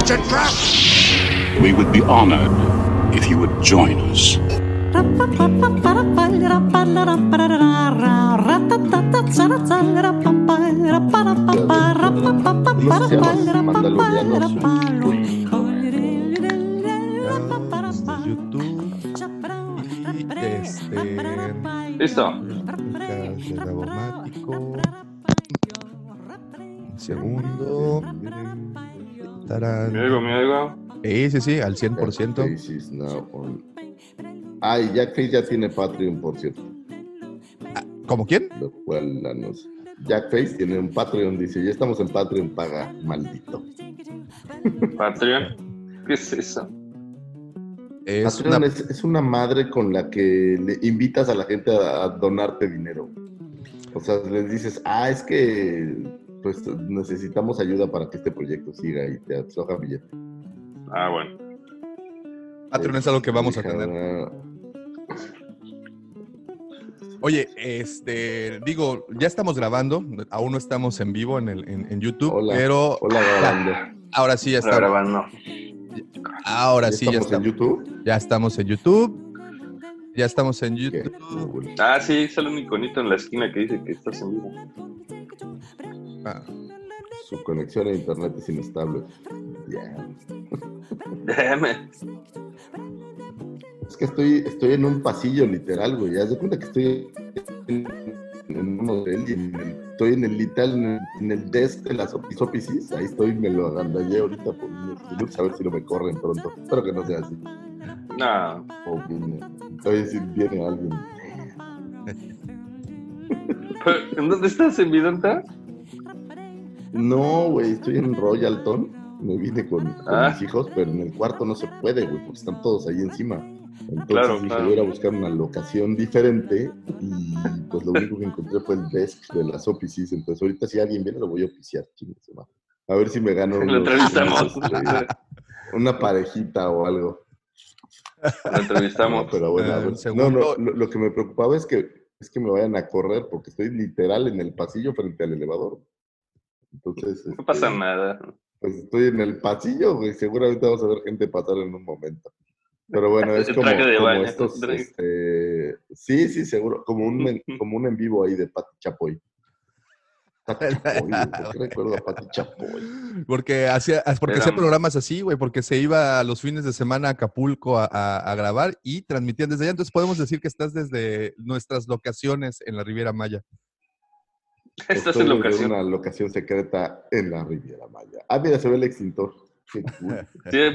It's a trap! We would be honored if you would join us. Este Listo. segundo. Tarán. ¿Me oigo, me oigo? Sí, sí, sí, al 100%. Face is now on. Ay, Jack Face ya tiene Patreon, por cierto. ¿Cómo quién? Lo cual la nos... Jack Face tiene un Patreon, dice, ya estamos en Patreon, paga, maldito. Patreon. ¿Qué es eso? Es Patreon una- es, es una madre con la que le invitas a la gente a, a donarte dinero. O sea, les dices, ah, es que pues necesitamos ayuda para que este proyecto siga y te afloja billete. Ah, bueno. Patreon es algo que vamos a tener. Oye, este, digo, ya estamos grabando, aún no estamos en vivo en, el, en, en YouTube, Hola, pero Hola, grabando. ahora sí ya Está estamos. grabando. Ahora ¿Ya sí ya estamos en estamos. YouTube? Ya estamos en YouTube. Ya estamos en YouTube. cool. Ah, sí, sale un iconito en la esquina que dice que estás en vivo. Ah, Su conexión a internet es inestable. Ya. Déjame. Es que estoy, estoy en un pasillo literal, güey. Haz de cuenta que estoy en, en un hotel y en el- estoy en el literal, en el, en el desk de las opis opisis. Ahí estoy, me lo agandallé ahorita por a ver si no me corren pronto. Espero que no sea así. No. O viene, oye, si viene alguien. ¿En dónde estás? ¿En Vidanta? No, güey, estoy en Royalton. Me vine con, con Ah. mis hijos, pero en el cuarto no se puede, güey, porque están todos ahí encima. Entonces Claro, dije, claro. voy a ir a buscar una locación diferente y pues lo único que encontré fue el desk de las opisis. Entonces ahorita si alguien viene lo voy a oficiar. A ver si me gano Lo unos- entrevistamos. unos, este, una parejita o algo. Lo entrevistamos. No, pero bueno, a Eh, ver. segundo- no, no, lo, lo que me preocupaba es que es que me vayan a correr porque estoy literal en el pasillo frente al elevador. Entonces, No este, pasa nada. pues estoy en el pasillo, güey. Seguramente vamos a ver gente pasar en un momento. Pero bueno, es El como, traje de como baño, estos, este, sí, sí, seguro, como un, en- como un en vivo ahí de Pati Chapoy. Pati Chapoy, güey, ¿por qué recuerdo a Pati Chapoy? Porque hacía, porque hacía programas así, güey, porque se iba a los fines de semana a Acapulco a, a- a grabar y transmitían desde allá. Entonces podemos decir que estás desde nuestras locaciones en la Riviera Maya. Estás Estoy en locación. una locación secreta en la Riviera Maya. Ah, mira, se ve el extintor. Sí,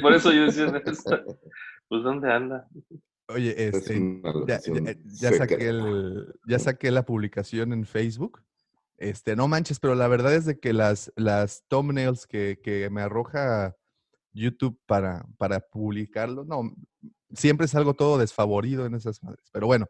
por eso yo decía, pues ¿dónde anda? Oye, Es este, una ya, ya- ya saqué el- ya saqué la publicación en Facebook. Este, no manches, pero la verdad es de que las, las thumbnails que, que me arroja YouTube para, para publicarlo, no, siempre salgo todo desfavorido en esas madres. Pero bueno,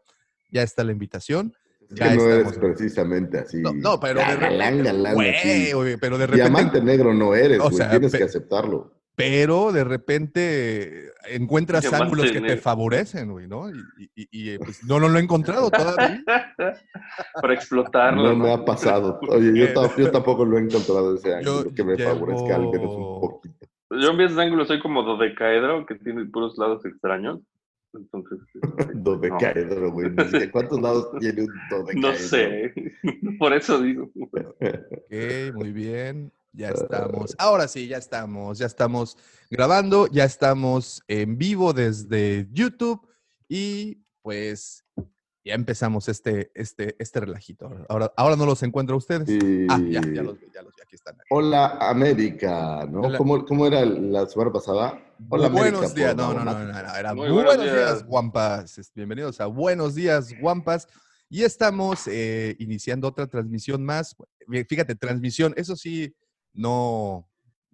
ya está la invitación. Ya que no eres precisamente así. No, no, pero de galán, repente, galán, así. güey, pero de repente, Diamante negro no eres, O sea, Tienes pe- que aceptarlo. pero de repente encuentras Diamante ángulos que te favorecen, güey, ¿no? Y, y- y- y, pues, no, no lo he encontrado todavía. Para explotarlo. No me ha pasado. Oye, yo, ta- yo tampoco lo he encontrado ese Yo ángulo que me favorezca al menos llevo- un poquito. Yo en vez de ángulo soy como dodecaedro, que tiene puros lados extraños. Entonces, este, Dodecaedro, güey. ¿Cuántos lados tiene un dodecaedro? no sé. Por eso digo. Ok, muy bien. Ya estamos. Ahora sí, ya estamos. Ya estamos grabando. Ya estamos en vivo desde YouTube. Y pues ya empezamos este, este, este relajito. Ahora, ahora no los encuentro a ustedes. Y- Ah, ya, ya los vi, ya los vi. Aquí están. Hola, América, ¿no? Hola. ¿Cómo, cómo era la semana pasada? Hola, Muy América. buenos días. No, no, no, no, no, Era Muy muy, buenos buenos días, días. Guampas. Bienvenidos a Buenos Días, Guampas. Y estamos eh, iniciando otra transmisión más. Fíjate, transmisión, eso sí, no,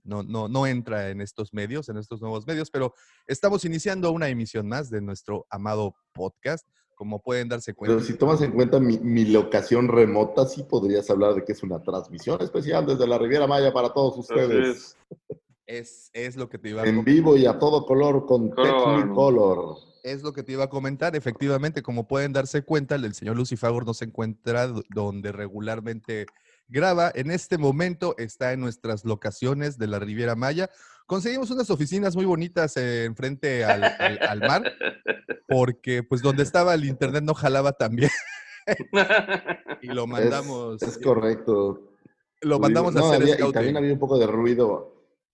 no, no, no entra en estos medios, en estos nuevos medios, pero estamos iniciando una emisión más de nuestro amado podcast. Como pueden darse cuenta. Pero si tomas en cuenta mi, mi locación remota, sí podrías hablar de que es una transmisión especial desde la Riviera Maya para todos ustedes. es. Es, lo que te iba a En com- vivo y a todo color con Color. Technicolor. Es lo que te iba a comentar. Efectivamente, como pueden darse cuenta, el señor Lucifagor no se encuentra do- donde regularmente graba. En este momento está en nuestras locaciones de la Riviera Maya. Conseguimos unas oficinas muy bonitas enfrente al, al- al mar, porque pues donde estaba el internet no jalaba tan bien y lo mandamos, Es, correcto. lo mandamos a hacer había- Y también había un poco de ruido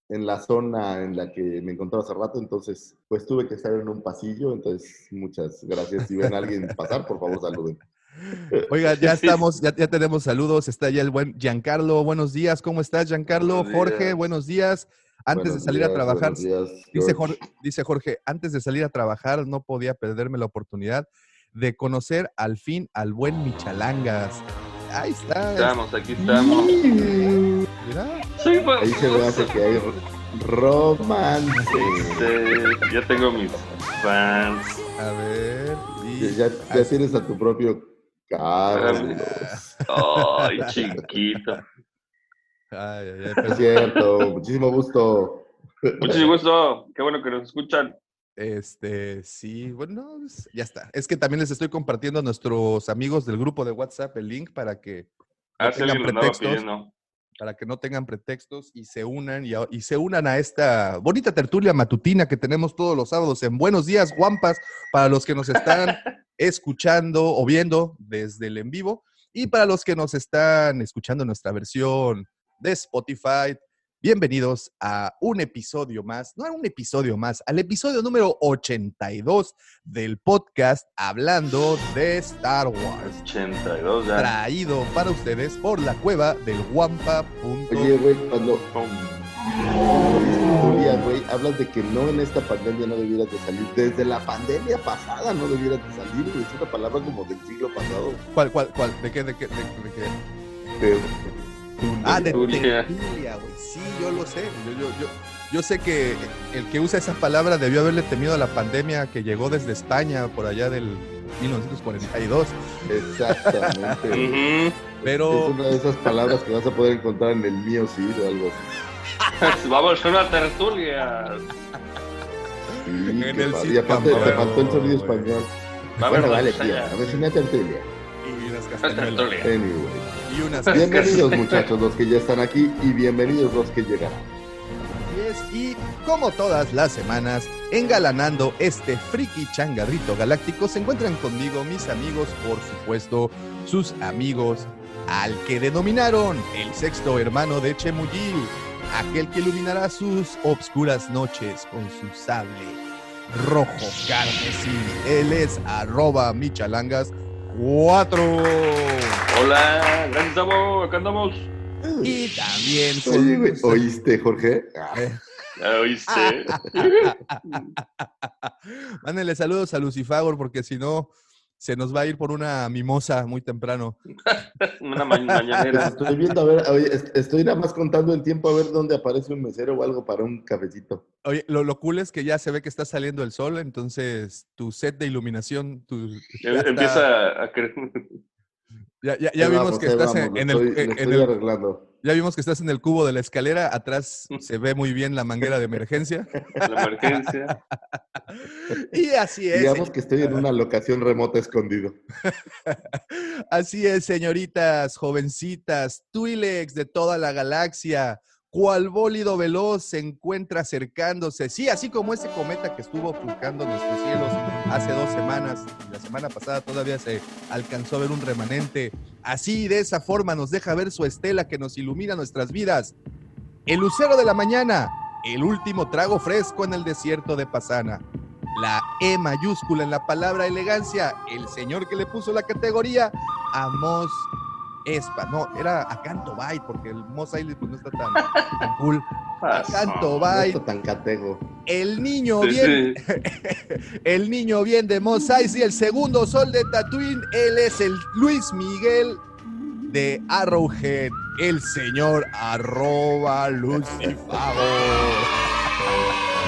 en la zona en la que me encontraba hace rato, entonces pues tuve que estar en un pasillo, entonces muchas gracias. Si ven a alguien pasar, por favor saluden. Oiga, ya estamos, ya, ya tenemos saludos. Está ya el buen Giancarlo. Buenos días, ¿cómo estás, Giancarlo? Buenos Jorge, días. buenos días. Antes de salir a trabajar, días, dice. Jorge, dice Jorge, antes de salir a trabajar no podía perderme la oportunidad de conocer al fin al buen Michalangas. Ahí está. Estamos, aquí estamos. Mira. Sí, pues, Ahí se ve hace que hay romance. ya tengo mis fans. A ver. y- Ya, ya tienes a tu propio Carlos. Ay, chiquito. Ay, ay, ay, Es cierto, muchísimo gusto. Muchísimo gusto. Qué bueno que nos escuchan. este, sí, bueno, ya está. Es que también les estoy compartiendo a nuestros amigos del grupo de WhatsApp el link para que no Ah, tengan pretextos. para que no tengan pretextos y se unan y, a- y se unan a esta bonita tertulia matutina que tenemos todos los sábados en Buenos Días, Guampas, para los que nos están escuchando o viendo desde el en vivo y para los que nos están escuchando nuestra versión de Spotify. Bienvenidos a un episodio más, no a un episodio más, al episodio número 82 del podcast hablando de Star Wars 82 ya. traído para ustedes por la cueva del guampa.com. Oye, güey, cuando. Julia, güey, hablas de que no en esta pandemia no debieras de salir. Desde la pandemia pasada no debieras de salir, güey. Es una palabra como del siglo pasado. ¿Cuál, cuál, cuál? ¿De qué, de qué, de, de qué? Ah, de güey. Sí, yo lo sé. Yo, yo, yo, yo sé que el que usa esa palabra debió haberle temido a la pandemia que llegó desde España por allá del 1942. Exactamente. Pero Es una de esas palabras que vas a poder encontrar en el mío sí o algo así. Vamos a una tertulia. Sí, En qué el padre. y aparte te faltó el sonido español. Va a Bueno, haber vale, tertulia. A ver si una tertulia. y Una castañuelas. Anyway. Y unas Bienvenidos muchachos los que ya están aquí y bienvenidos los que llegarán. Y como todas las semanas, engalanando este friki changarrito galáctico, se encuentran conmigo mis amigos, por supuesto, sus amigos, al que denominaron el sexto hermano de Chemuyil, aquel que iluminará sus obscuras noches con su sable rojo carmesí. Él es arroba michalangas 4. Hola, gracias, Davo. Acá andamos. Y también Oye, güey, ¿oíste, Jorge? ¿Ya oíste? Mándenle saludos a Lucifagor porque si no se nos va a ir por una mimosa muy temprano. Una ma- mañanera. estoy viendo, a ver, oye, est- estoy nada más contando el tiempo a ver dónde aparece un mesero o algo para un cafecito. Oye, lo, lo cool es que ya se ve que está saliendo el sol, entonces tu set de iluminación, tu, ya, está- Empieza a creer. ya, ya- ya vimos vamos, que estás en, vamos, en lo el, estoy, en estoy el- arreglando. Ya vimos que estás en el cubo de la escalera, atrás se ve muy bien la manguera de emergencia. La emergencia. Y así es. Digamos que estoy en una locación remota escondido. Así es, señoritas, jovencitas, Twi'leks de toda la galaxia, cual bólido veloz se encuentra acercándose. Sí, así como ese cometa que estuvo surcando nuestros cielos hace dos semanas, y la semana pasada todavía se alcanzó a ver un remanente. Así, de esa forma, nos deja ver su estela que nos ilumina nuestras vidas. El lucero de la mañana, el último trago fresco en el desierto de Pasana. La E mayúscula en la palabra elegancia, el señor que le puso la categoría a Mos Espa. No, era a Canto Byte, porque el Mos Eisley pues, no está tan, tan cool. A Canto No Byte, está tan catego. el niño Sí, bien, sí. el niño bien de Mos Eisley, el segundo sol de Tatooine, él es el Luis Miguel de Arrowhead. el señor arroba Lucifago.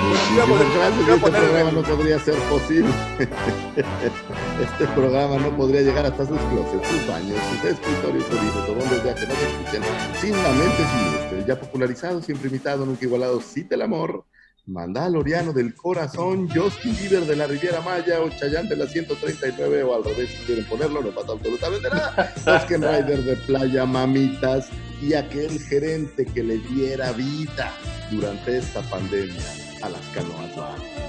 Muchísimas gracias. Este programa no podría ser posible. Este programa no podría llegar hasta sus closets, sus baños, sus escritorios jurídicos o donde sea que no se escuchen sin la mente siniestra. Ya popularizado, siempre imitado, nunca igualado, cita el amor. Mandaloriano del corazón, Justin Bieber de la Riviera Maya o Chayanne de la 139 o al revés si quieren ponerlo, no pasa absolutamente nada. Tusken Rider de Playa Mamitas y aquel gerente que le diera vida durante esta pandemia a las canoas.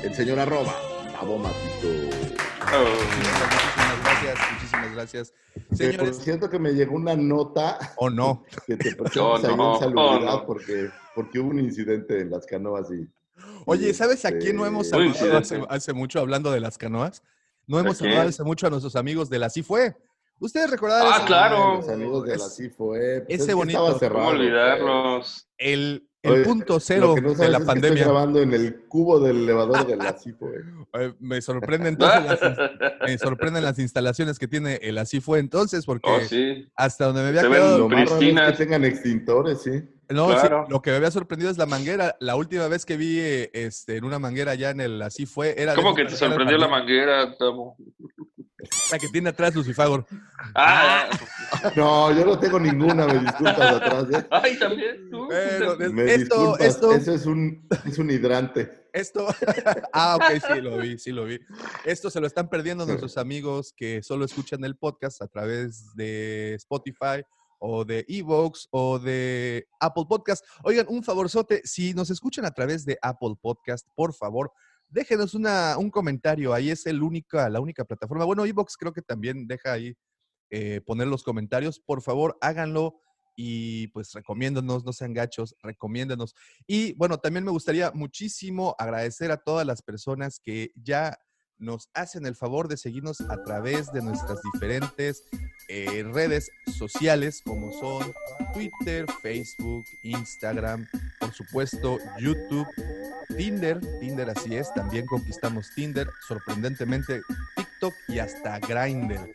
El señor arroba, abomático. Oh. Muchísimas gracias, muchísimas gracias. Que por Señores, cierto que me llegó una nota o no. que te Oh, no, oh, no. porque, porque hubo un incidente en las canoas y... Oye, ¿sabes a quién no hemos este, saludado hace, mucho hablando de las canoas? No hemos saludado hace mucho a nuestros amigos de la Así Fue. Ustedes recordarán Ah, ese- claro. Los amigos de la CIFO, eh. pues ese es bonito. Estaba cerrado, ¿Cómo olvidarlos? el, el Oye, punto Lo cero que no de la es que estoy pandemia. grabando en el cubo del elevador de la CIFO, eh. Me sorprende entonces las, me sorprenden las instalaciones que tiene el Así Fue entonces, porque Oh, sí. hasta donde me había Se quedado, Lo más raro es pristinas. que tengan extintores, sí. no, sí, claro. lo que me había sorprendido es la manguera. La última vez que vi eh, este, en una manguera allá en el Así Fue era ¿Cómo que te sorprendió la manguera, Tamo? La que tiene atrás Lucifagor. Ah, No, yo no tengo ninguna, me disculpas atrás, eh. ay, también tú. Bueno, Me esto, disculpas, esto, eso es un, es un hidrante. Esto, ah, ok, sí, lo vi, sí, lo vi. Esto se lo están perdiendo nuestros amigos que solo escuchan el podcast a través de Spotify o de Evox o de Apple Podcast. Oigan, un favorzote, si nos escuchan a través de Apple Podcast, por favor, déjenos una, un comentario. Ahí es el única, la única plataforma. Bueno, Evox creo que también deja ahí eh, poner los comentarios. Por favor, háganlo y pues recomiéndanos, no sean gachos, recomiéndanos. Y bueno, también me gustaría muchísimo agradecer a todas las personas que ya nos hacen el favor de seguirnos a través de nuestras diferentes eh, redes sociales como son Twitter, Facebook, Instagram, por supuesto YouTube, Tinder, Tinder así es, también conquistamos Tinder, sorprendentemente TikTok y hasta Grindr.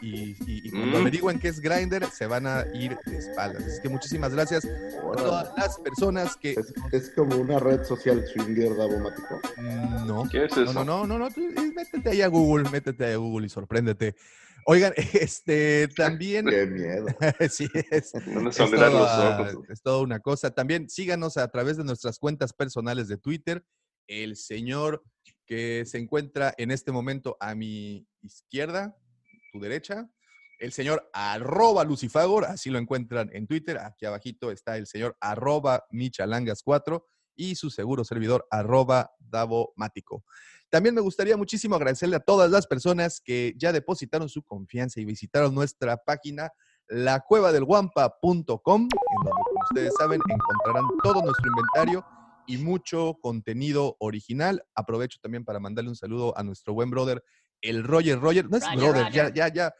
Y, y- y cuando Mm. averigüen qué es Grindr, se van a ir de espaldas. Así que muchísimas gracias a todas las personas que... Es, es como una red social swinger davomático. Mm, No, ¿Qué es no, eso? no, no, no, no, tú, eh, métete ahí a Google, métete ahí a Google y sorpréndete. Oigan, este, también, Qué miedo. sí, es, a es soldar los toda, ojos. es toda una cosa. También síganos a través de nuestras cuentas personales de Twitter. El señor que se encuentra en este momento a mi izquierda, tu derecha, el señor arroba Lucifagor, así lo encuentran en Twitter. Aquí abajito está el señor arroba Michalangas4 y su seguro servidor arroba Davomático. También me gustaría muchísimo agradecerle a todas las personas que ya depositaron su confianza y visitaron nuestra página lacuevadelguampa.com, en donde, como ustedes saben, encontrarán todo nuestro inventario y mucho contenido original. Aprovecho también para mandarle un saludo a nuestro buen brother, el Roger Roger. No es Roger, brother, ya, Roger. ya, ya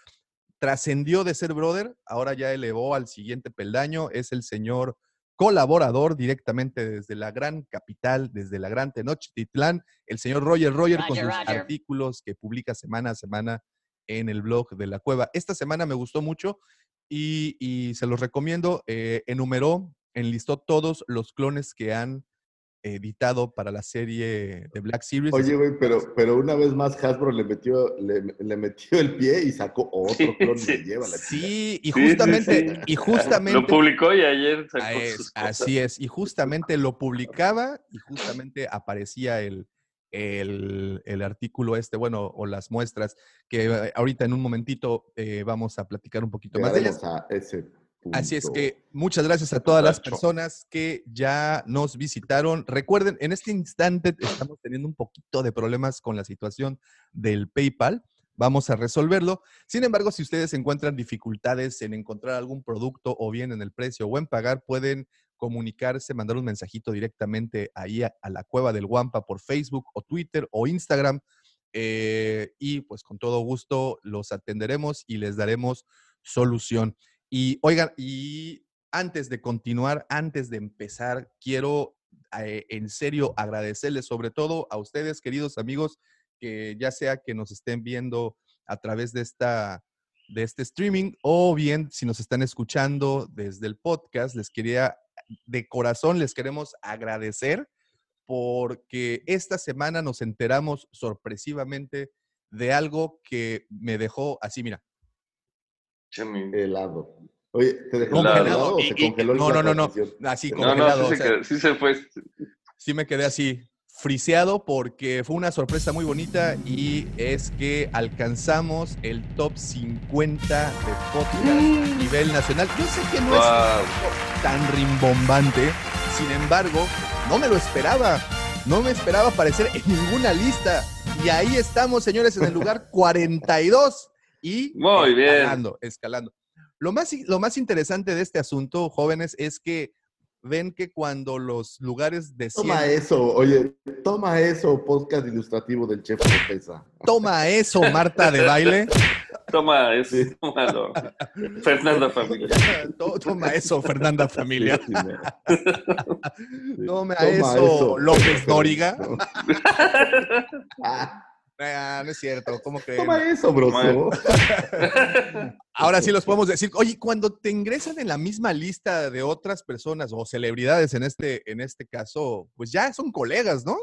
trascendió de ser brother, ahora ya elevó al siguiente peldaño, es el señor colaborador directamente desde la gran capital, desde la gran Tenochtitlán, el señor Roger Roger con sus Roger. artículos que publica semana a semana en el blog de la cueva. Esta semana me gustó mucho y, y se los recomiendo. eh, enumeró, enlistó todos los clones que han editado para la serie de Black Series. Oye, güey, pero, pero una vez más Hasbro le metió, le, le metió el pie y sacó otro Sí, clon sí. y le lleva la. Sí, y Sí, sí, justamente, sí. y justamente. Lo publicó y ayer sacó Ah, es- sus cosas. así es, y justamente lo publicaba y justamente aparecía el, el, el artículo este, bueno, o las muestras, que eh, ahorita en un momentito eh, vamos a platicar un poquito más de ellas. A ese. Así es que muchas gracias a todas las personas que ya nos visitaron. Recuerden, en este instante estamos teniendo un poquito de problemas con la situación del PayPal. Vamos a resolverlo. Sin embargo, si ustedes encuentran dificultades en encontrar algún producto o bien en el precio o en pagar, pueden comunicarse, mandar un mensajito directamente ahí a, a la cueva del Guampa por Facebook o Twitter o Instagram. eh, y pues con todo gusto los atenderemos y les daremos solución. Y oigan, y antes de continuar, antes de empezar, quiero eh, en serio agradecerles sobre todo a ustedes, queridos amigos, que ya sea que nos estén viendo a través de esta, de este streaming o bien si nos están escuchando desde el podcast, les quería, de corazón, les queremos agradecer porque esta semana nos enteramos sorpresivamente de algo que me dejó así, mira. Helado. Oye, ¿te dejó Congelado. o Y- se y- congeló en no, no, no, no, así congelado. no, sí o se, sea, quedó- sí se fue. sí me quedé así friseado porque fue una sorpresa muy bonita y es que alcanzamos el top 50 de podcast a nivel nacional. Yo sé que no es tan rimbombante, sin embargo, no me lo esperaba. No me esperaba aparecer en ninguna lista. Y ahí estamos, señores, en el lugar 42 y Muy bien. escalando, escalando. Lo más, lo más interesante de este asunto, jóvenes, es que ven que cuando los lugares de Toma eso, oye, toma eso, podcast ilustrativo del chef Lopeza. Toma eso, Marta de baile. Toma eso, tómalo. Fernanda Familia. To- Toma eso, Fernanda Familia. Sí, sí, me- sí. Toma, Toma eso, López Dóriga. No. Ah, no es cierto, ¿cómo creen? toma eso, broso. Ahora sí los podemos decir. Oye, cuando te ingresan en la misma lista de otras personas o celebridades en este, en este caso, pues ya son colegas, ¿no?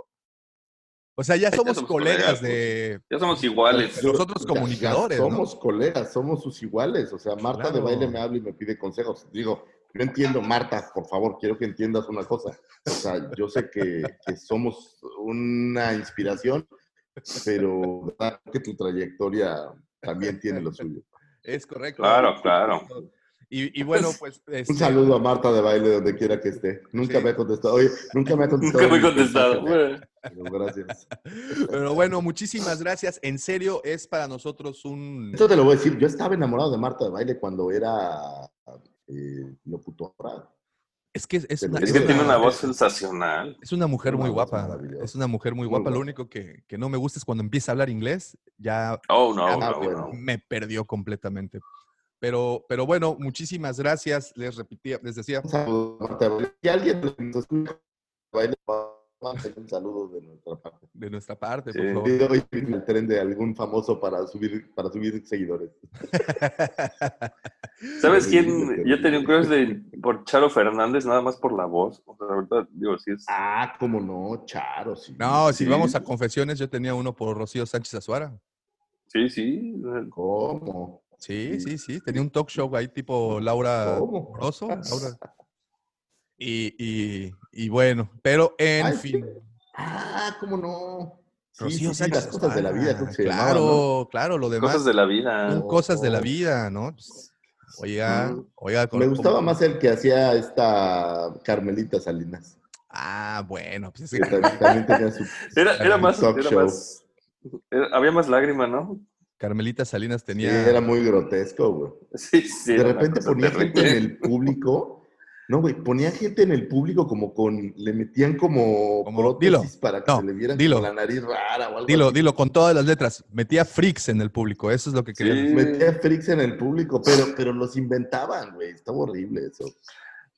O sea, ya Ya somos colegas colegas, de, Ya somos iguales. de los otros Ya- ya comunicadores, ¿no? Somos colegas, somos sus iguales. O sea, Marta de baile me habla y me pide consejos. Digo, yo entiendo, Marta, por favor, quiero que entiendas una cosa. O sea, yo sé que, que somos una inspiración, pero que tu trayectoria también tiene lo suyo. Es correcto. Claro, claro. Y, y bueno, pues. este, Un saludo a Marta de baile donde quiera que esté. Nunca Sí. me ha contestado. Oye, nunca me ha contestado. Nunca me he contestado. pero Gracias. Pero bueno, muchísimas gracias. En serio, es para nosotros un. Esto te lo voy a decir. Yo estaba enamorado de Marta de baile cuando era eh, locutora. Es que es una, Es que es tiene una- una voz sensacional. es una mujer Una muy guapa. Es una mujer muy Muy guapa. Lo único que, que no me gusta es cuando empieza a hablar inglés. Ya Oh, no, no, bueno. no. me perdió completamente. Pero, pero bueno, muchísimas gracias. Les repetía, les decía. Si alguien un saludo de nuestra parte. De nuestra parte, por favor. Pido hoy el tren de algún famoso para subir, para subir seguidores. ¿Sabes quién? Yo tenía un crush de, por Charo Fernández, nada más por la voz. O sea, la verdad, digo, sí es. Ah, cómo no, Charo, sí. No, si Sí. vamos a confesiones, yo tenía uno por Rocío Sánchez Azuara. Sí, sí. ¿Cómo? Sí, Sí. sí. Tenía un talk show ahí tipo Laura ¿Cómo? Grosso. Laura. Y, y, y bueno, pero en Ay, fin. Ah, ¿cómo no? Sí, Rocío sí, sí, Sánchez las cosas de la vida, creo que se llamaba, Claro, ¿no? claro, lo demás Cosas de la vida. son cosas de la vida, ¿no? Pues, Oiga, Mm. oiga. con- Me gustaba más el que hacía esta Carmelita Salinas. Ah, bueno, pues Que es que también, también tenía su Era, era más. talk Era show. más era- había más lágrima, ¿no? Carmelita Salinas Sí, tenía. era muy grotesco, güey. Sí, sí. De repente ponía gente en el público. No, güey, ponía gente en el público como con. Le metían como. Como- prótesis dilo. para que No, se le viera dilo. como la nariz rara o algo Dilo, así. dilo con todas las letras. Metía freaks en el público, eso es lo que quería Sí. decir. Metía freaks en el público, pero, pero los inventaban, güey. Estaba horrible eso.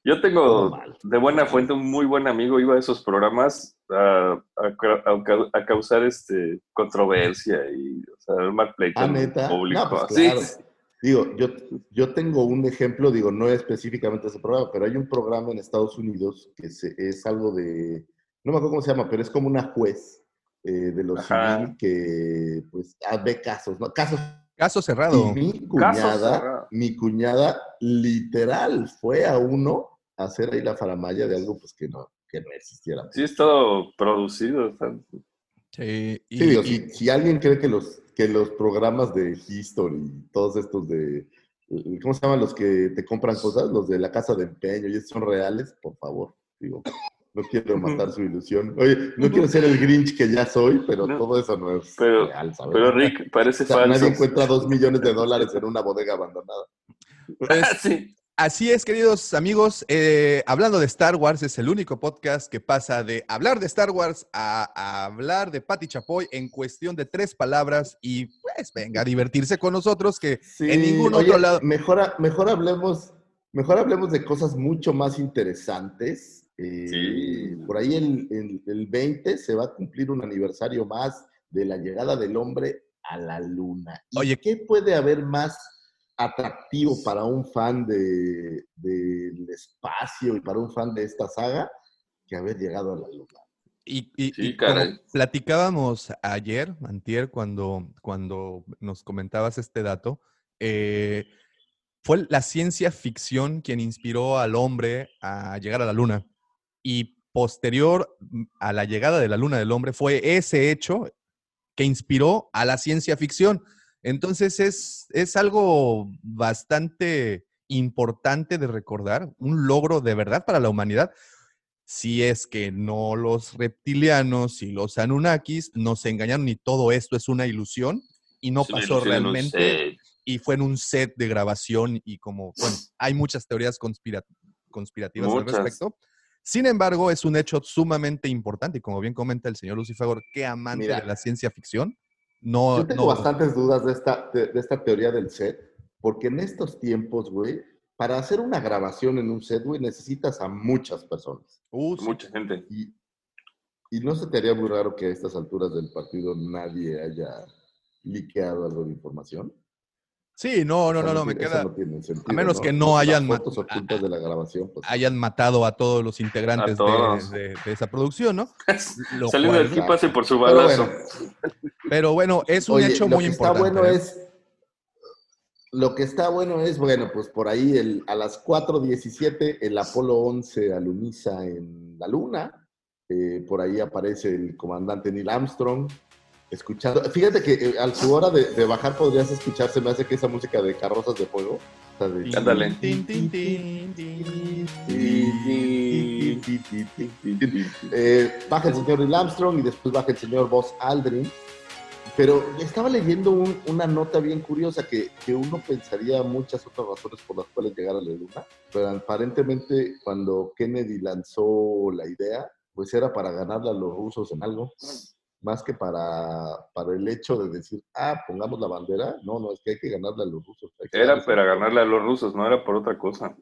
Yo tengo mal. de buena fuente un muy buen amigo, iba a esos programas a, a ca- a ca- a causar este controversia y o sea, armar pleito Ah, el público. No, pues Sí. Digo, yo, yo tengo un ejemplo, digo, no específicamente ese programa, pero hay un programa en Estados Unidos que se- es algo de, no me acuerdo cómo se llama, pero es como una juez eh, de los civil que pues ah, ve casos, ¿no? Casos. Caso cerrado. Y mi cuñada, cerrado. mi cuñada literal fue a uno a hacer ahí la faramaya de algo pues que no, que no existiera. sí es todo producido. Sí, y- Sí, digo, y- si, si alguien cree que los, que los programas de History, todos estos de, ¿cómo se llaman los que te compran cosas? Los de la casa de empeño, y esos son reales, por favor, digo, no quiero matar su ilusión. Oye, no quiero ser el Grinch que ya soy, pero No. todo eso no es Pero- real, ¿sabes? Pero Rick parece O sea, falso. nadie encuentra dos millones de dólares en una bodega abandonada. pues, sí. Así es, queridos amigos. eh, hablando de Star Wars, es el único podcast que pasa de hablar de Star Wars a, a hablar de Patti Chapoy en cuestión de tres palabras. Y pues venga a divertirse con nosotros, que Sí, en ningún oye, otro lado. Mejor, mejor, hablemos, mejor hablemos de cosas mucho más interesantes. Eh, Sí. Por ahí el, el- el 20 se va a cumplir un aniversario más de la llegada del hombre a la luna. ¿Y Oye. ¿qué puede haber más atractivo para un fan de- del espacio y para un fan de esta saga que haber llegado a la luna. Y, y- Sí, y como platicábamos ayer, antier, cuando, cuando nos comentabas este dato, eh, fue la ciencia ficción quien inspiró al hombre a llegar a la luna. Y posterior mm, a la llegada de la luna del hombre fue ese hecho que inspiró a la ciencia ficción. Entonces es, es algo bastante importante de recordar, un logro de verdad para la humanidad, si es que no los reptilianos y los Anunnakis nos engañaron y todo esto es una ilusión y no pasó realmente y fue en un set de grabación y como, bueno, hay muchas teorías conspira- conspirativas Muchas. al respecto. Sin embargo, es un hecho sumamente importante y como bien comenta el señor Lucifer, que amante Mira. de la ciencia ficción, no... Yo tengo no- bastantes dudas de esta, de, de esta teoría del set, porque en estos tiempos, güey, para hacer una grabación en un set, güey, necesitas a muchas personas. Uh, sí. Mucha gente. Y, y no se te haría muy raro que a estas alturas del partido nadie haya liqueado algo de información. Sí, no, no, no, no, me queda... no tiene sentido, a menos que no hayan ma- fotos ocultas de la grabación, pues. hayan matado a todos los integrantes de, todos. de- de esa producción, ¿no? Lo Saliendo del aquí pase por su Pero balazo. bueno, pero bueno, es un Oye, hecho lo muy que importante. Está bueno ¿eh? es, lo que está bueno es, bueno, pues por ahí el, a las 4.17 el Apolo 11 aluniza en la Luna. Eh, por ahí aparece el comandante Neil Armstrong. Escuchando, fíjate que eh, a su hora de, de bajar podrías escuchar, se me hace que esa música de carrozas de fuego. Ándale. Eh, baja el señor Neil Armstrong y después baja el señor Buzz Aldrin. Pero estaba leyendo un- una nota bien curiosa que, que uno pensaría muchas otras razones por las cuales llegar a la Luna, pero aparentemente cuando Kennedy lanzó la idea, pues era para ganarle a los rusos en algo, más que para, para el hecho de decir, ah, pongamos la bandera. No, no, es que hay que ganarle a los rusos. Era para ganarle a los rusos, no era por otra cosa.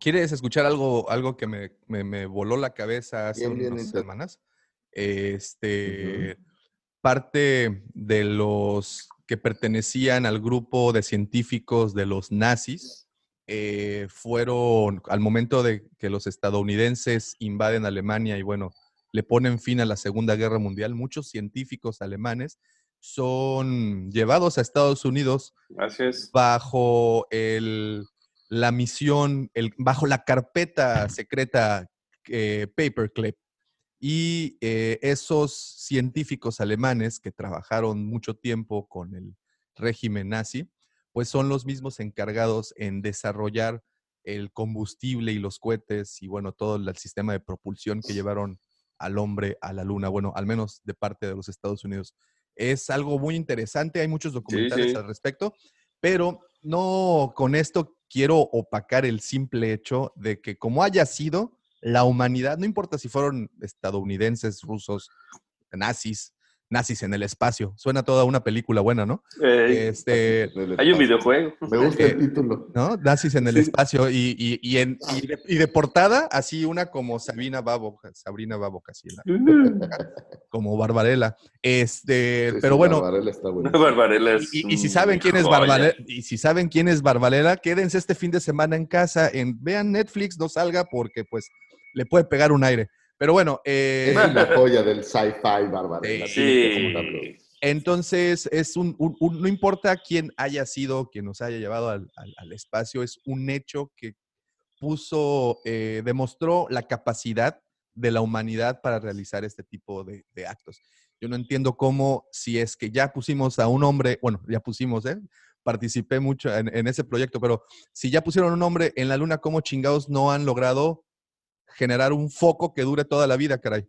¿Quieres escuchar algo, algo que me, me- me voló la cabeza hace Bien, bien, unas semanas? Este, parte de los que pertenecían al grupo de científicos de los nazis eh, fueron, al momento de que los estadounidenses invaden Alemania y bueno, le ponen fin a la Segunda Guerra Mundial, muchos científicos alemanes son llevados a Estados Unidos bajo el, la misión, el, bajo la carpeta secreta eh, Paperclip. Y eh, esos científicos alemanes que trabajaron mucho tiempo con el régimen nazi, pues son los mismos encargados en desarrollar el combustible y los cohetes y bueno, todo el sistema de propulsión que llevaron al hombre a la luna, bueno, al menos de parte de los Estados Unidos. Es algo muy interesante, hay muchos documentales sí. al respecto, pero no con esto quiero opacar el simple hecho de que como haya sido, la humanidad, no importa si fueron estadounidenses, rusos, nazis, nazis en el espacio, suena toda una película buena, ¿no? Eh, Este, hay un videojuego. Me gusta Eh, el título. ¿no? Nazis en el Sí. espacio y, y, y, en, y, de, y de portada, así una como Sabina Babo, Sabrina Babo, casi, la- como Barbarella. Este, Sí, pero sí, bueno, Barbarella está bueno. Barbarella es y, y si saben quién es. Barbarella, y si saben quién es Barbarella, quédense este fin de semana en casa, en, vean Netflix, no salga porque pues le puede pegar un aire. Pero bueno, eh, Es una joya del sci-fi. Sí. tienes que comentarlo. Entonces, es un, un- un- no importa quién haya sido, quien nos haya llevado al, al- al espacio, es un hecho que puso, eh, demostró la capacidad de la humanidad para realizar este tipo de, de actos. Yo no entiendo cómo, si es que ya pusimos a un hombre, bueno, ya pusimos, ¿eh? participé mucho en, en ese proyecto, pero si ya pusieron un hombre en la luna, ¿cómo chingados no han logrado generar un foco que dure toda la vida, caray?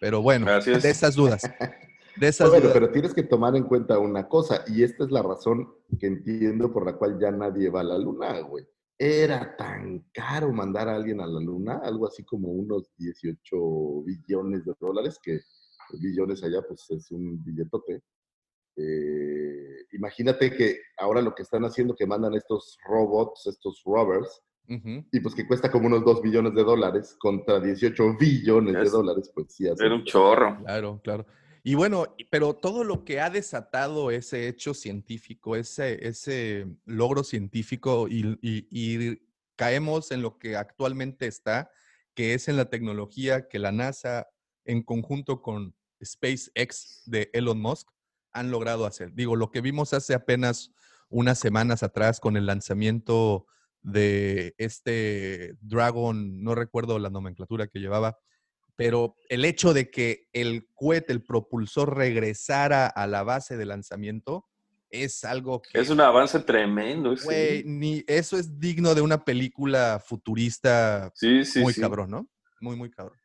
Pero bueno, es. de esas dudas. De esas Bueno, dudas. pero tienes que tomar en cuenta una cosa, y esta es la razón que entiendo por la cual ya nadie va a la luna, güey. Era tan caro mandar a alguien a la luna, algo así como unos 18 billones de dólares, que billones allá pues es un billetote. Eh, imagínate que ahora lo que están haciendo, que mandan estos robots, estos rovers, Y pues que cuesta como unos 2 billones de dólares contra 18 billones de Es- dólares, pues sí Era un chorro. Claro, claro. Y bueno, pero todo lo que ha desatado ese hecho científico, ese, ese logro científico, y, y- y caemos en lo que actualmente está, que es en la tecnología que la NASA, en conjunto con SpaceX de Elon Musk, han logrado hacer. Digo, lo que vimos hace apenas unas semanas atrás con el lanzamiento de este Dragon, no recuerdo la nomenclatura que llevaba, pero el hecho de que el cohete, el propulsor regresara a la base de lanzamiento es algo que, Es un avance tremendo. güey, ni eso es digno de una película futurista Sí, sí, muy sí. cabrón, ¿no? Muy, muy cabrón.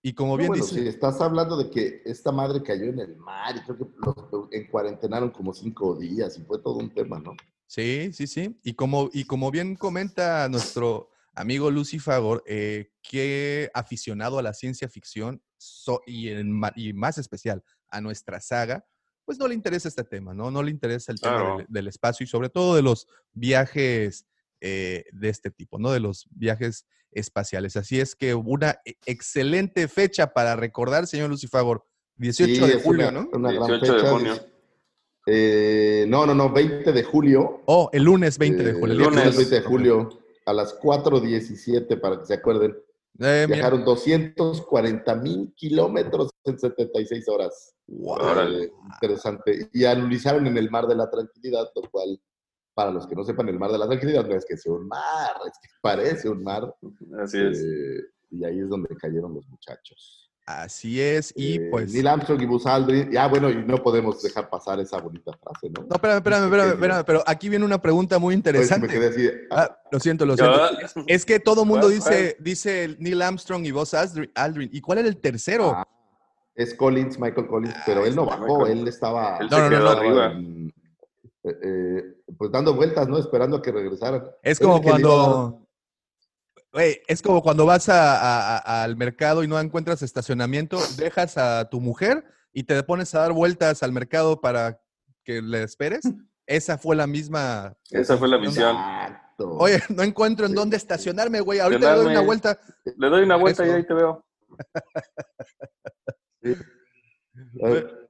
Y como No, bien bueno, dice, si estás hablando de que esta madre cayó en el mar y creo que los encuarentenaron como cinco días y fue todo un tema, ¿no? Sí, sí, sí. Y como, y como bien comenta nuestro amigo Lucy Fagor, eh, que aficionado a la ciencia ficción so- y, en y más especial a nuestra saga, pues no le interesa este tema, ¿no? No le interesa el tema Claro. del, del espacio y sobre todo de los viajes eh, de este tipo, ¿no? De los viajes espaciales. Así es que una e- excelente fecha para recordar, señor Lucy Fagor, 18 Sí, de julio, una, ¿no? Una gran 18 de fecha. junio. Eh, no, no, no, 20 de julio. Oh, el lunes 20 de Eh, julio. el lunes lunes estamos- 20 de julio a las 4.17 para que se acuerden. Eh, mira. Viajaron 240 mil kilómetros en 76 horas. Órale. Eh, interesante. Y analizaron en el Mar de la Tranquilidad, lo cual, para los que no sepan, el Mar de la Tranquilidad no es que sea un mar, es que parece un mar. Así es. Eh, y ahí es donde cayeron los muchachos. Así es, y Eh, pues... Neil Armstrong y Buzz Aldrin. Ya, bueno, y no podemos dejar pasar esa bonita frase, ¿no? No, espérame, espérame, espérame, espérame, pero aquí viene una pregunta muy Pues, me interesante. quedé así. de, ah, Ah, lo siento, lo siento. Es que todo mundo ¿Cuál, dice, dice Neil Armstrong y Buzz Aldrin. ¿Y cuál era el tercero? ah, es Collins, Michael Collins, pero él no bajó, él estaba. Él No, no, no, quedó no. arriba. en- eh, eh, pues dando vueltas, ¿no? Esperando a que regresaran. es como cuando... Güey, es como cuando vas a- a- a- al mercado y no encuentras estacionamiento, dejas a tu mujer y te pones a dar vueltas al mercado para que le esperes. Esa fue la misma... Esa fue la misión. Exacto. Oye, no encuentro en Sí. dónde estacionarme, güey. Ahorita le doy una vuelta. Le doy una vuelta y ahí te veo. A ver.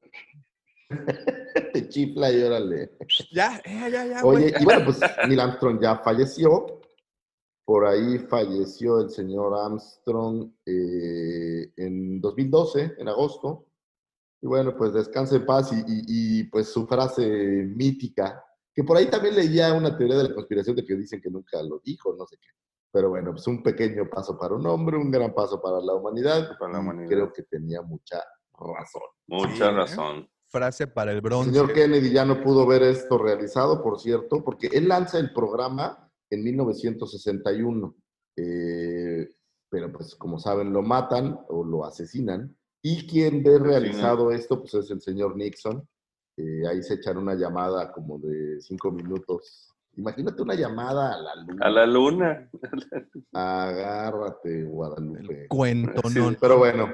Te chifla y órale. Ya, ya, ya, ya, güey. Oye, y bueno, pues Neil Armstrong ya falleció. Por ahí falleció el señor Armstrong eh, en 2012, en agosto. Y bueno, pues descanse en paz y, y- y, pues su frase mítica, que por ahí también leía una teoría de la conspiración de que dicen que nunca lo dijo, no sé qué. Pero bueno, pues un pequeño paso para un hombre, un gran paso para la humanidad. Para la humanidad. Creo que tenía mucha razón. Mucha Sí, ¿eh? razón. Frase para el El bronce. señor Kennedy ya no pudo ver esto realizado, por cierto, porque él lanza el programa en 1961. eh, pero pues como saben, lo matan o lo asesinan. Y quien ve realizado esto, pues es el señor Nixon. Eh, ahí se echan una llamada como de cinco minutos. Imagínate una llamada a la luna. A la luna. Agárrate, Guadalupe. Cuento, Sí, no. Pero bueno,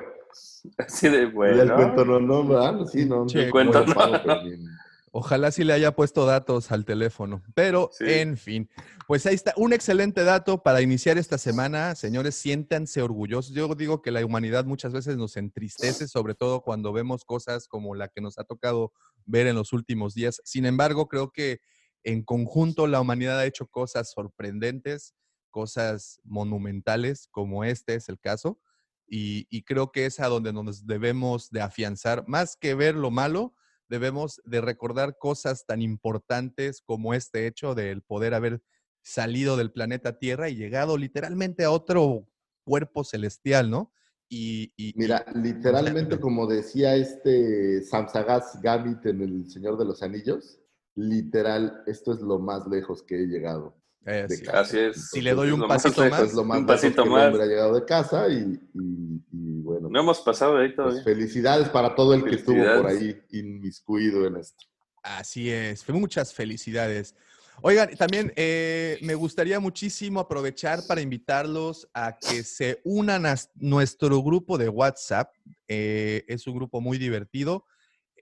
Así de ya el bueno. cuento no, no, ¿verdad? Sí, no. Che, no cuento no. pero bien. Ojalá sí le haya puesto datos al teléfono. Pero, Sí. en fin, pues ahí está. Un excelente dato para iniciar esta semana. Señores, siéntanse orgullosos. Yo digo que la humanidad muchas veces nos entristece, sobre todo cuando vemos cosas como la que nos ha tocado ver en los últimos días. Sin embargo, creo que en conjunto la humanidad ha hecho cosas sorprendentes, cosas monumentales, como este es el caso. Y, y creo que es a donde nos debemos de afianzar, más que ver lo malo, debemos de recordar cosas tan importantes como este hecho del poder haber salido del planeta Tierra y llegado literalmente a otro cuerpo celestial, ¿no? Y, Mira, literalmente como decía este Samsagas Gambit en El Señor de los Anillos, literal, esto es lo más lejos que he llegado. Eh, de sí. casa. Así es. Si le doy un pasito más, Es lo más un pasito que el más. hombre ha llegado de casa y, y- y bueno, No hemos pasado de ahí pues todavía. felicidades para todo el que estuvo por ahí inmiscuido en esto. Así es, muchas felicidades. Oigan, también eh, me gustaría muchísimo aprovechar para invitarlos a que se unan a nuestro grupo de WhatsApp. Eh, es un grupo muy divertido,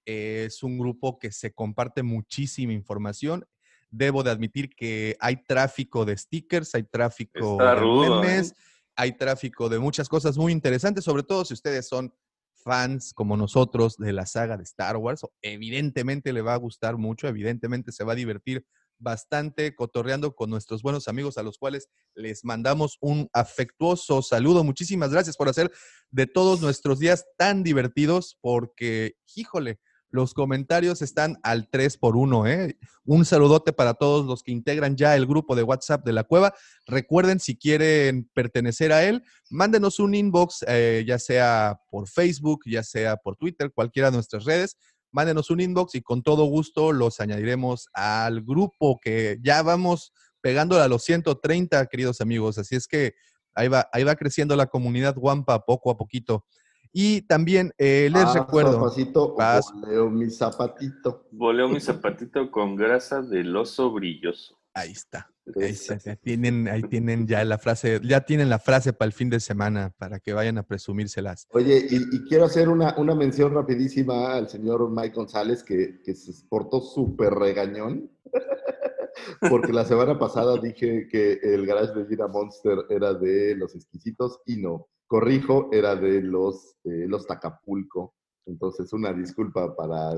eh, es un grupo que se comparte muchísima información. Debo de admitir que hay tráfico de stickers, hay tráfico Está de rudo, memes, ¿eh? hay tráfico de muchas cosas muy interesantes, sobre todo si ustedes son fans como nosotros de la saga de Star Wars, evidentemente le va a gustar mucho, evidentemente se va a divertir bastante cotorreando con nuestros buenos amigos a los cuales les mandamos un afectuoso saludo. Muchísimas gracias por hacer de todos nuestros días tan divertidos porque, híjole, los comentarios están al 3 por 1. ¿eh? Un saludote para todos los que integran ya el grupo de WhatsApp de la cueva. Recuerden, si quieren pertenecer a él, mándenos un inbox, eh, ya sea por Facebook, ya sea por Twitter, cualquiera de nuestras redes. Mándenos un inbox y con todo gusto los añadiremos al grupo que ya vamos pegándole a los 130, queridos amigos. Así es que ahí va, ahí va creciendo la comunidad Guampa poco a poquito. Y también eh, les Ah, recuerdo. Pasito, Vas. voleo mi zapatito. Voleo mi zapatito con grasa del oso brilloso. Ahí está. Ahí, está, tienen, ahí tienen ya la frase, ya tienen la frase para el fin de semana, para que vayan a presumírselas. Oye, y, y quiero hacer una, una mención rapidísima al señor Mike González, que, que se portó súper regañón. Porque la semana pasada dije que el garage de Gina Monster era de los exquisitos y no. Corrijo, era de los, eh, los Tacapulco. Entonces, una disculpa para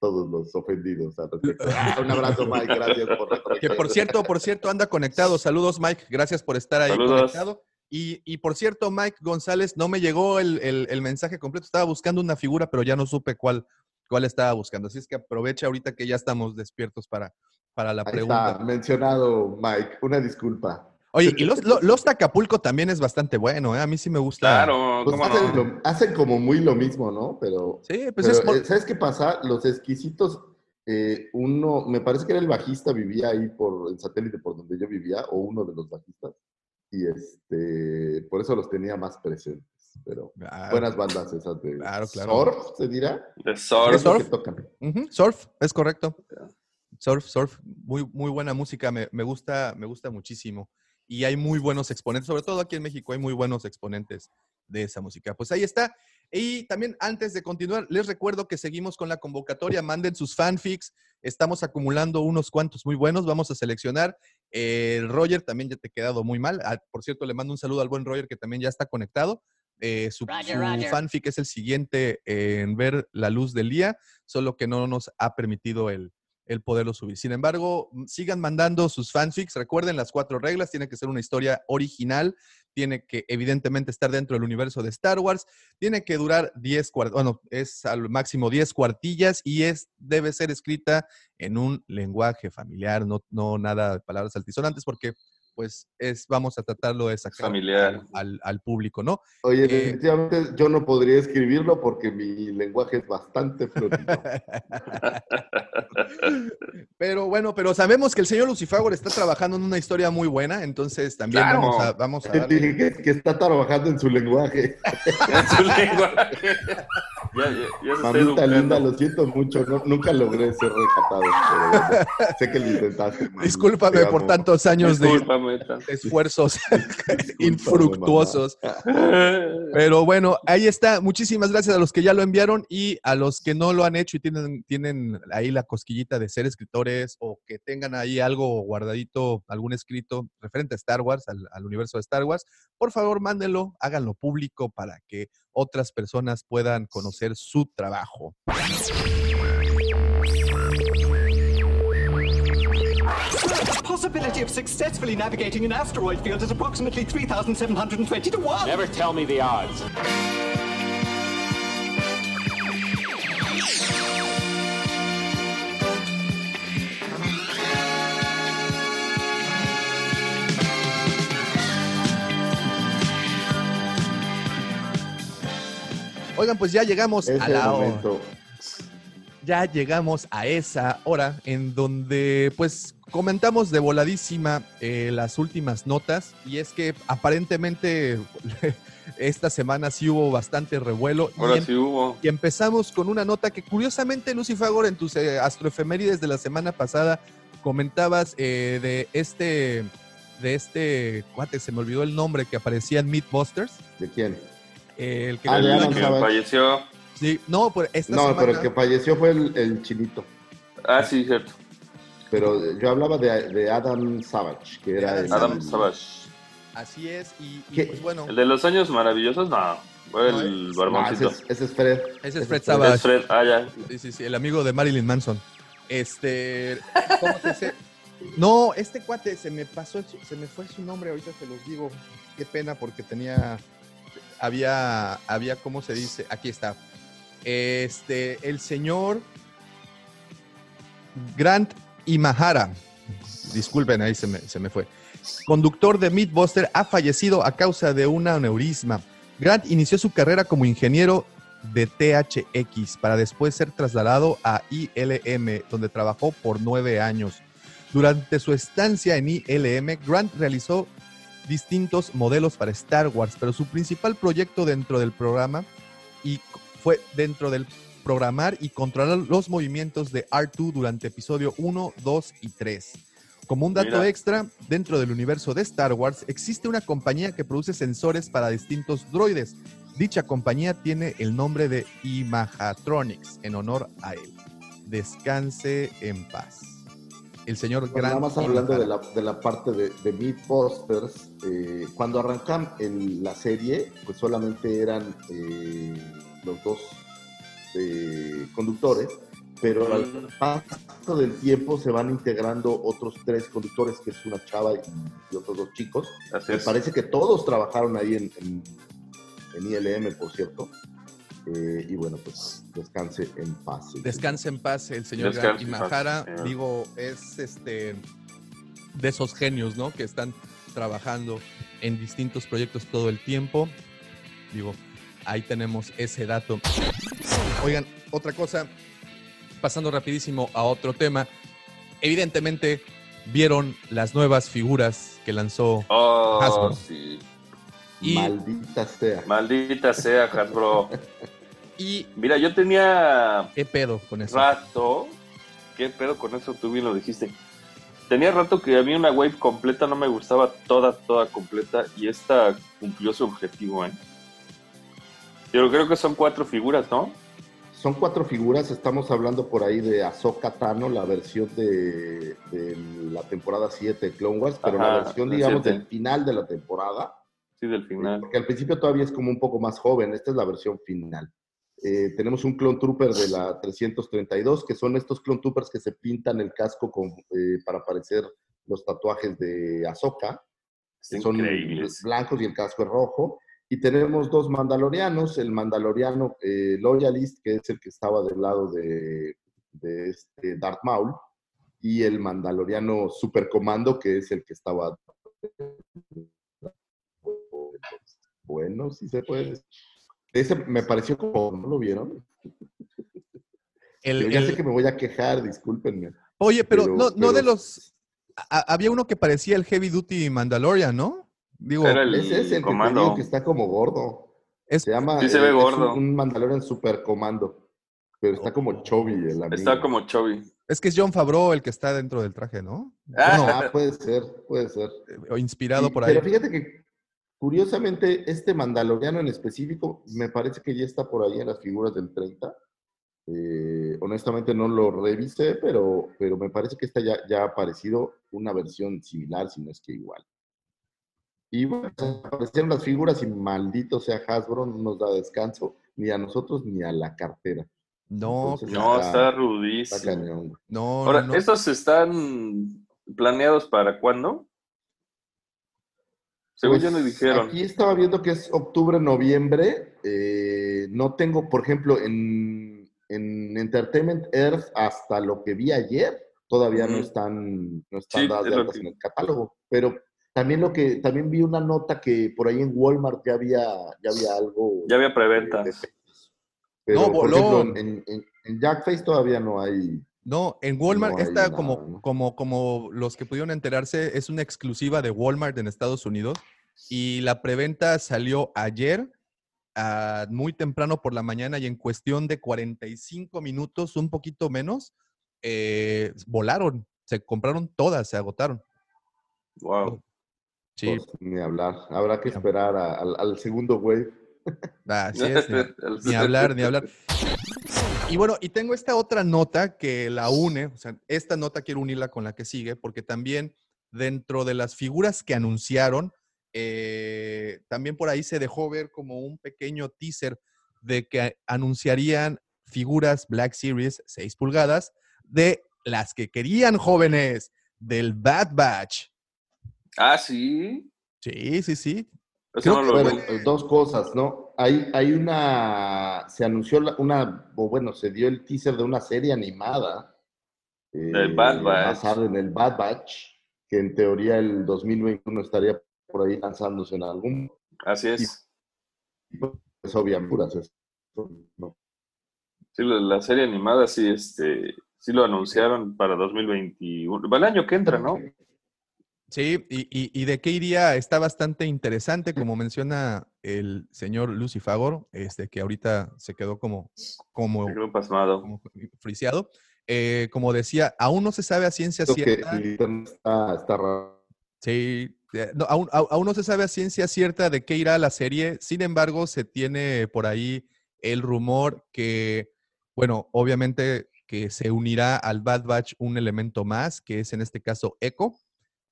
todos los ofendidos al respecto. Ah, un abrazo, Mike. Gracias por la Que por cierto, por cierto, anda conectado. Saludos, Mike. Gracias por estar ahí Saludos. conectado. Y, y por cierto, Mike González, no me llegó el, el- el mensaje completo. Estaba buscando una figura, pero ya no supe cuál, cuál estaba buscando. Así es que aprovecha ahorita que ya estamos despiertos para, para la Ahí pregunta. está, mencionado Mike. Una disculpa. Oye, y los, lo- los Tacapulco también es bastante bueno, ¿eh? A mí sí me gusta. Claro, Pues cómo hacen, no. lo- hacen como muy lo mismo, ¿no? Pero Sí, pues Pero, es. por- eh, ¿Sabes qué pasa? Los exquisitos, eh, uno, me parece que era el bajista, vivía ahí por el satélite por donde yo vivía, o uno de los bajistas, y este, por eso los tenía más presentes. Pero Ah, buenas bandas esas de Claro, claro. surf, se dirá. De surf. Surf? que tocan. Ujú, Surf, es correcto. Surf, surf, muy, muy buena música, me, me gusta, me gusta muchísimo. Y hay muy buenos exponentes, sobre todo aquí en México hay muy buenos exponentes de esa música. Pues ahí está. Y también antes de continuar, les recuerdo que seguimos con la convocatoria, manden sus fanfics, estamos acumulando unos cuantos muy buenos, vamos a seleccionar. Eh, Roger también ya te ha quedado muy mal. Ah, por cierto, le mando un saludo al buen Roger que también ya está conectado. Eh, su, Roger, su Roger. fanfic es el siguiente en ver la luz del día, solo que no nos ha permitido el, el poderlo subir. Sin embargo, m- sigan mandando sus fanfics. Recuerden las cuatro reglas. Tiene que ser una historia original. Tiene que evidentemente estar dentro del universo de Star Wars. Tiene que durar 10 cuartillas. Bueno, es al máximo 10 cuartillas y es, debe ser escrita en un lenguaje familiar, no, no nada de palabras altisonantes, porque pues es, vamos a tratarlo de sacar Familiar. al, al- al público, ¿no? Oye, Eh, definitivamente yo no podría escribirlo porque mi lenguaje es bastante florido. Pero bueno, pero sabemos que el señor Lucifagor está trabajando en una historia muy buena, entonces también Claro. vamos a, vamos a Te darle. dije que, que está trabajando en su lenguaje. En su lengua. ya, ya, ya Mamita linda, lo siento mucho, no- nunca logré ser recatado. Pero bueno, sé que lo intentaste. mami, Discúlpame por tantos años de Esfuerzos infructuosos. Pero bueno, ahí está. Muchísimas gracias a los que ya lo enviaron y a los que no lo han hecho y tienen, tienen ahí la cosquillita de ser escritores o que tengan ahí algo guardadito, algún escrito referente a Star Wars, al, al universo de Star Wars. Por favor, mándenlo, háganlo público para que otras personas puedan conocer su trabajo. The possibility of successfully navigating an asteroid field is approximately 3,720 to 1. Never tell me the odds. Oigan, pues ya llegamos Ese a la hora. ya llegamos a esa hora en donde pues comentamos de voladísima eh, las últimas notas y es que aparentemente esta semana sí hubo bastante revuelo y, Ahora em- sí hubo. y empezamos con una nota que curiosamente Lucy Fagor en tus eh, astroefemérides de la semana pasada comentabas eh, de este de este cuate se me olvidó el nombre que aparecía en Mythbusters ¿De quién? eh, el que Ah, El que falleció. sí no pues esta No, semana pero el que falleció fue el, el chinito. Ah, sí, cierto. Pero yo hablaba de, de Adam Savage, que era Adam el, Adam Savage. así es y, pues bueno El de los años maravillosos, no. Fue No, el Ah, ese, barboncito. es, ese es Fred. Ese es Fred. Savage. Es Fred. Ah, ya. Sí, sí, sí, el amigo de Marilyn Manson. Este, ¿cómo se dice? No, este cuate se me pasó, el se me fue su nombre, ahorita se los digo. Qué pena porque tenía, había, había, ¿cómo se dice? Aquí está. Este, el señor Grant Imahara. Disculpen, ahí se me, se me fue. Conductor de Mythbuster ha fallecido a causa de un aneurisma. Grant inició su carrera como ingeniero de THX para después ser trasladado a ILM, donde trabajó por nueve años. Durante su estancia en ILM, Grant realizó distintos modelos para Star Wars, pero su principal proyecto dentro del programa y fue dentro del programar y controlar los movimientos de R2 durante episodio 1, 2 y 3. Como un dato Mira. extra, dentro del universo de Star Wars existe una compañía que produce sensores para distintos droides. Dicha compañía tiene el nombre de Imahatronics en honor a él. Descanse en paz. El señor Bueno, Grant nada más hablando de la, de la parte de, de Mythbusters, eh, cuando arrancan en la serie, pues solamente eran eh, los dos eh, conductores, pero al paso del tiempo se van integrando otros tres conductores, que es una chava y, y otros dos chicos. Así Me es. parece que todos trabajaron ahí en, en, en ILM, por cierto. Eh, y bueno, pues descanse en paz. Descanse en paz el señor Imahara. señor. Digo, es este de esos genios, ¿no? Que están trabajando en distintos proyectos todo el tiempo. Digo, ahí tenemos ese dato. Oigan, otra cosa, pasando rapidísimo a otro tema. Evidentemente, vieron las nuevas figuras que lanzó Oh, Hasbro. sí. y, Maldita sea. Maldita sea, Hasbro. y Mira, yo tenía qué pedo con eso. rato. ¿Qué pedo con eso? Tú bien lo dijiste. Tenía rato que a mí una wave completa no me gustaba toda, toda completa. Y esta cumplió su objetivo, ¿eh? Yo creo que son cuatro figuras, ¿no? Son cuatro figuras, estamos hablando por ahí de Ahsoka Tano, la versión de, de la temporada 7 de Clone Wars, pero Ajá, la versión, digamos, siete. del final de la temporada, Sí, del final. porque al principio todavía es como un poco más joven, esta es la versión final. Eh, tenemos un Clone Trooper de la 332, que son estos Clone Troopers que se pintan el casco con, eh, para parecer los tatuajes de Ahsoka, que son Increíbles. blancos y el casco es rojo. Y tenemos dos mandalorianos, el mandaloriano eh, Loyalist, que es el que estaba del lado de, de este Darth Maul, y el mandaloriano Supercomando, que es el que estaba... Bueno, sí se puede. decir. Ese me pareció como, ¿no lo vieron? El- ya el- sé que me voy a quejar, discúlpenme. Oye, pero, pero- no, no de los. a- había uno que parecía el Heavy Duty Mandalorian, ¿no? Digo, el Ese es el que te comando. digo que está como gordo. es, Se llama. Sí se ve eh, es gordo. un, un Mandalorian Supercomando. Pero está como chubby el amigo. Está como Chovy. es que es John Favreau el que está dentro del traje, ¿no? Ah, Bueno, Ah, puede ser, puede ser. o inspirado Y- por ahí. Pero fíjate que, curiosamente, este Mandaloriano en específico, me parece que ya está por ahí en las figuras del 30. Eh, honestamente no lo revisé, pero, pero me parece que esta ya, ya ha aparecido una versión similar, si no es que igual. Y bueno, pues, aparecieron las figuras y maldito sea Hasbro, no nos da descanso, ni a nosotros ni a la cartera. No, Entonces, No, está- está Está rudísimo. cañón. güey. no, Ahora, no, no. ¿estos están planeados para cuándo? Según Pues, me dijeron. Aquí estaba viendo que es octubre, noviembre. eh, no tengo, por ejemplo, en, en Entertainment Earth, hasta lo que vi ayer, todavía no están, no están Sí, dadas es de lo altas que- en el catálogo. Pero también lo que, también vi una nota que por ahí en Walmart ya había, ya había algo. Ya había preventa. No, voló. ejemplo, en, en, en Jackface todavía no hay. No, en Walmart No está nada, como, ¿no? como, como los que pudieron enterarse, es una exclusiva de Walmart en Estados Unidos y la preventa salió ayer ah, muy temprano por la mañana y en cuestión de 45 minutos, un poquito menos, eh, volaron, se compraron todas, se agotaron. Wow. Sí, Pues, ni hablar. Habrá que esperar a- al, al segundo wave. así es, ni, ni hablar, ni hablar. Y bueno, y tengo esta otra nota que la une, o sea, esta nota quiero unirla con la que sigue, porque también dentro de las figuras que anunciaron, eh, también por ahí se dejó ver como un pequeño teaser de que anunciarían figuras Black Series 6 pulgadas de las que querían jóvenes del Bad Batch. Ah, sí. Sí, sí, sí. Eso no Bueno, eh, dos cosas, ¿no? Hay, hay una, se anunció una, o bueno, se dio el teaser de una serie animada. eh, Del Bad Batch. Basada en el Bad Batch, que en teoría el 2021 estaría por ahí lanzándose en algún, Así es. pues obviamente, es- no. Sí, la, la serie animada sí, este, sí lo anunciaron para 2021. Va el año que entra, ¿no? Sí, y, y- y de qué iría está bastante interesante, como menciona el señor Lucifagor, este, que ahorita se quedó como, como, pasmado. como friseado. Eh, como decía, aún no se sabe a ciencia cierta. está, raro. Sí, eh, no, aún, aún no se sabe a ciencia cierta de qué irá la serie. Sin embargo, se tiene por ahí el rumor que, bueno, obviamente que se unirá al Bad Batch un elemento más, que es en este caso Echo,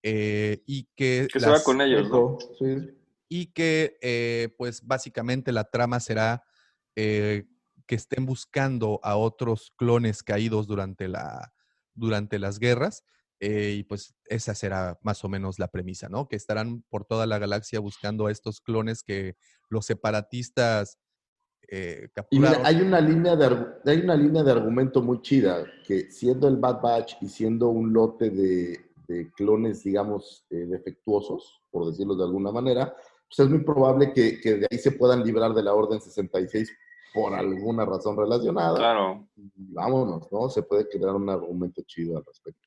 eh, y que, Que se va con ellos, ¿no? Sí. y que eh, pues básicamente la trama será eh, que estén buscando a otros clones caídos durante, la, durante las guerras. eh, y pues esa será más o menos la premisa, ¿no? Que estarán por toda la galaxia buscando a estos clones que los separatistas eh, Y mira, capturaron. hay una, línea de, hay una línea de argumento muy chida, que siendo el Bad Batch y siendo un lote de, de clones, digamos, eh, defectuosos, por decirlo de alguna manera, pues es muy probable que, que de ahí se puedan librar de la Orden 66 por alguna razón relacionada. Claro. Vámonos, ¿no? Se puede crear un argumento chido al respecto.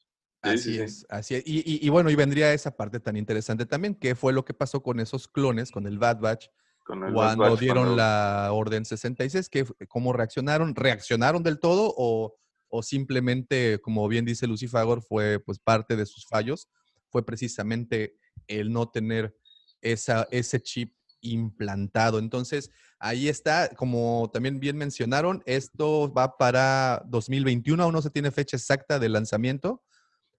Sí, Así sí, sí. es, así es. Y, y- y bueno, y vendría esa parte tan interesante también, que fue lo que pasó con esos clones, con el Bad Batch, Con el Bad cuando Batch, dieron cuando- la orden 66, que, ¿cómo reaccionaron? ¿Reaccionaron del todo o, o simplemente, como bien dice Lucifagor, fue pues parte de sus fallos? Fue precisamente el no tener esa, ese chip implantado. Entonces, ahí está, como también bien mencionaron, esto va para 2021, aún no se tiene fecha exacta de lanzamiento.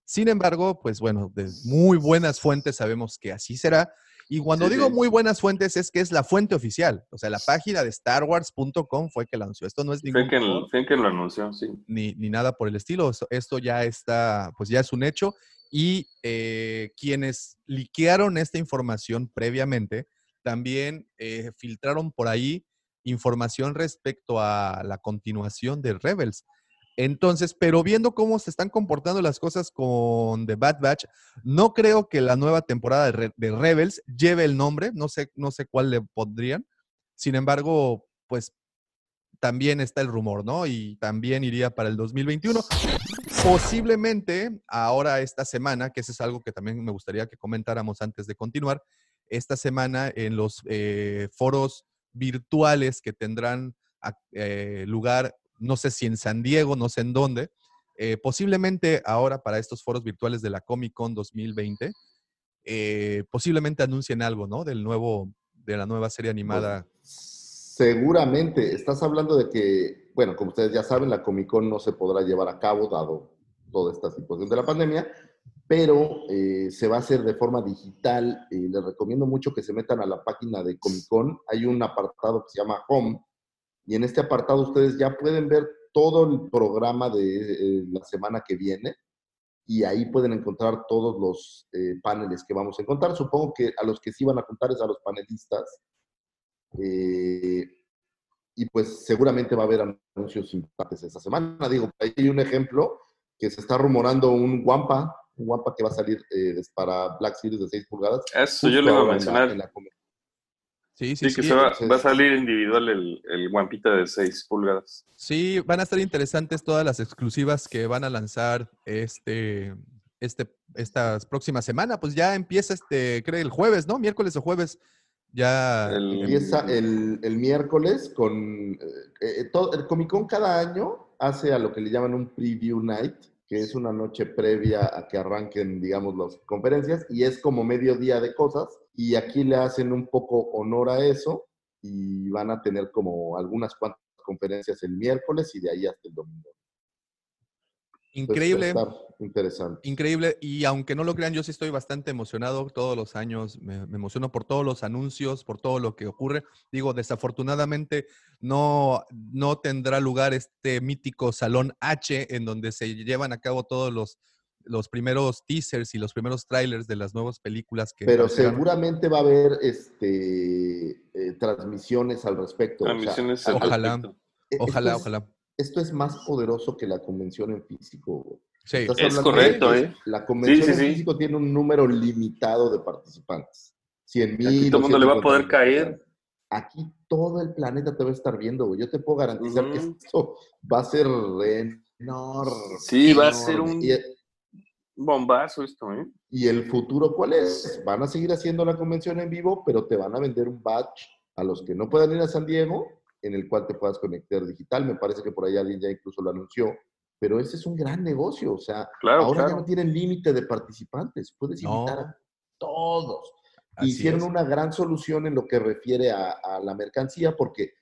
Sin embargo, pues bueno, de muy buenas fuentes sabemos que así será. Y cuando Sí, digo sí. muy buenas fuentes es que es la fuente oficial. O sea, la página de StarWars.com fue que la anunció. Esto no es ningún Fue quien, rumor fue quien lo anunció, sí. ni, ni nada por el estilo. Esto, esto ya está, pues ya es un hecho. Y eh, quienes liquearon esta información previamente también eh, filtraron por ahí información respecto a la continuación de Rebels. Entonces, pero viendo cómo se están comportando las cosas con The Bad Batch, no creo que la nueva temporada de, Re- de Rebels lleve el nombre, no sé, no sé cuál le pondrían. Sin embargo, pues también está el rumor, ¿no? Y también iría para el 2021. Posiblemente ahora esta semana, que eso es algo que también me gustaría que comentáramos antes de continuar, esta semana en los eh, foros virtuales que tendrán eh, lugar, no sé si en San Diego, no sé en dónde, eh, posiblemente ahora para estos foros virtuales de la Comic Con 2020, eh, posiblemente anuncien algo, ¿no? Del nuevo, de la nueva serie animada. Seguramente, estás hablando de que, bueno, como ustedes ya saben, la Comic Con no se podrá llevar a cabo dado toda esta situación de la pandemia, pero eh, se va a hacer de forma digital. Les recomiendo mucho que se metan a la página de Comic Con. Hay un apartado que se llama Home y en este apartado ustedes ya pueden ver todo el programa de eh, la semana que viene y ahí pueden encontrar todos los eh, paneles que vamos a encontrar. Supongo que a los que sí van a contar es a los panelistas. Eh, y pues seguramente va a haber anuncios importantes esta semana. Digo, ahí hay un ejemplo que se está rumorando un Wampa, un Wampa que va a salir eh, para Black Series de 6 pulgadas. Eso yo le iba a en la- mencionar. en la Comic- Sí, sí, Sí, que sí. se va, entonces- va a salir individual el, el guampita de 6 pulgadas. Sí, van a estar interesantes todas las exclusivas que van a lanzar este, este, estas próximas semanas. Pues ya empieza este, creo el jueves, ¿no? Miércoles o jueves. Ya. El- Empieza el, el miércoles con... eh, eh, todo, el Comic Con cada año hace a lo que le llaman un preview night, que es una noche previa a que arranquen, digamos, las conferencias, y es como medio día de cosas, y aquí le hacen un poco honor a eso, y van a tener como algunas cuantas conferencias el miércoles y de ahí hasta el domingo. Increíble. a estar interesante. Increíble, y aunque no lo crean, yo sí estoy bastante emocionado todos los años, me, me emociono por todos los anuncios, por todo lo que ocurre. Digo, desafortunadamente no, no tendrá lugar este mítico Salón H en donde se llevan a cabo todos los, los primeros teasers y los primeros trailers de las nuevas películas que... Pero seguramente va a haber este, eh, transmisiones al respecto. o sea, Transmisiones al- al Ojalá. respecto. e- Ojalá, esto es- ojalá. Esto es más poderoso que la convención en físico. güey. Sí, Estás Es correcto, de- ¿eh? La convención Sí, sí, en sí. físico tiene un número limitado de participantes. 100 Aquí mil. todo el mundo le va a poder caer. Aquí todo el planeta te va a estar viendo, güey. Yo te puedo garantizar que esto va a ser enorme. Sí, va a ser un- Y, Bombazo esto, ¿eh? y el futuro, ¿cuál es? Van a seguir haciendo la convención en vivo, pero te van a vender un badge a los que no puedan ir a San Diego, en el cual te puedas conectar digital. Me parece que por ahí alguien ya incluso lo anunció. Pero ese es un gran negocio. O sea, Claro, ahora ya no tienen límite de participantes. Puedes No. invitar a todos. así Hicieron es. una gran solución en lo que refiere a, a la mercancía, porque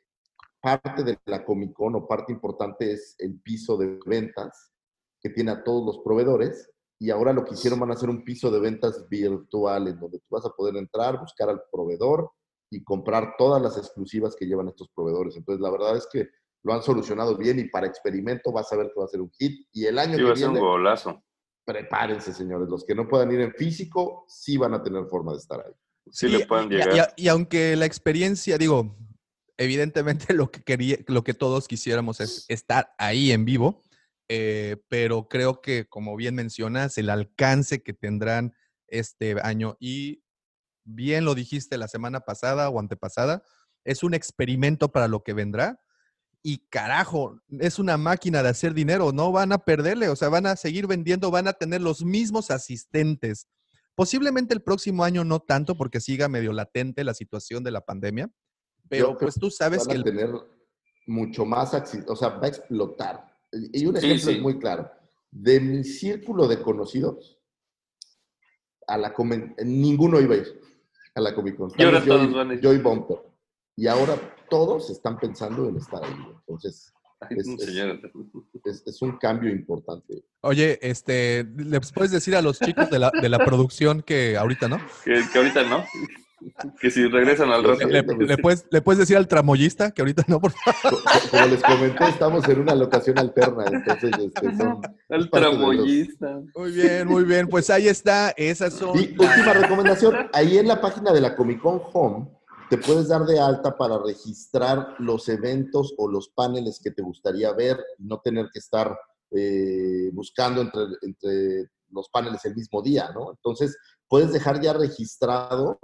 parte de la Comic Con o parte importante es el piso de ventas que tiene a todos los proveedores. Y ahora lo que hicieron van a hacer un piso de ventas virtual en donde tú vas a poder entrar, buscar al proveedor y comprar todas las exclusivas que llevan estos proveedores. Entonces, la verdad es que lo han solucionado bien y para experimento vas a ver que va a ser un hit. Y el año Sí, va que a ser un viene, golazo. prepárense, señores. Los que no puedan ir en físico, sí van a tener forma de estar ahí. Sí, le pueden y- y- llegar. Y, y aunque la experiencia, digo, evidentemente lo que quería, lo que todos quisiéramos es estar ahí en vivo, eh, pero creo que, como bien mencionas, el alcance que tendrán este año y bien lo dijiste la semana pasada o antepasada, es un experimento para lo que vendrá. Y carajo, es una máquina de hacer dinero, no van a perderle, o sea, van a seguir vendiendo, van a tener los mismos asistentes. Posiblemente el próximo año no tanto porque siga medio latente la situación de la pandemia, pero pues tú sabes van que a el, tener mucho más, o sea, va a explotar. Y un ejemplo sí. es muy claro. De mi círculo de conocidos, a la ninguno iba a ir a la Comic Con. Y ahora todos van a ir. Joy Bumper. Y ahora todos están pensando en estar ahí. Entonces, es- no, es- señora. es, es un cambio importante. oye, este, ¿les puedes decir a los chicos de la, de la producción que ahorita no? Que, que ahorita no. Que si regresan al rato. ¿Le, le puedes, ¿Le puedes decir al tramoyista que ahorita no, por favor? Co- co- Como les comenté, estamos en una locación alterna. Entonces, este, son, los- tramoyista. Muy bien, muy bien. Pues ahí está. Esas son. Y última recomendación, ahí en la página de la Comic Con Home te puedes dar de alta para registrar los eventos o los paneles que te gustaría ver no tener que estar eh, buscando entre, entre los paneles el mismo día, ¿no? Entonces, puedes dejar ya registrado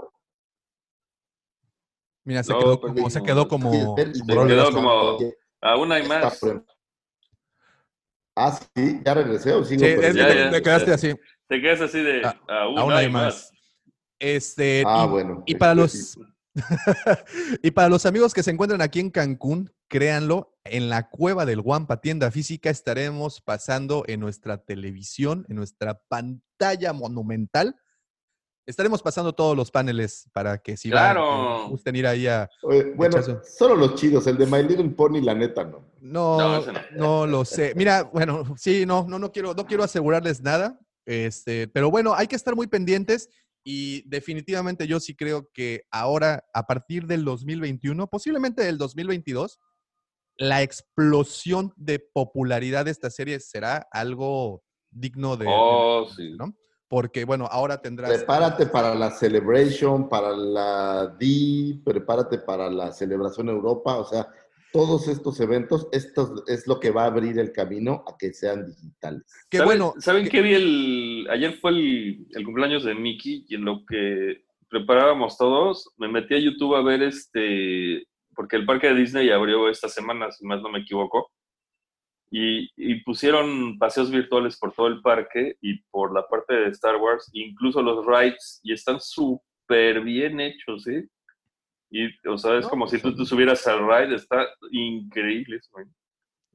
Mira, se No, quedó pues, como, se quedó como. te quedó como-. Aún hay más. Ah, sí, ya regresé o sigo. Sí, por es el- que Ya, te, ya. te quedaste así. Te quedas así de. Ah, Aún, Aún hay hay más. más. Este, Ah, y, bueno. y para los Este, y para los amigos que se encuentran aquí en Cancún, créanlo, en la cueva del Guampa tienda física estaremos pasando en nuestra televisión, en nuestra pantalla monumental. Estaremos pasando todos los paneles para que si van, Claro. eh, gusten ir ahí a... Oye, bueno, Echazo. solo los chidos, el de My Little Pony, la neta, no. No, No, no, ese no. lo sé. Mira, bueno, sí, no, no, no quiero, no quiero asegurarles nada. Este, pero bueno, hay que estar muy pendientes y definitivamente yo sí creo que ahora, a partir del 2021, posiblemente del 2022, la explosión de popularidad de esta serie será algo digno de, Oh, sí. ¿no? Porque bueno, ahora tendrás Prepárate para la Celebration, para la D, prepárate para la celebración Europa, o sea, todos estos eventos, esto es lo que va a abrir el camino a que sean digitales. que ¿Saben- bueno, ¿Saben que- qué vi el. Ayer fue el, el cumpleaños de Mickey y en lo que preparábamos todos, me metí a YouTube a ver este. Porque el parque de Disney abrió esta semana, si más no me equivoco. Y, y pusieron paseos virtuales por todo el parque y por la parte de Star Wars, incluso los rides, y están súper bien hechos, ¿sí? Y, o sea, es No, como si pues, tú te subieras al ride, está increíble. eso, güey.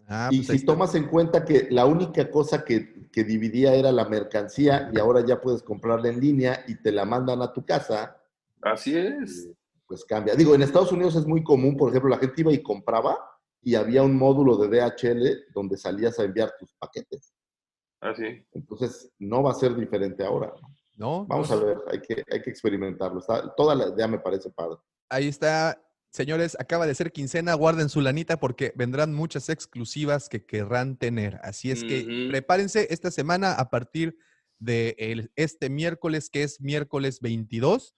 Ah, y pues ahí si tomas en cuenta que la única cosa que, que dividía era la mercancía y ahora ya puedes comprarla en línea y te la mandan a tu casa, Así es. eh, pues cambia. Digo, en Estados Unidos es muy común, por ejemplo, la gente iba y compraba y había un módulo de DHL donde salías a enviar tus paquetes. Así. Entonces, no va a ser diferente ahora. ¿No? Vamos a ver, hay que, hay que experimentarlo. Está, toda la idea me parece padre. Ahí está. Señores, acaba de ser quincena, guarden su lanita porque vendrán muchas exclusivas que querrán tener. Así es que prepárense esta semana a partir de el- este miércoles, que es miércoles 22,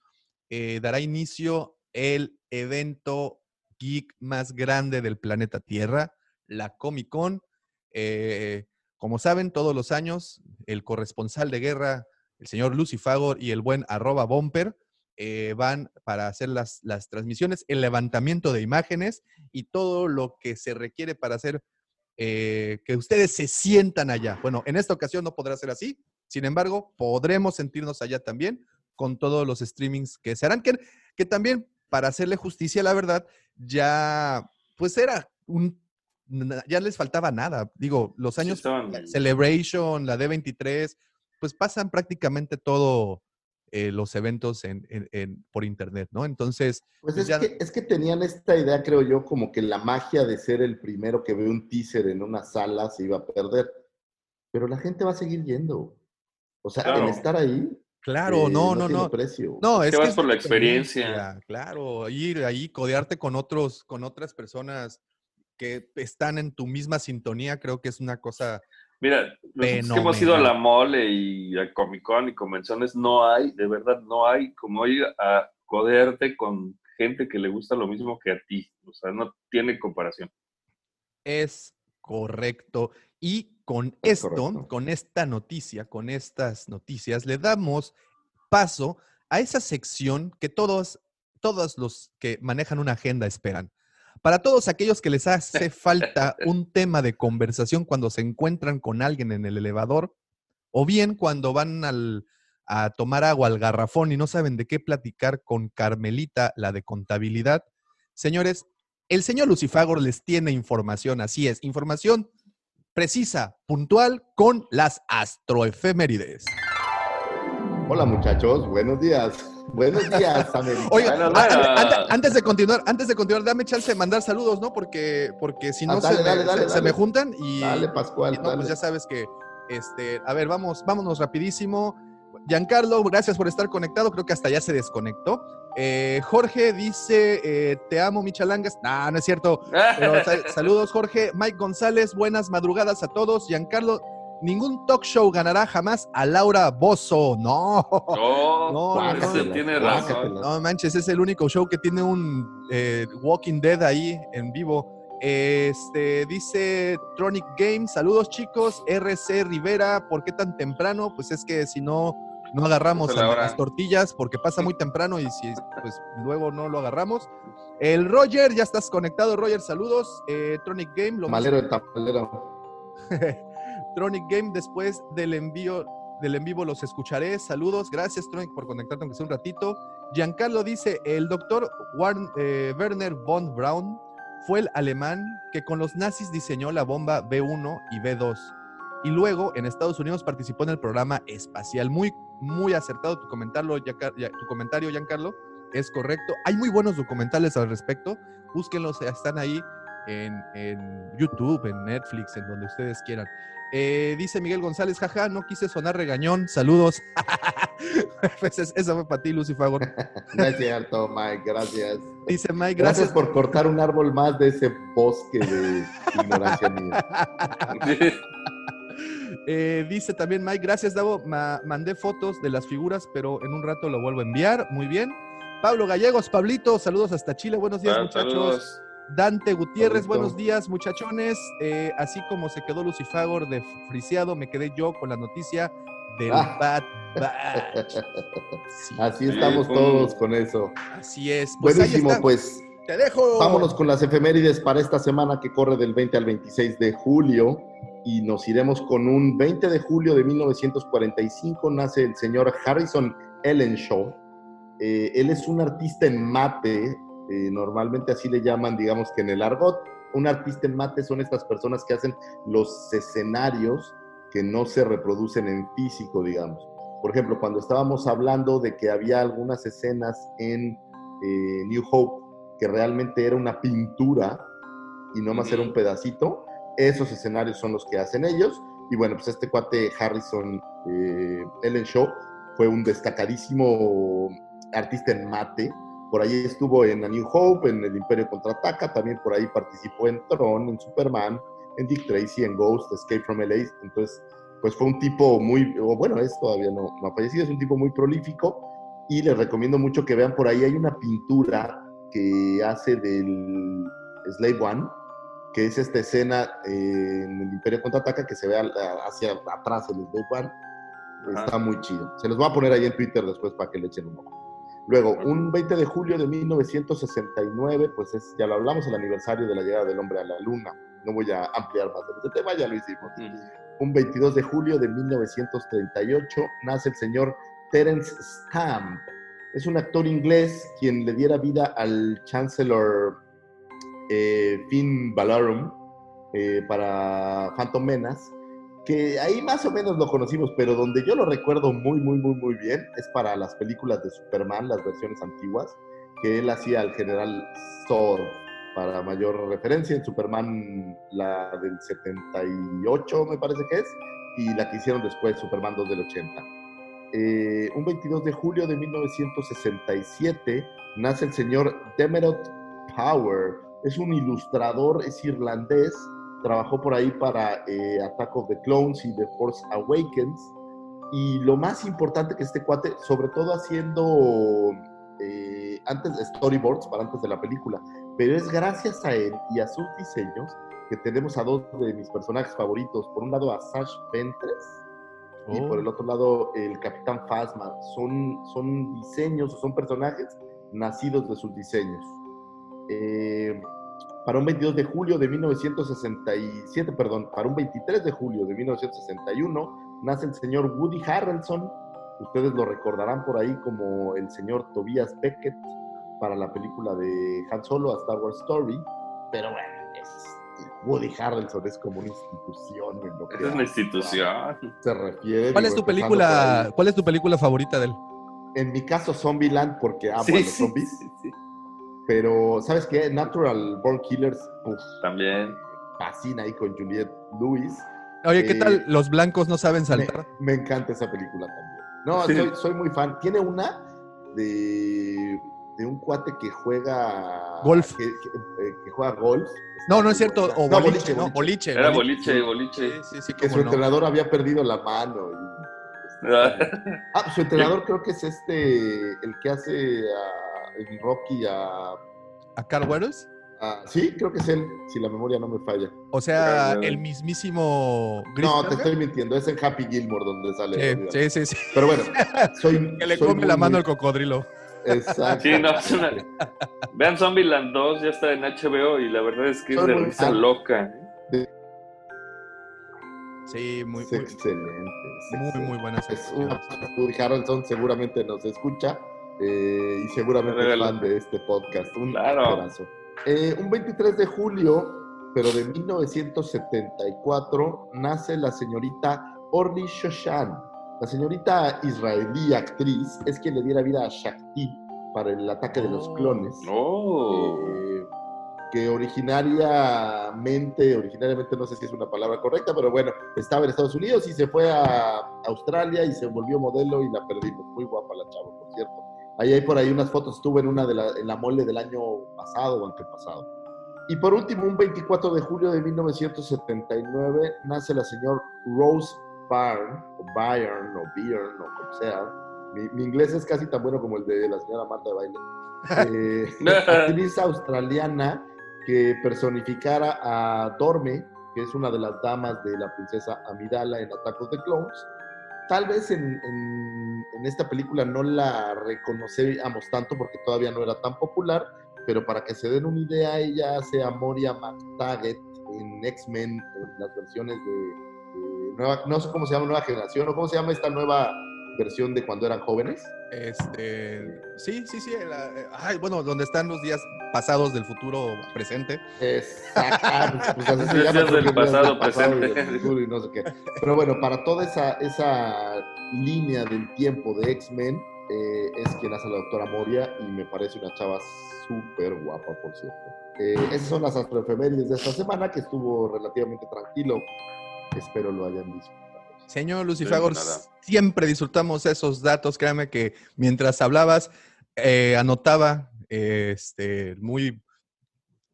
eh, dará inicio el evento geek más grande del planeta Tierra, la Comic Con. Eh, como saben, todos los años, el corresponsal de guerra, el señor Lucifagor y el buen arroba bumper, eh, van para hacer las, las transmisiones, el levantamiento de imágenes y todo lo que se requiere para hacer eh, que ustedes se sientan allá. Bueno, en esta ocasión no podrá ser así, sin embargo, podremos sentirnos allá también con todos los streamings que se harán, que, que también, para hacerle justicia a la verdad, ya, pues era un, ya les faltaba nada. Digo, los Sí años estaban- la Celebration, la D23, pues pasan prácticamente todo eh, los eventos en, en- en- por internet, ¿no? Entonces, Pues Pues es, ya- que, es que tenían esta idea, creo yo, como que la magia de ser el primero que ve un teaser en una sala se iba a perder. Pero la gente va a seguir yendo. O sea, Claro. el estar ahí. Claro, eh, no, no, no. precio. No, es que que vas por la experiencia, Claro, ir ahí, codearte con otros, con otras personas que están en tu misma sintonía, creo que es una cosa. Mira, nosotros que hemos ido a la mole y a Comic Con y convenciones, no hay, de verdad, no hay como ir a codearte con gente que le gusta lo mismo que a ti. O sea, no tiene comparación. Es correcto. Y con Es esto, correcto. con esta noticia, con estas noticias, le damos paso a esa sección que todos, todos los que manejan una agenda esperan. Para todos aquellos que les hace falta un tema de conversación cuando se encuentran con alguien en el elevador, o bien cuando van al- a tomar agua al garrafón y no saben de qué platicar con Carmelita, la de contabilidad. Señores, el señor Lucifagor les tiene información, así es, información precisa, puntual, con las astroefemérides. Hola muchachos, buenos días. Buenos días, América. Oiga, Bueno, antes de continuar, antes de continuar, dame chance de mandar saludos, ¿no? Porque, porque si no Ah, dale, se, me, dale, dale, se- se dale. me juntan y, Dale, Pascual, y no, dale. pues ya sabes que, este, a ver, vamos, vámonos rapidísimo. Giancarlo, gracias por estar conectado. Creo que hasta ya se desconectó. Eh, Jorge dice, eh, te amo, Michalangas. No, no es cierto. Pero sal- saludos, Jorge. Mike González, buenas madrugadas a todos. Giancarlo, ningún talk show ganará jamás a Laura Bozo. No. No, No, no, ese no. tiene razón. Guácatelas. No manches, es el único show que tiene un eh, Walking Dead ahí en vivo. Este dice Tronic Games, saludos chicos, RC Rivera, ¿por qué tan temprano? Pues es que si no, no agarramos a las tortillas porque pasa muy temprano y si pues luego no lo agarramos. El Roger, ya estás conectado, Roger, saludos. Eh, Tronic Game, lo más- Malero de. Tronic Game, después del envío del en vivo los escucharé. Saludos, gracias Tronic por conectarte aunque sea un ratito. Giancarlo dice, el doctor Warn- eh, Werner von Braun fue el alemán que con los nazis diseñó la bomba B1 y B2. Y luego en Estados Unidos participó en el programa espacial. Muy, muy acertado tu comentario, tu comentario, Giancarlo. Es correcto. Hay muy buenos documentales al respecto. Búsquenlos, están ahí en, en YouTube, en Netflix, en donde ustedes quieran. Eh, dice Miguel González, jaja, no quise sonar regañón, saludos. pues es- eso fue para ti, Lucifagor. No es cierto, Mike, gracias. Dice Mike, Gracias gracias. por cortar un árbol más de ese bosque de ignorancia mía. Eh, dice también Mike, gracias, Davo. Ma- mandé fotos de las figuras, pero en un rato lo vuelvo a enviar. Muy bien. Pablo Gallegos, Pablito, saludos hasta Chile. Buenos días, muchachos. Saludos. Dante Gutiérrez, Pablito. buenos días, muchachones. Eh, así como se quedó Lucifagor de friseado, me quedé yo con la noticia del Ah. Bad Batch. Sí, Así estamos Sí, todos con eso. así es. Pues Buenísimo, pues Te dejo. vámonos con las efemérides para esta semana que corre del 20 al 26 de julio y nos iremos con un 20 de julio de 1945 nace el señor Harrison Ellenshaw. Eh, él es un artista en mate, eh, normalmente así le llaman, digamos que en el argot. Un artista en mate son estas personas que hacen los escenarios que no se reproducen en físico, digamos. Por ejemplo, cuando estábamos hablando de que había algunas escenas en eh, New Hope que realmente era una pintura y no más era un pedacito, esos escenarios son los que hacen ellos. Y bueno, pues este cuate Harrison eh, Ellen Shaw fue un destacadísimo artista en mate. Por ahí estuvo en A New Hope, en El Imperio Contraataca, también por ahí participó en Tron, en Superman, en Dick Tracy, en Ghost, Escape from LA. Entonces, pues fue un tipo muy, o bueno, es todavía no, no ha fallecido, es un tipo muy prolífico y les recomiendo mucho que vean por ahí, hay una pintura que hace del Slave One, que es esta escena eh, en el Imperio Contraataca que se ve al- hacia atrás el Slave One. Ajá. Está muy chido. Se los voy a poner ahí en Twitter después para que le echen un ojo. Luego, un 20 de julio de 1969, pues es, ya lo hablamos, el aniversario de la llegada del hombre a la luna. No voy a ampliar más en este tema, ya lo hicimos. Un 22 de julio de 1938 nace el señor Terence Stamp. Es un actor inglés quien le diera vida al Chancellor eh, Finn eh, para Phantom Menace, que ahí más o menos lo conocimos, pero donde yo lo recuerdo muy, muy, muy, muy bien es para las películas de Superman, las versiones antiguas, que él hacía al general Zod. Para mayor referencia, en Superman, la del 78, me parece que es, y la que hicieron después, Superman 2 del 80. Eh, un 22 de julio de 1967 nace el señor Demerot Power. Es un ilustrador, es irlandés, trabajó por ahí para eh, Attack of the Clones y The Force Awakens. Y lo más importante que este cuate, sobre todo haciendo eh, antes storyboards, para antes de la película, pero es gracias a él y a sus diseños que tenemos a dos de mis personajes favoritos. Por un lado a Sash Ventress y Oh. por el otro lado el Capitán Phasma. Son, son diseños, son personajes nacidos de sus diseños. Eh, para un 22 de julio de 1967, perdón, para un 23 de julio de 1961, nace el señor Woody Harrelson. Ustedes lo recordarán por ahí como el señor Tobias Beckett para la película de Han Solo a Star Wars Story. Pero bueno, es- Woody Harrelson es como una institución en lo que es una a- institución. se refiere. ¿Cuál es tu película, cuál es tu película favorita de él? En mi caso, Zombieland, porque amo Sí, a los sí, zombies. sí, sí. Pero, ¿sabes qué? Natural Born Killers, uf, También. fascina ahí con Juliette Lewis. Oye, ¿qué Eh, tal? Los blancos no saben saltar. me encanta esa película también. No, Sí. soy, soy muy fan. Tiene una de, de un cuate que juega... Golf. Que, que- eh, que juega golf. No, no es cierto. O No, boliche, no, boliche. Era boliche, boliche. Sí, sí, sí, Que su no. entrenador había perdido la mano. y- Ah, su entrenador creo que es este, el que hace Rocky a, ¿A Carl Weathers? Sí, creo que es él, si la memoria no me falla. O sea, el mismísimo No, te estoy mintiendo, es en Happy Gilmore donde sale. Sí, sí, sí, sí. Pero bueno, soy. Que le soy come muy, la mano muy- al cocodrilo. Exacto. Sí, no, es una- Vean Zombieland 2, ya está en HBO y la verdad es que es de muy risa loca. Sí, muy, Es muy, excelente. es muy, excelente. muy buena. Es un- Woody Harrelson seguramente nos escucha eh, y seguramente es Regalo. fan de este podcast. Un Claro. abrazo. Eh, un 23 de julio, pero de 1974, nace la señorita Orly Shoshan. La señorita israelí actriz es quien le diera vida a Shakti para el ataque de los Oh. clones. Oh. Eh, que originariamente, originariamente no sé si es una palabra correcta, pero bueno, estaba en Estados Unidos y se fue a Australia y se volvió modelo y la perdimos. Muy guapa la chava, por cierto. Ahí hay por ahí unas fotos, estuve en una de la, en la mole del año pasado o antepasado. Y por último, un 24 de julio de 1979, nace la señor Rose Byrne, o Byrne, o Byrne, o como sea. Mi, mi inglés es casi tan bueno como el de la señora Marta de Baile. Eh, actriz australiana que personificara a Dorme, que es una de las damas de la princesa Amidala en Attack of the Clones. Tal vez en, esta película no la reconocíamos tanto porque todavía no era tan popular, pero para que se den una idea, ella hace a Moria McTaggart en X-Men, en las versiones de, de nueva, no sé cómo se llama, nueva generación, o cómo se llama esta nueva versión de cuando eran jóvenes. Este, sí, sí, sí. la- eh, ay, bueno, donde están los días pasados del futuro presente. Exacto, pues así se Días llama, del pasado, presente. futuro y no sé qué. Pero bueno, para toda esa, esa línea del tiempo de X-Men, eh, es quien hace la doctora Moria y me parece una chava súper guapa, por cierto. Eh, esas son las astroefemérides de esta semana, que estuvo relativamente tranquilo Espero lo hayan disfrutado. Señor Lucifagor, siempre disfrutamos esos datos. Créame que mientras hablabas, eh, anotaba eh, este, muy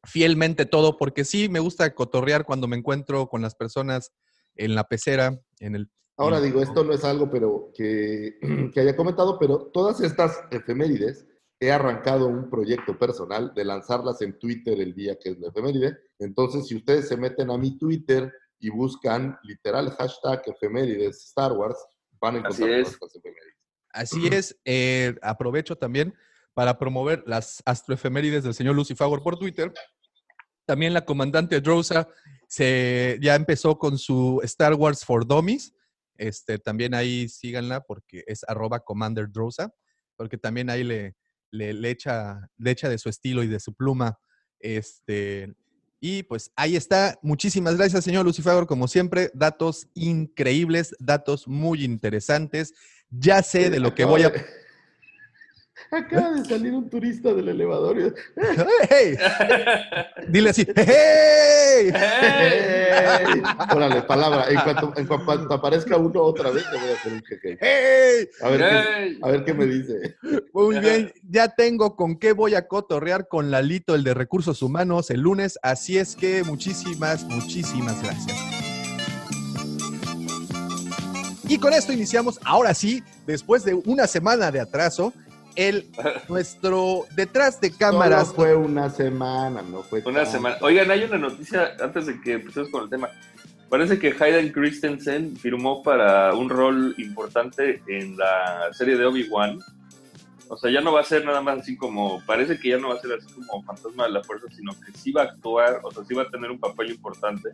fielmente todo, porque sí me gusta cotorrear cuando me encuentro con las personas en la pecera, en el... Ahora en- digo, esto no es algo pero que, que haya comentado, pero todas estas efemérides he arrancado un proyecto personal de lanzarlas en Twitter el día que es la efeméride. Entonces, si ustedes se meten a mi Twitter y buscan literal hashtag efemérides Star Wars, van a Así encontrar es. todas estas efemérides. Así es, eh, aprovecho también para promover las astroefemérides del señor Lucifagor por Twitter. También la comandante Drosa se, ya empezó con su Star Wars for Dummies. Este, también ahí síganla porque es arroba Commander Drosa, porque también ahí le, le, le echa, le echa de su estilo y de su pluma. Este, y pues ahí está. Muchísimas gracias, señor Lucifagor. Como siempre, datos increíbles, datos muy interesantes. Ya sé de lo que voy a... Acaba de salir un turista del elevador. y- ¡Hey! Dile así, ¡Hey! ¡Ey! Órale, palabra. En cuanto, en cuanto aparezca uno otra vez, le voy a hacer un jeje. ¡Hey! A ver, qué, ¡Ey! a ver qué me dice. Muy bien, ya tengo con qué voy a cotorrear con Lalito, el de Recursos Humanos, el lunes. Así es que muchísimas, muchísimas gracias. Y con esto iniciamos, ahora sí, después de una semana de atraso, el nuestro detrás de cámaras. Solo fue una semana, no fue Una semana. Oigan, hay una noticia antes de que empecemos con el tema. Parece que Hayden Christensen firmó para un rol importante en la serie de Obi-Wan. O sea, ya no va a ser nada más así como, parece que ya no va a ser así como fantasma de la fuerza, sino que sí va a actuar, o sea, sí va a tener un papel importante.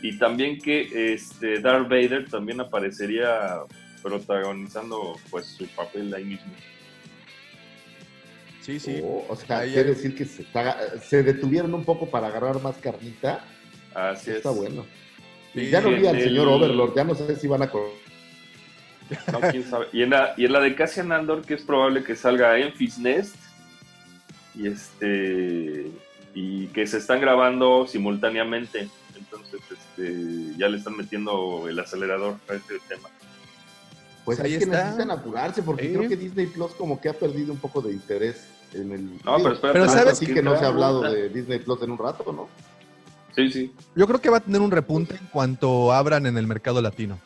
Y también que este Darth Vader también aparecería protagonizando pues su papel ahí mismo. Sí, sí. Oh, o sea, Ahí quiere hay- decir que se, está- se detuvieron un poco para agarrar más carnita. Así es. Está bueno. Sí, ya no vi al el- señor Overlord, ya no sé si van a... No, quién sabe. Y en la, y en la de Cassian Andor, que es probable que salga Enfys Nest. Y este. Y que se están grabando simultáneamente. Entonces, este, ya le están metiendo el acelerador a este tema. Pues Pues ahí es que está. necesitan apurarse porque creo que Disney Plus como que ha perdido un poco de interés en el... No, pero espérate. Pero ¿sabes así que no se ha hablado de Disney Plus en un rato, ¿no? Sí, sí. Yo creo que va a tener un repunte en cuanto abran en el mercado latino.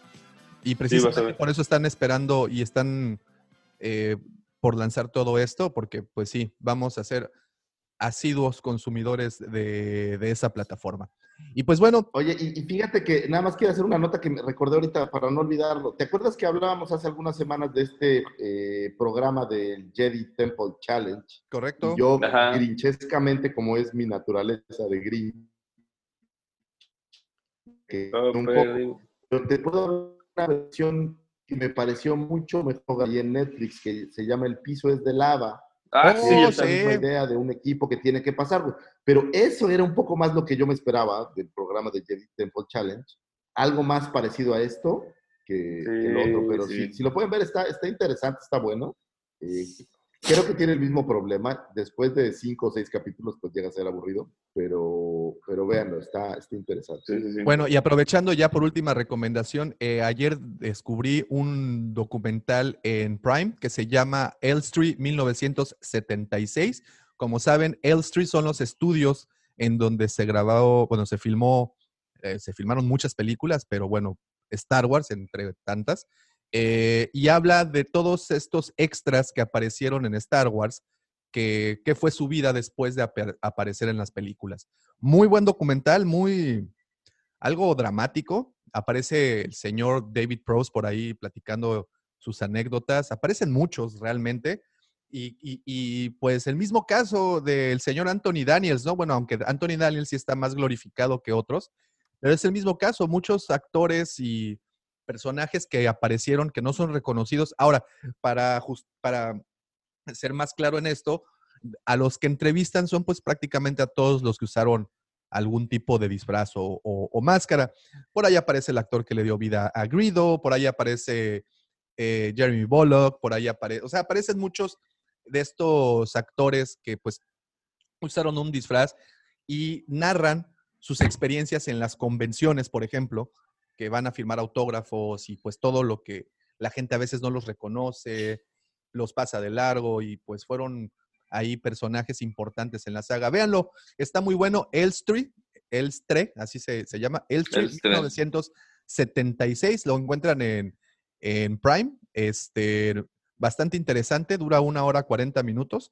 Y precisamente por eso están esperando y están eh, por lanzar todo esto, porque pues sí, vamos a ser asiduos consumidores de, de esa plataforma. Y pues bueno, Oye, y, y fíjate que nada más quiero hacer una nota que me recordé ahorita para no olvidarlo. ¿Te acuerdas que hablábamos hace algunas semanas de este eh, programa del Jedi Temple Challenge? correcto. Y yo, Ajá. grinchescamente, como es mi naturaleza de grinch, que Oh, un Freddy. poco, pero te puedo dar una versión que me pareció mucho mejor ahí en Netflix, que se llama El piso es de lava. Ah, Oh, sí, yo esa sí. misma idea de un equipo que tiene que pasar. güey. Pero eso era un poco más lo que yo me esperaba del programa de Jedi Temple Challenge. Algo más parecido a esto que, que el otro. Pero Sí, si, sí. si lo pueden ver, está, está interesante, está bueno. Eh, creo que tiene el mismo problema. Después de cinco o seis capítulos, pues llega a ser aburrido. Pero, pero véanlo, está, está interesante. Sí, sí, sí. Bueno, y aprovechando ya por última recomendación, eh, ayer descubrí un documental en Prime que se llama Elstree 1976. Como saben, Elstree son los estudios en donde se grabó, bueno, se filmó, eh, se filmaron muchas películas, pero bueno, Star Wars entre tantas. Eh, y habla de todos estos extras que aparecieron en Star Wars, que, que fue su vida después de apa- aparecer en las películas. Muy buen documental, muy, algo dramático. Aparece el señor David Prose por ahí platicando sus anécdotas. Aparecen muchos realmente. Y, y- y, pues el mismo caso del señor Anthony Daniels, ¿no? Bueno, aunque Anthony Daniels sí está más glorificado que otros, pero es el mismo caso. Muchos actores y personajes que aparecieron que no son reconocidos. Ahora, para, para ser más claro en esto, a los que entrevistan son pues prácticamente a todos los que usaron algún tipo de disfraz o máscara. Por ahí aparece el actor que le dio vida a Grido, por ahí aparece eh, Jeremy Bullock, por ahí aparece, o sea, aparecen muchos de estos actores que pues usaron un disfraz y narran sus experiencias en las convenciones, por ejemplo, que van a firmar autógrafos y pues todo lo que la gente a veces no los reconoce, los pasa de largo y pues fueron ahí personajes importantes en la saga. Véanlo, está muy bueno. Elstree, Elstre, así se, se llama, Elstree, Elstree. 1976, lo encuentran en, en Prime, este, bastante interesante, dura una hora 40 minutos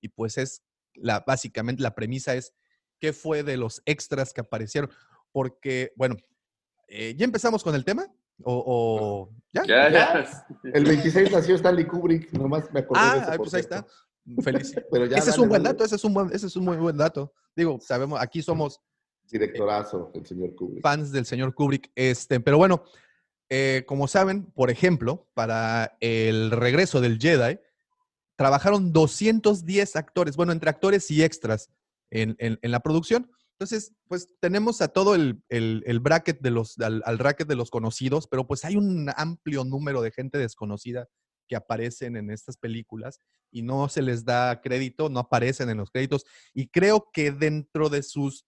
y pues es la, básicamente la premisa es qué fue de los extras que aparecieron, porque, bueno, eh, ¿ya empezamos con el tema? ¿O, o- ya? Ya, ya. El 26 nació Stanley Kubrick, nomás me acordé de Ah, eso. ah, por pues ahí está. Feliz. Pero ya, ese es dale, un buen dato, ese es un buen, ese es un muy buen dato. Digo, sabemos, aquí somos Directorazo, el señor Kubrick. fans del señor Kubrick. Este, pero bueno, eh, como saben, por ejemplo, para el regreso del Jedi, trabajaron 210 actores, bueno, entre actores y extras en, en- en la producción. Entonces, pues tenemos a todo el, el- el bracket de los, al, de los conocidos, pero pues hay un amplio número de gente desconocida que aparecen en estas películas y no se les da crédito, no aparecen en los créditos. Y creo que dentro de sus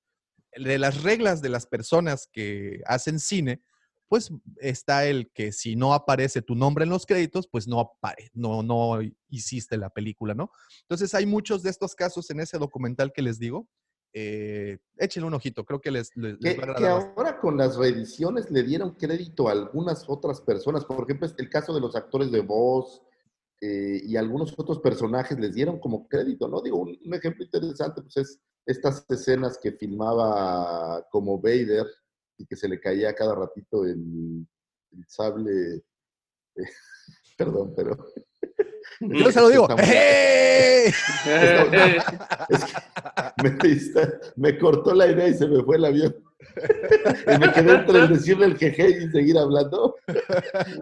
de las reglas de las personas que hacen cine, pues está el que si no aparece tu nombre en los créditos, pues no apare, no, no hiciste la película, ¿no? Entonces hay muchos de estos casos en ese documental que les digo. Eh, échenle un ojito, creo que les, les, les Que, va a que ahora con las reediciones le dieron crédito a algunas otras personas. Por ejemplo, este, el caso de los actores de voz eh, y algunos otros personajes les dieron como crédito, ¿no? Digo, un, un ejemplo interesante pues es estas escenas que filmaba como Vader y que se le caía cada ratito el, el sable. eh, perdón, pero Yo se lo digo. ¡Hey! es que me, cortó la idea y se me fue el avión. Y me quedé entre el decirle el jeje y seguir hablando.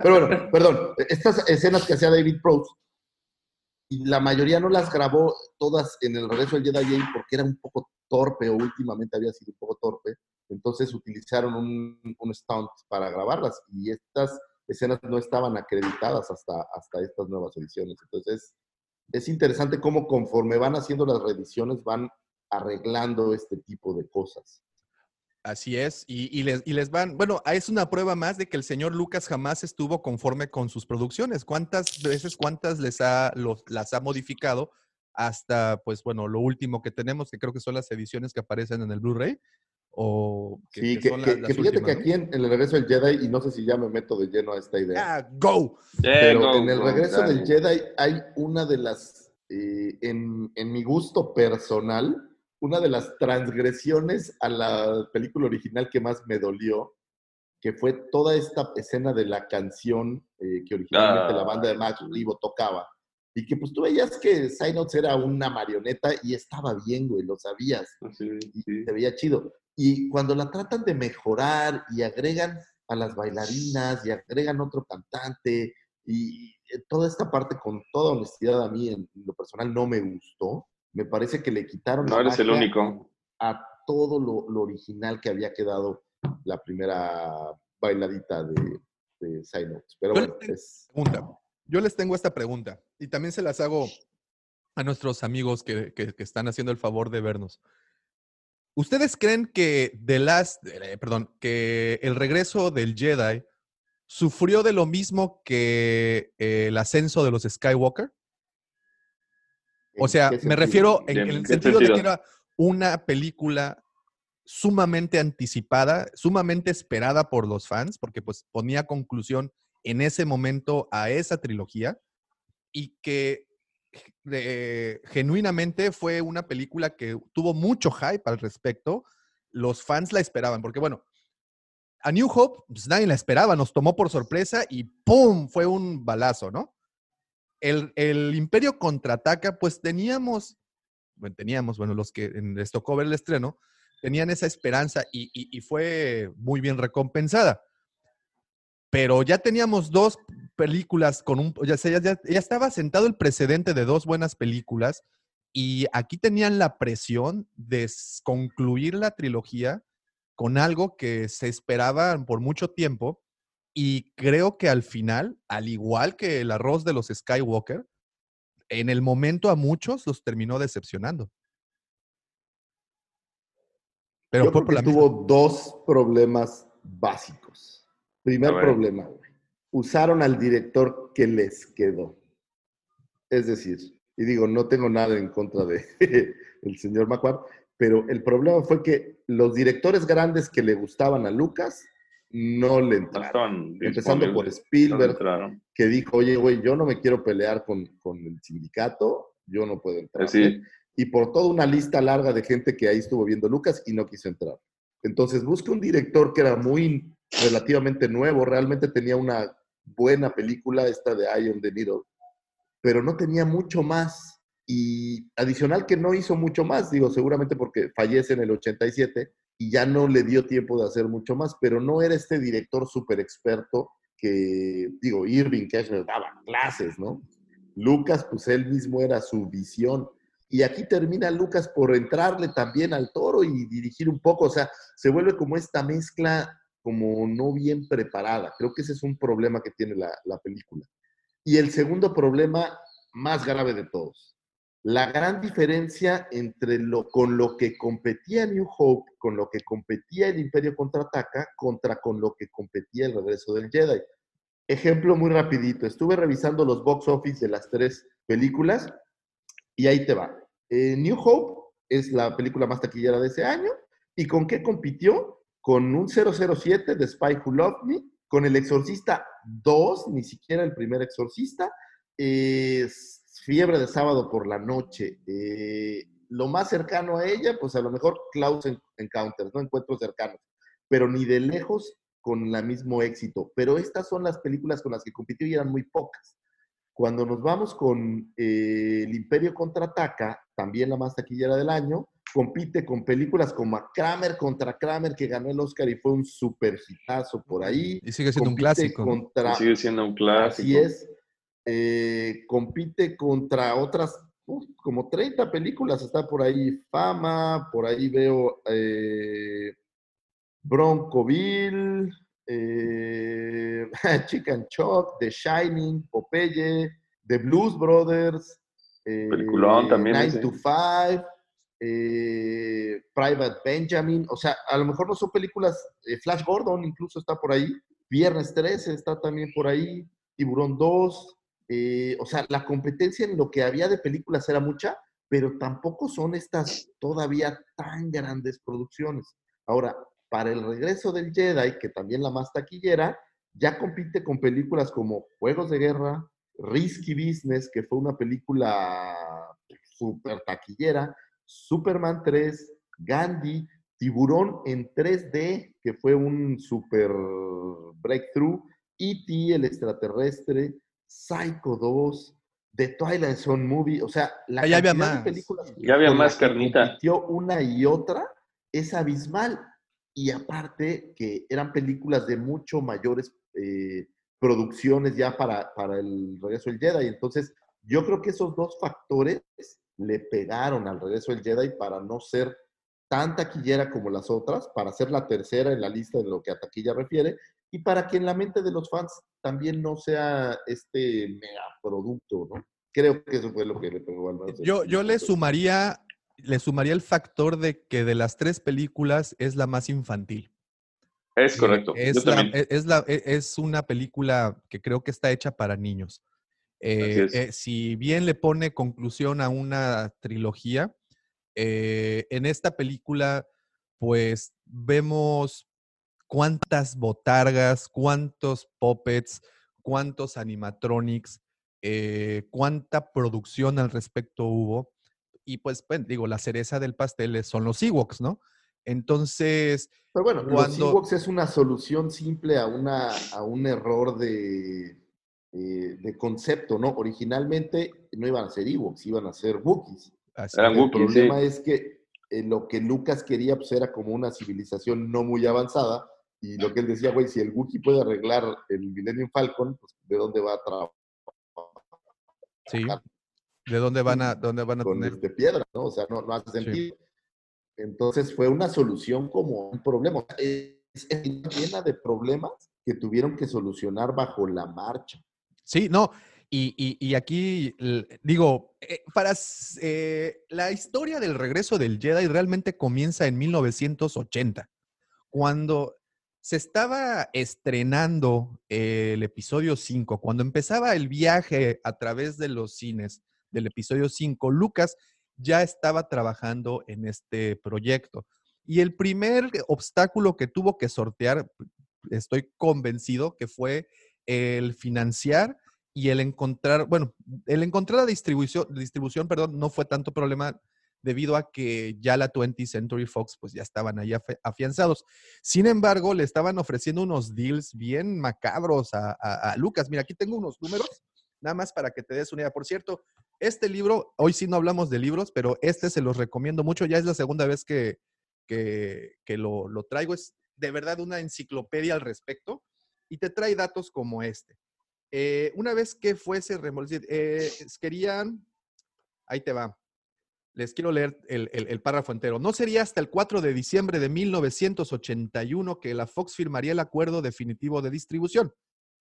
Pero bueno, perdón. Estas escenas que hacía David Prowse, y la mayoría no las grabó todas en el regreso del Jedi Jane porque era un poco torpe o últimamente había sido un poco torpe. Entonces utilizaron un, un stunt para grabarlas y estas escenas no estaban acreditadas hasta, hasta estas nuevas ediciones. Entonces es interesante cómo conforme van haciendo las reediciones van arreglando este tipo de cosas. Así es, y, y les, y les van, bueno, es una prueba más de que el señor Lucas jamás estuvo conforme con sus producciones. ¿Cuántas veces, cuántas les ha, los, las ha modificado hasta, pues bueno, lo último que tenemos, que creo que son las ediciones que aparecen en el Blu-ray? O que, Sí, que que, son que- la- las que fíjate últimas, que aquí en, en el regreso del Jedi, y no sé si ya me meto de lleno a esta idea, ¡Ah, go! pero Go, en el go, regreso dale. del Jedi hay una de las, eh, en, en mi gusto personal, una de las transgresiones a la película original que más me dolió, que fue toda esta escena de la canción eh, que originalmente Ah. la banda de Max Rivo tocaba. Y que pues tú veías que Synods era una marioneta y estaba bien, güey, lo sabías Sí, y sí. se veía chido. Y cuando la tratan de mejorar y agregan a las bailarinas y agregan otro cantante y eh, toda esta parte con toda honestidad a mí en lo personal no me gustó. Me parece que le quitaron No la eres el magia único. a todo lo, lo original que había quedado la primera bailadita de, de Side Notes. Pero Yo bueno, es, Pregunta. Yo les tengo esta pregunta y también se las hago a nuestros amigos que, que- que están haciendo el favor de vernos. ¿Ustedes creen que The Last, eh, perdón, que el regreso del Jedi sufrió de lo mismo que eh, el ascenso de los Skywalker? O ¿en sea, me sentido? refiero en, ¿En en el qué sentido de que sentido? era una película sumamente anticipada, sumamente esperada por los fans, porque pues ponía conclusión en ese momento a esa trilogía y que genuinamente fue una película que tuvo mucho hype al respecto. Los fans la esperaban, porque bueno, a New Hope pues, nadie la esperaba, nos tomó por sorpresa y ¡pum! Fue un balazo, ¿no? El, el Imperio contraataca, pues teníamos, bueno, teníamos, bueno, los que les tocó ver el estreno, tenían esa esperanza y fue muy bien recompensada. Pero ya teníamos dos películas con un, ya, ya, ya- ya estaba sentado el precedente de dos buenas películas y aquí tenían la presión de concluir la trilogía con algo que se esperaba por mucho tiempo y creo que al final, al igual que el arroz de los Skywalker, en el momento a muchos los terminó decepcionando. Pero Yo fue creo por la misma- tuvo dos problemas básicos. Primer problema, güey. Usaron al director que les quedó. Es decir, y digo, no tengo nada en contra de el señor Macuar, pero el problema fue que los directores grandes que le gustaban a Lucas no le entraron. Empezando por no Spielberg, que dijo, oye, güey, yo no me quiero pelear con, con el sindicato, yo no puedo entrar. Sí. Y por toda una lista larga de gente que ahí estuvo viendo Lucas y no quiso entrar. Entonces busca un director que era muy relativamente nuevo, realmente tenía una buena película, esta de Eye on the Needle, pero no tenía mucho más. Y adicional que no hizo mucho más, digo, seguramente porque fallece en el 87 y ya no le dio tiempo de hacer mucho más, pero no era este director súper experto que, digo, Irving Cashner daba clases, ¿no? Lucas, pues él mismo era su visión. Y aquí termina Lucas por entrarle también al toro y dirigir un poco, o sea, se vuelve como esta mezcla como no bien preparada. Creo que ese es un problema que tiene la, la película. Y el segundo problema más grave de todos, la gran diferencia entre lo con lo que competía New Hope, con lo que competía el Imperio Contraataca, contra con lo que competía el Regreso del Jedi. Ejemplo muy rapidito, estuve revisando los box office de las tres películas y ahí te va. Eh, New Hope es la película más taquillera de ese año. ¿Y con qué compitió? Con un 007 de Spy Who Loved Me, con El Exorcista 2, ni siquiera el primer Exorcista, Fiebre de Sábado por la Noche. eh, lo más cercano a ella, pues a lo mejor Klaus En- Encounters, ¿no? Encuentros cercanos, pero ni de lejos con el mismo éxito. Pero estas son las películas con las que compitió y eran muy pocas. Cuando nos vamos con eh, El Imperio Contraataca, también la más taquillera del año, compite con películas como a Kramer contra Kramer, que ganó el Oscar y fue un super hitazo por ahí. Y sigue siendo un clásico. Contra, Sigue siendo un clásico. Así es. Eh, compite contra otras, uf, como 30 películas. Está por ahí Fama, por ahí veo eh, Broncoville, eh, Chicken Choc, The Shining, Popeye, The Blues Brothers, eh, Peliculón también Nine to Five, eh, Private Benjamin. O sea, a lo mejor no son películas, eh, Flash Gordon incluso está por ahí, Viernes 13 está también por ahí, Tiburón 2. eh, o sea, la competencia en lo que había de películas era mucha, pero tampoco son estas todavía tan grandes producciones. Ahora, para el regreso del Jedi, que también la más taquillera, ya compite con películas como Juegos de Guerra, Risky Business, que fue una película súper taquillera, Superman 3, Gandhi, Tiburón en 3D, que fue un super breakthrough, E.T. el extraterrestre, Psycho 2, The Twilight Zone Movie, o sea, la Ah, ya había de más. películas Ya había más carnita. una y otra es abismal. Y aparte que eran películas de mucho mayores eh, producciones ya para, para el regreso del Jedi. Entonces, yo creo que esos dos factores le pegaron al regreso del Jedi para no ser tan taquillera como las otras, para ser la tercera en la lista en lo que a taquilla refiere, y para que en la mente de los fans también no sea este megaproducto, ¿no? Creo que eso fue lo que le pegó al menos. Yo, yo le sumaría, le sumaría el factor de que de las tres películas es la más infantil. Es correcto. Yo Es, la- también. e- es, la- e- es una película que creo que está hecha para niños. Eh, eh, si bien le pone conclusión a una trilogía, eh, en esta película, pues vemos cuántas botargas, cuántos puppets, cuántos animatronics, cuánta producción al respecto hubo. Y pues, pues, digo, la cereza del pastel son los Ewoks, ¿no? Entonces, Pero bueno, los cuando- Ewoks es una solución simple a, una, a un error de, eh, de concepto, ¿no? Originalmente no iban a ser Ewoks, iban a ser Wookiees. así Eran es. El Wookiees, problema sí. es que eh, lo que Lucas quería pues, era como una civilización no muy avanzada y lo que él decía, güey, si el Wookiee puede arreglar el Millennium Falcon, pues ¿de dónde va a trabajar Sí. ¿De dónde van a, dónde van a con tener? este piedra? ¿no? O sea, no, no hace sentido. Entonces fue una solución como un problema. O sea, Es, es llena de problemas que tuvieron que solucionar bajo la marcha. Sí, no. Y, y- aquí digo, eh, para eh, la historia del regreso del Jedi realmente comienza en 1980, cuando se estaba estrenando el episodio 5, cuando empezaba el viaje a través de los cines del episodio 5, Lucas ya estaba trabajando en este proyecto. Y el primer obstáculo que tuvo que sortear, estoy convencido que fue el financiar y el encontrar, bueno, el encontrar la distribución, distribución, perdón, no fue tanto problema debido a que ya la 20th Century Fox pues ya estaban ahí afianzados. Sin embargo, le estaban ofreciendo unos deals bien macabros a, Lucas. Mira, aquí tengo unos números, nada más para que te des una idea. Por cierto, este libro, hoy sí no hablamos de libros, pero este se los recomiendo mucho. Ya es la segunda vez que, que, lo, traigo. Es de verdad una enciclopedia al respecto y te trae datos como este. Eh, una vez que fuese remolcido, eh, querían, ahí te va, les quiero leer el, el, párrafo entero. No sería hasta el 4 de diciembre de 1981 que la Fox firmaría el acuerdo definitivo de distribución.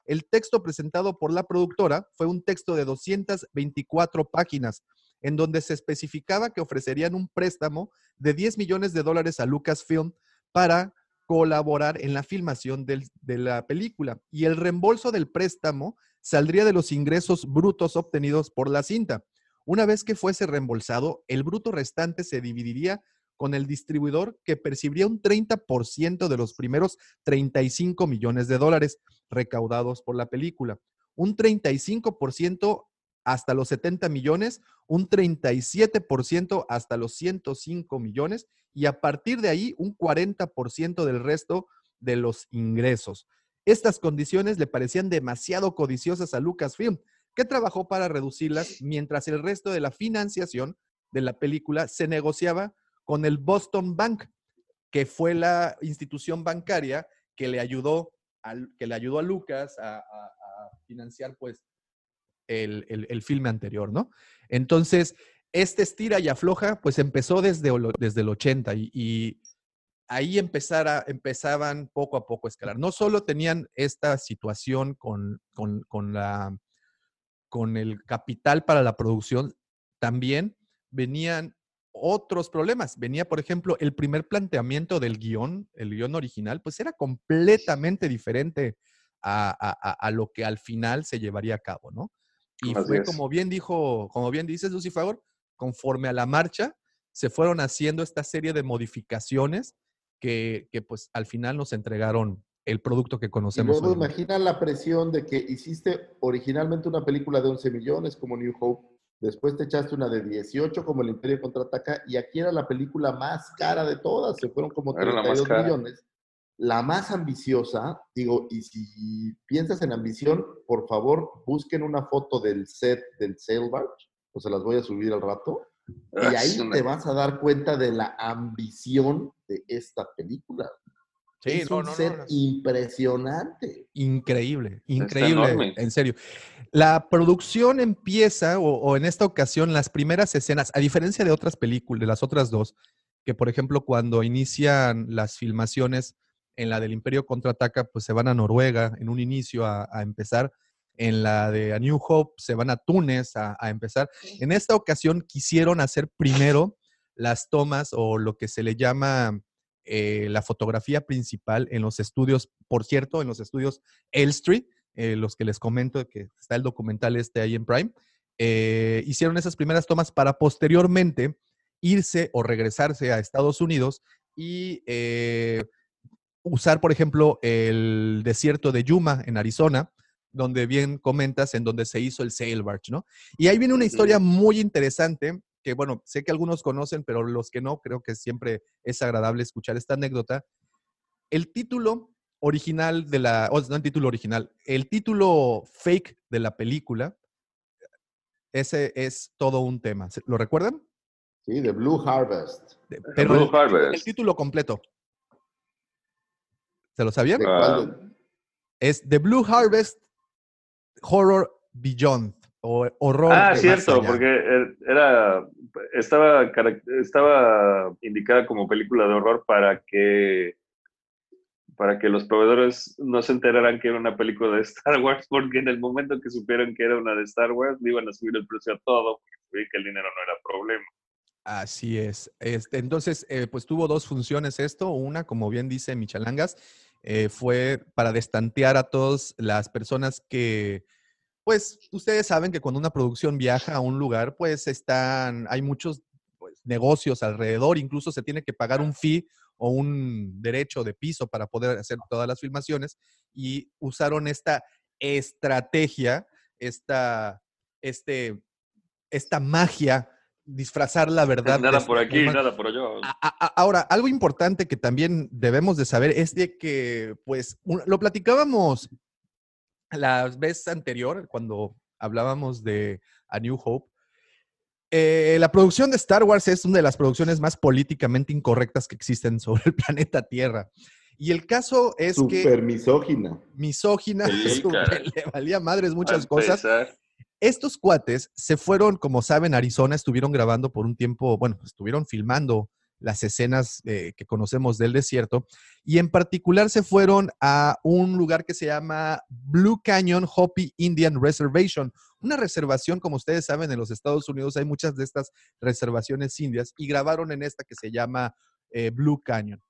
El texto presentado por la productora fue un texto de 224 páginas, en donde se especificaba que ofrecerían un préstamo de 10 millones de dólares a Lucasfilm para colaborar en la filmación de la película. Y el reembolso del préstamo saldría de los ingresos brutos obtenidos por la cinta. Una vez que fuese reembolsado, el bruto restante se dividiría con el distribuidor que percibiría un 30% de los primeros 35 millones de dólares recaudados por la película, un 35% hasta los 70 millones, un 37% hasta los 105 millones y a partir de ahí un 40% del resto de los ingresos. Estas condiciones le parecían demasiado codiciosas a Lucasfilm, que trabajó para reducirlas mientras el resto de la financiación de la película se negociaba con el Boston Bank, que fue la institución bancaria que le ayudó que le ayudó a Lucas a, financiar pues el, filme anterior, ¿no? Entonces, este estira y afloja pues empezó desde, desde el 80 y, ahí empezara, empezaban poco a poco a escalar. No solo tenían esta situación con, con, la, con el capital para la producción, también venían otros problemas. Venía, por ejemplo, el primer planteamiento del guion, el guion original, pues era completamente diferente a, lo que al final se llevaría a cabo, ¿no? Y fue como bien dijo, como bien dices, Lucy Favor, conforme a la marcha, se fueron haciendo esta serie de modificaciones que, pues al final nos entregaron el producto que conocemos. Y luego imagina la presión de que hiciste originalmente una película de 11 millones como New Hope Después te echaste una de 18 como El Imperio Contraataca y aquí era la película más cara de todas, se fueron como 32 millones. La más ambiciosa, digo, y si piensas en ambición, por favor, busquen una foto del set del Sail Barge, o se las voy a subir al rato, y ahí te vas a dar cuenta de la ambición de esta película. Sí, es un set impresionante. Increíble, increíble, en serio. La producción empieza, o, en esta ocasión, las primeras escenas, a diferencia de otras películas, de las otras dos, que por ejemplo cuando inician las filmaciones en la del Imperio Contraataca, pues se van a Noruega en un inicio a, empezar. En la de A New Hope se van a Túnez a, a empezar. En esta ocasión quisieron hacer primero las tomas o lo que se le llama eh, la fotografía principal en los estudios, por cierto, en los estudios Elstree, eh, los que les comento que está el documental este ahí en Prime, eh, hicieron esas primeras tomas para posteriormente irse o regresarse a Estados Unidos y usar, por ejemplo, el desierto de Yuma en Arizona, donde bien comentas, en donde se hizo el Sail Barge, ¿no? Y ahí viene una historia muy interesante que bueno, sé que algunos conocen, pero los que no, creo que siempre es agradable escuchar esta anécdota. El título original de la, o no el título original, el título fake de la película, ese es todo un tema. ¿Lo recuerdan? Sí, The Blue Harvest. Pero Blue el, Harvest. el, título completo. ¿Se lo sabían? Es The Blue Harvest Horror Beyond horror. Ah, cierto, porque er, era estaba estaba indicada como película de horror para que para que los proveedores no se enteraran que era una película de Star Wars, porque en el momento que supieron que era una de Star Wars, iban a subir el precio a todo, porque que el dinero no era problema. Así es. Este, entonces, eh, pues tuvo dos funciones esto. Una, como bien dice Michalangas, eh, fue para destantear a todas las personas que, pues, ustedes saben que cuando una producción viaja a un lugar, pues están, hay muchos pues, negocios alrededor, incluso se tiene que pagar un fee o un derecho de piso para poder hacer todas las filmaciones y usaron esta estrategia, esta, este, esta magia, disfrazar la verdad. Nada por aquí, forma. nada por allá. Ahora, algo importante que también debemos de saber es de que, pues, un- lo platicábamos la vez anterior, cuando hablábamos de A New Hope. Eh, la producción de Star Wars es una de las producciones más políticamente incorrectas que existen sobre el planeta Tierra. Y el caso es que Súper misógina. misógina, Sí, caray. le valía madres muchas cosas. empezar, Estos cuates se fueron, como saben, a Arizona, estuvieron grabando por un tiempo, bueno, estuvieron filmando las escenas eh, que conocemos del desierto y en particular se fueron a un lugar que se llama Blue Canyon Hopi Indian Reservation, una reservación, como ustedes saben, en los Estados Unidos hay muchas de estas reservaciones indias y grabaron en esta que se llama eh, Blue Canyon.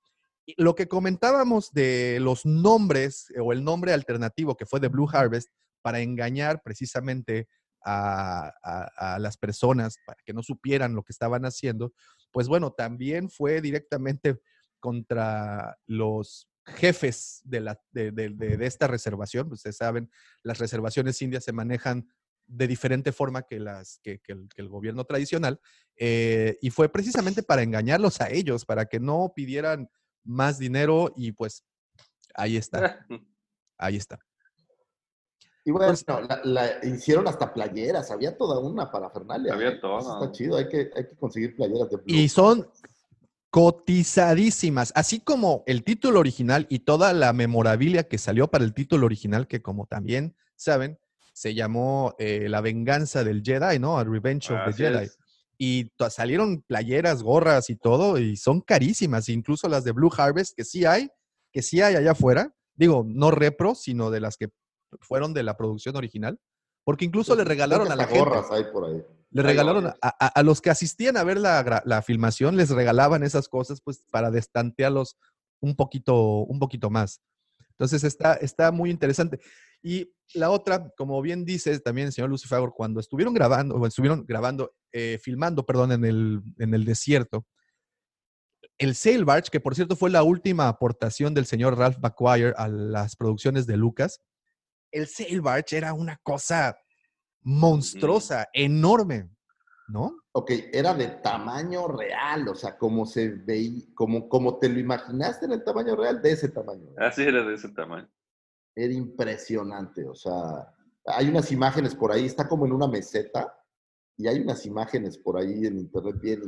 Lo que comentábamos de los nombres eh, o el nombre alternativo que fue de Blue Harvest para engañar precisamente a, a- a las personas para que no supieran lo que estaban haciendo, pues bueno, también fue directamente contra los jefes de, la, de, de- de- esta reservación. Ustedes saben, las reservaciones indias se manejan de diferente forma que, las, que, que el, que el gobierno tradicional, eh, y fue precisamente para engañarlos a ellos, para que no pidieran más dinero y pues ahí está, ahí está. Y bueno, Pues- la, la- hicieron hasta playeras, había toda una parafernalia. Había ¿eh? Eso está chido, hay que, hay que conseguir playeras de Blue. Y son cotizadísimas, así como el título original y toda la memorabilia que salió para el título original, que como también saben, se llamó eh, La venganza del Jedi, ¿no? A Revenge of Así the Jedi. es. Y to- salieron playeras, gorras y todo, y son carísimas, incluso las de Blue Harvest, que sí hay, que sí hay allá afuera. Digo, no repro, sino de las que fueron de la producción original, porque incluso le regalaron a la gente. hay por ahí. Le Hay regalaron a, a- a los que asistían a ver la, la filmación, les regalaban esas cosas pues para destantearlos un poquito, un poquito más. Entonces está, está muy interesante. Y la otra, como bien dice también el señor Lucifer, cuando estuvieron grabando, o estuvieron grabando, eh, filmando, perdón, en el, en el desierto, el Sail Barge, que por cierto fue la última aportación del señor Ralph Bacquire a las producciones de Lucas, el Sail Barge era una cosa monstruosa, enorme, ¿no? Ok, era de tamaño real, o sea, como se veía, como, como te lo imaginaste en el tamaño real, de ese tamaño. Así era de ese tamaño. Era impresionante, o sea, hay unas imágenes por ahí, está como en una meseta, y hay unas imágenes por ahí en internet bien.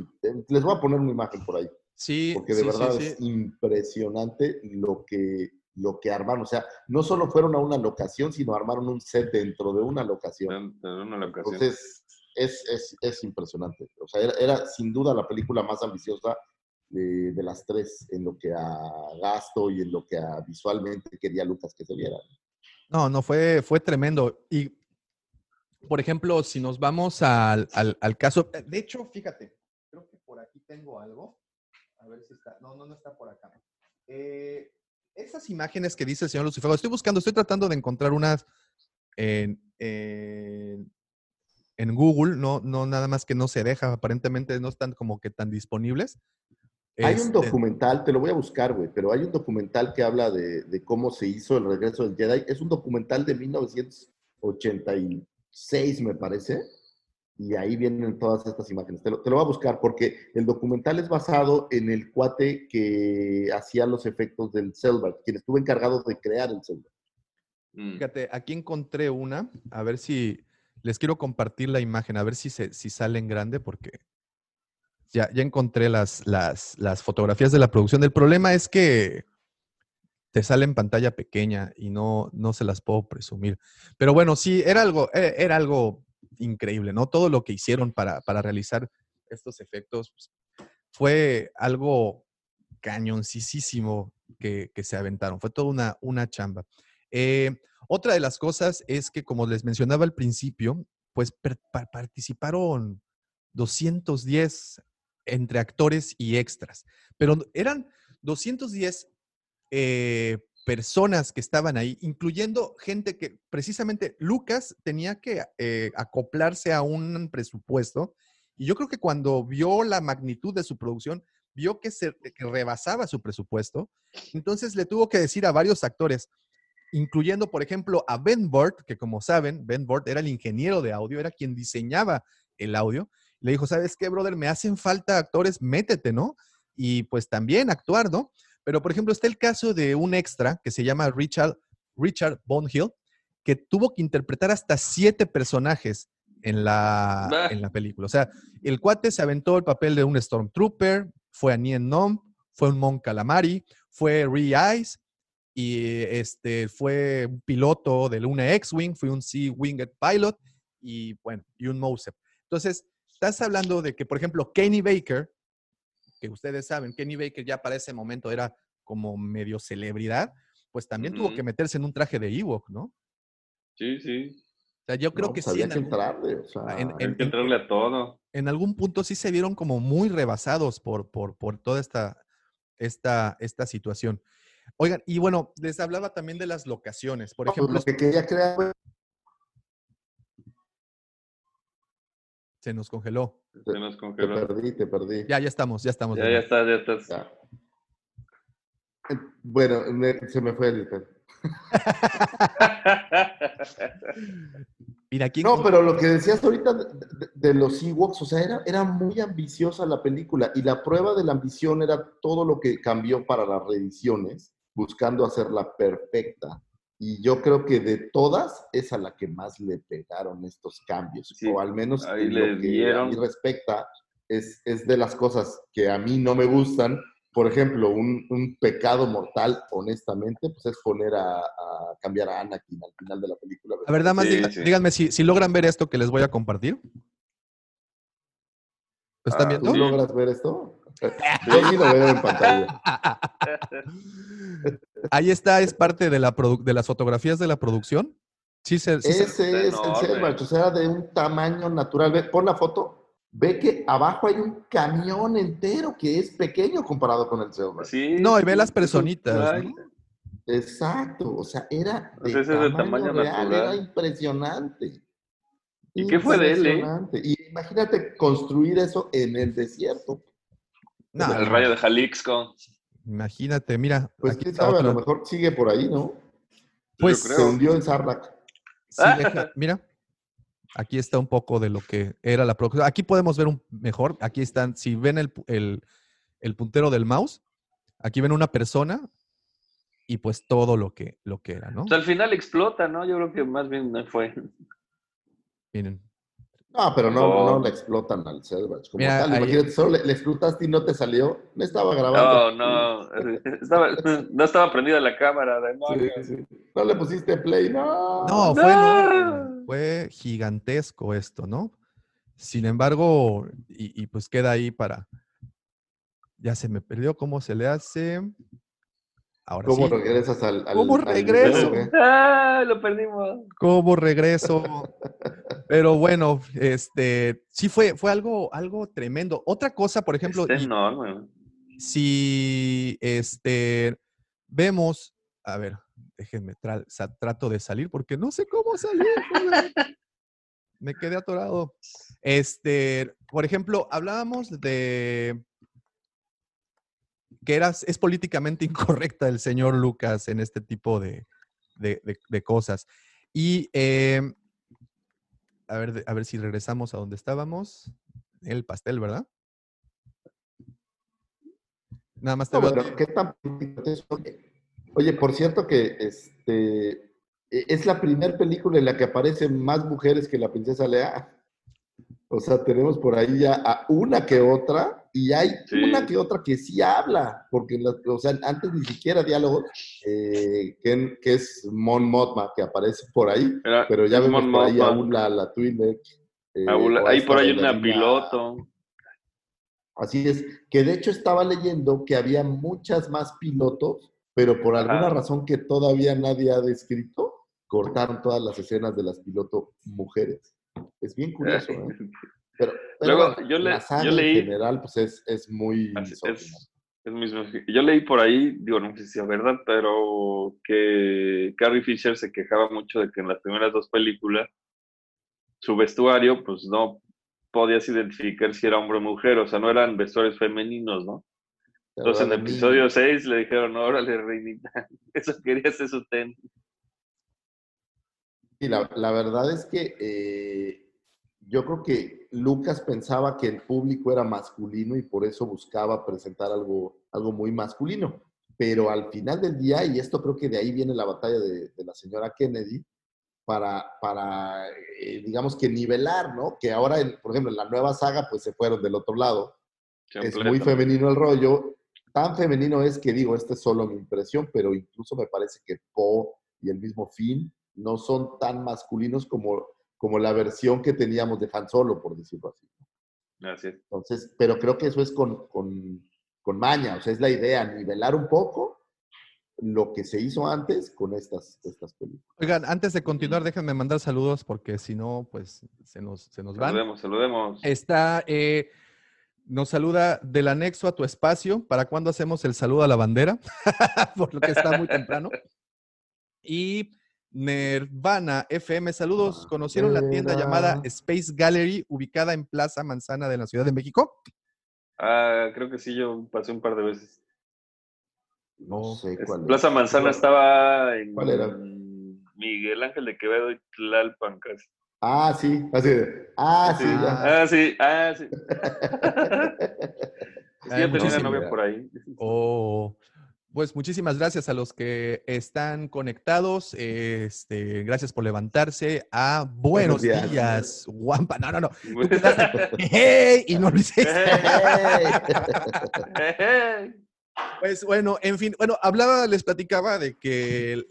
Les voy a poner una imagen por ahí, Sí, porque de sí, sí, verdad sí. es impresionante lo que, lo que armaron. O sea, no solo fueron a una locación, sino armaron un set dentro de una locación. En, en una ocasión. Entonces, es, es, es impresionante. O sea, era, era sin duda la película más ambiciosa de, de las tres en lo que a gasto y en lo que a visualmente quería Lucas que se viera. No, no, fue, fue tremendo. Y, por ejemplo, si nos vamos al, al- al caso, eh, de hecho, fíjate, creo que por aquí tengo algo. A ver si está. No, no, no está por acá. Eh, esas imágenes que dice el señor Lucifer, estoy buscando, estoy tratando de encontrar unas en, en- en Google, no, no, nada más que no se deja, aparentemente no están como que tan disponibles. Hay un Este, documental, te lo voy a buscar, güey, pero hay un documental que habla de, de cómo se hizo el regreso del Jedi. Es un documental de 1986, me parece, y ahí vienen todas estas imágenes. Te lo, te lo voy a buscar porque el documental es basado en el cuate que hacía los efectos del Selbert, quien estuvo encargado de crear el Selbert. Mm. Fíjate, aquí encontré una, a ver si les quiero compartir la imagen, a ver si, se, si sale en grande, porque ya, ya encontré las, las, las fotografías de la producción. El problema es que te sale en pantalla pequeña y no, no se las puedo presumir. Pero bueno, sí, era algo, e- era algo increíble, ¿no? Todo lo que hicieron para, para realizar estos efectos pues, fue algo cañoncísimo que, que se aventaron. Fue toda una, una chamba. Eh, otra de las cosas es que, como les mencionaba al principio, pues participaron 210 entre actores y extras, pero eran 210 eh, personas que estaban ahí, incluyendo gente que precisamente Lucas tenía que eh, acoplarse a un presupuesto. Y yo creo que cuando vio la magnitud de su producción, vio que, se, que rebasaba su presupuesto. Entonces le tuvo que decir a varios actores, incluyendo, por ejemplo, a Ben Burt, que como saben, Ben Burt era el ingeniero de audio, era quien diseñaba el audio. Le dijo, ¿sabes qué, brother? Me hacen falta actores, métete, ¿no? Y pues también actuar, ¿no? Pero, por ejemplo, está el caso de un extra que se llama Richard, Richard Bonhill, que tuvo que interpretar hasta siete personajes en la, Bah. en la película. O sea, el cuate se aventó el papel de un Stormtrooper, fue a Nien Nom, fue un Mon Calamari, fue Ree Ice, y este, fue un piloto de una X-Wing, fue un Sea-Winged Pilot, y bueno, y un Mosep. Entonces, estás hablando de que, por ejemplo, Kenny Baker, que ustedes saben, Kenny Baker ya para ese momento era como medio celebridad, pues también tuvo que meterse en un traje de Ewok, ¿no? O Sí, sí. sea, yo creo No, que pues sí, en que algún, entrarle. O sea, en- que entrarle a todo. en algún punto sí se vieron como muy rebasados por, por, por toda esta, esta, esta situación. Oigan, y bueno, les hablaba también de las locaciones. Por pues, ejemplo, lo que quería crear se nos congeló. Se nos Te congeló. perdí, te perdí. Ya, ya estamos, ya estamos. Ya, ya nuevo. está, ya estás. Ya. Eh, Bueno, me- se me fue el. Mira, aquí No, pero lo que decías ahorita de, de- de los Ewoks, o sea, era, era muy ambiciosa la película y la prueba de la ambición era todo lo que cambió para las reediciones, buscando hacerla perfecta. Y yo creo que de todas es a la que más le pegaron estos cambios, Sí, o al menos ahí le lo que a dieron. mí respecta, es, es de las cosas que a mí no me gustan. Por ejemplo, un, un pecado mortal, honestamente, pues es poner a, a cambiar a Anakin al final de la película. A ver, nada más Sí, diga- sí. díganme si, si logran ver esto que les voy a compartir. ¿Lo están Ah, viendo? ¿Tú logras ver esto? Lo veo en pantalla. Ahí está, es parte de, la de las fotografías de la producción. Sí, se, sí se- Ese es el. Selvage, o sea, de un tamaño natural. Ve, pon la foto, ve que abajo hay un camión entero que es pequeño comparado con el Selvage. Sí, No, y ve sí, las personitas. Exacto, o sea, era de, Pues ese es de tamaño, real, natural. era impresionante. ¿Y qué fue de él, eh? Impresionante. Y imagínate construir eso en el desierto. No, el rayo de Jalixco. Imagínate, mira. Pues aquí quién está sabe, a lo mejor sigue por ahí, ¿no? Pues Yo Se hundió en Sarlacc. Sí, deja- mira, aquí está un poco de lo que era la producción. Aquí podemos ver un mejor. Aquí están, si ven el, el- el puntero del mouse, aquí ven una persona y pues todo lo que, lo que era, ¿no? Pues al final explota, ¿no? Yo creo que más bien fue. Miren. No, pero no, Oh. no le explotan al Selvage. Como Mira, tal, ahí- imagínate, solo le, le explotaste y no te salió. No estaba grabando. No, no. Estaba, no estaba prendida la cámara. Sí, demonios. sí. No le pusiste play, no. No, fue, No. no, fue gigantesco esto, ¿no? Sin embargo, y, y pues queda ahí para. Ya se me perdió cómo se le hace. Ahora ¿Cómo sí. regresas al, al- ¿Cómo al regreso? qué? ¡Ah! Lo perdimos. ¿Cómo regreso? Pero bueno, este sí fue, fue algo, algo tremendo. Otra cosa, por ejemplo, Está y- enorme. si este vemos, a ver, déjenme tra- trato de salir porque no sé cómo salir. Me quedé atorado. Este, por ejemplo, hablábamos de que era, es políticamente incorrecta el señor Lucas en este tipo de, de- de- de cosas. Y em, a, ver, a ver si regresamos a donde estábamos. El pastel, ¿verdad? Nada más te No, bueno, ¿qué tan Oye, por cierto que este e- es la primera película en la que aparecen más mujeres que la princesa Lea. O sea, tenemos por ahí ya a una que otra, y hay Sí. una que otra que sí habla, porque o sea, antes ni siquiera diálogo, eh, que, que es Mon Mothma, que aparece por ahí, Era- pero ya vemos Mon por ahí a. Una, la Twi'lek. eh, Ula- Ahí por ahí una piloto. Así es, que de hecho estaba leyendo que había muchas más pilotos, pero por alguna razón que todavía nadie ha descrito, cortaron todas las escenas de las pilotos mujeres. Es bien curioso, ¿eh? Pero, pero Luego, bueno, yo le- la saga yo leí- en general, pues es, es muy. Es, Es mismo. Yo leí por ahí, digo, no sé si es verdad, pero que Carrie Fisher se quejaba mucho de que en las primeras dos películas su vestuario, pues no podías identificar si era hombre o mujer, o sea, no eran vestuarios femeninos, ¿no? Entonces en el episodio 6 le dijeron, órale, reinita, eso querías eso ten. Y la, la verdad es que eh, yo creo que Lucas pensaba que el público era masculino y por eso buscaba presentar algo, algo muy masculino. Pero al final del día, y esto creo que de ahí viene la batalla de, de la señora Kennedy, para, para eh, digamos que nivelar, ¿no? Que ahora, por ejemplo, en la nueva saga, pues se fueron del otro lado. Es muy femenino el rollo. Tan femenino es que digo, esta es solo mi impresión, pero incluso me parece que Poe y el mismo Finn no son tan masculinos como, como la versión que teníamos de Han Solo, por decirlo así. Así es. Entonces, pero creo que eso es con, con, con maña, o sea, es la idea, nivelar un poco lo que se hizo antes con estas, estas películas. Oigan, antes de continuar, déjenme mandar saludos porque si no, pues se nos, se nos van. Saludemos, saludemos. Está, eh, nos saluda del anexo a tu espacio. ¿Para cuándo hacemos el saludo a la bandera? Por lo que está muy temprano. Y Nirvana FM, saludos. ¿Conocieron la tienda llamada Space Gallery, ubicada en Plaza Manzana de la Ciudad de México? Ah, creo que sí, yo pasé un par de veces. No sé cuál es. Plaza Manzana estaba en ¿Cuál era? Miguel Ángel de Quevedo y Tlalpan casi. Ah, sí, así de, ah, sí, ya. Ah, sí, ah, sí. Sí, Ay, yo tenía una novia por ahí. Oh, pues muchísimas gracias a los que están conectados. Este, gracias por levantarse. Ah, buenos, Buenos días. días, Guampa. No, no, no. ¡Hey! Y no lo hiciste. Pues bueno, en fin, bueno, hablaba, les platicaba de que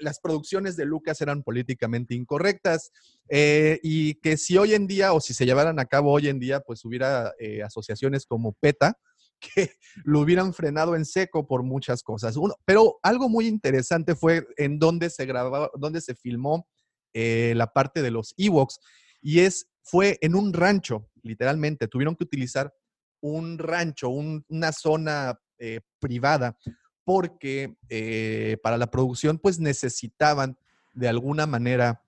las producciones de Lucas eran políticamente incorrectas eh, y que si hoy en día o si se llevaran a cabo hoy en día, pues hubiera eh, asociaciones como PETA que lo hubieran frenado en seco por muchas cosas. Pero algo muy interesante fue en dónde se grababa, dónde se filmó eh, la parte de los Ewoks y es fue en un rancho, literalmente. Tuvieron que utilizar un rancho, un- una zona eh, privada, porque eh, para la producción pues necesitaban de alguna manera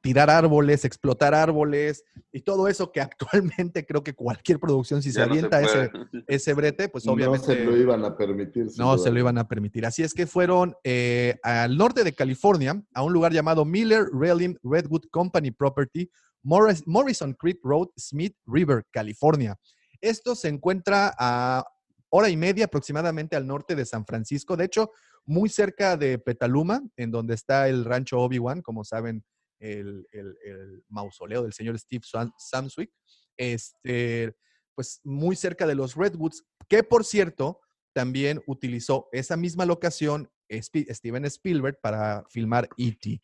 tirar árboles, explotar árboles y todo eso que actualmente creo que cualquier producción si se Ya no se avienta ese, ese brete, pues No obviamente se lo iban a permitir. no duda. se lo iban a permitir. Así es que fueron eh, al norte de California, a un lugar llamado Miller Railing Redwood Company Property, Morris- Morrison Creek Road, Smith River, California. Esto se encuentra a hora y media aproximadamente al norte de San Francisco. De hecho, muy cerca de Petaluma, en donde está el rancho Obi-Wan, como saben, el, el- el mausoleo del señor Steve Sam- Samswick. Este, pues muy cerca de los Redwoods, que por cierto, también utilizó esa misma locación Steven Spielberg para filmar E.T.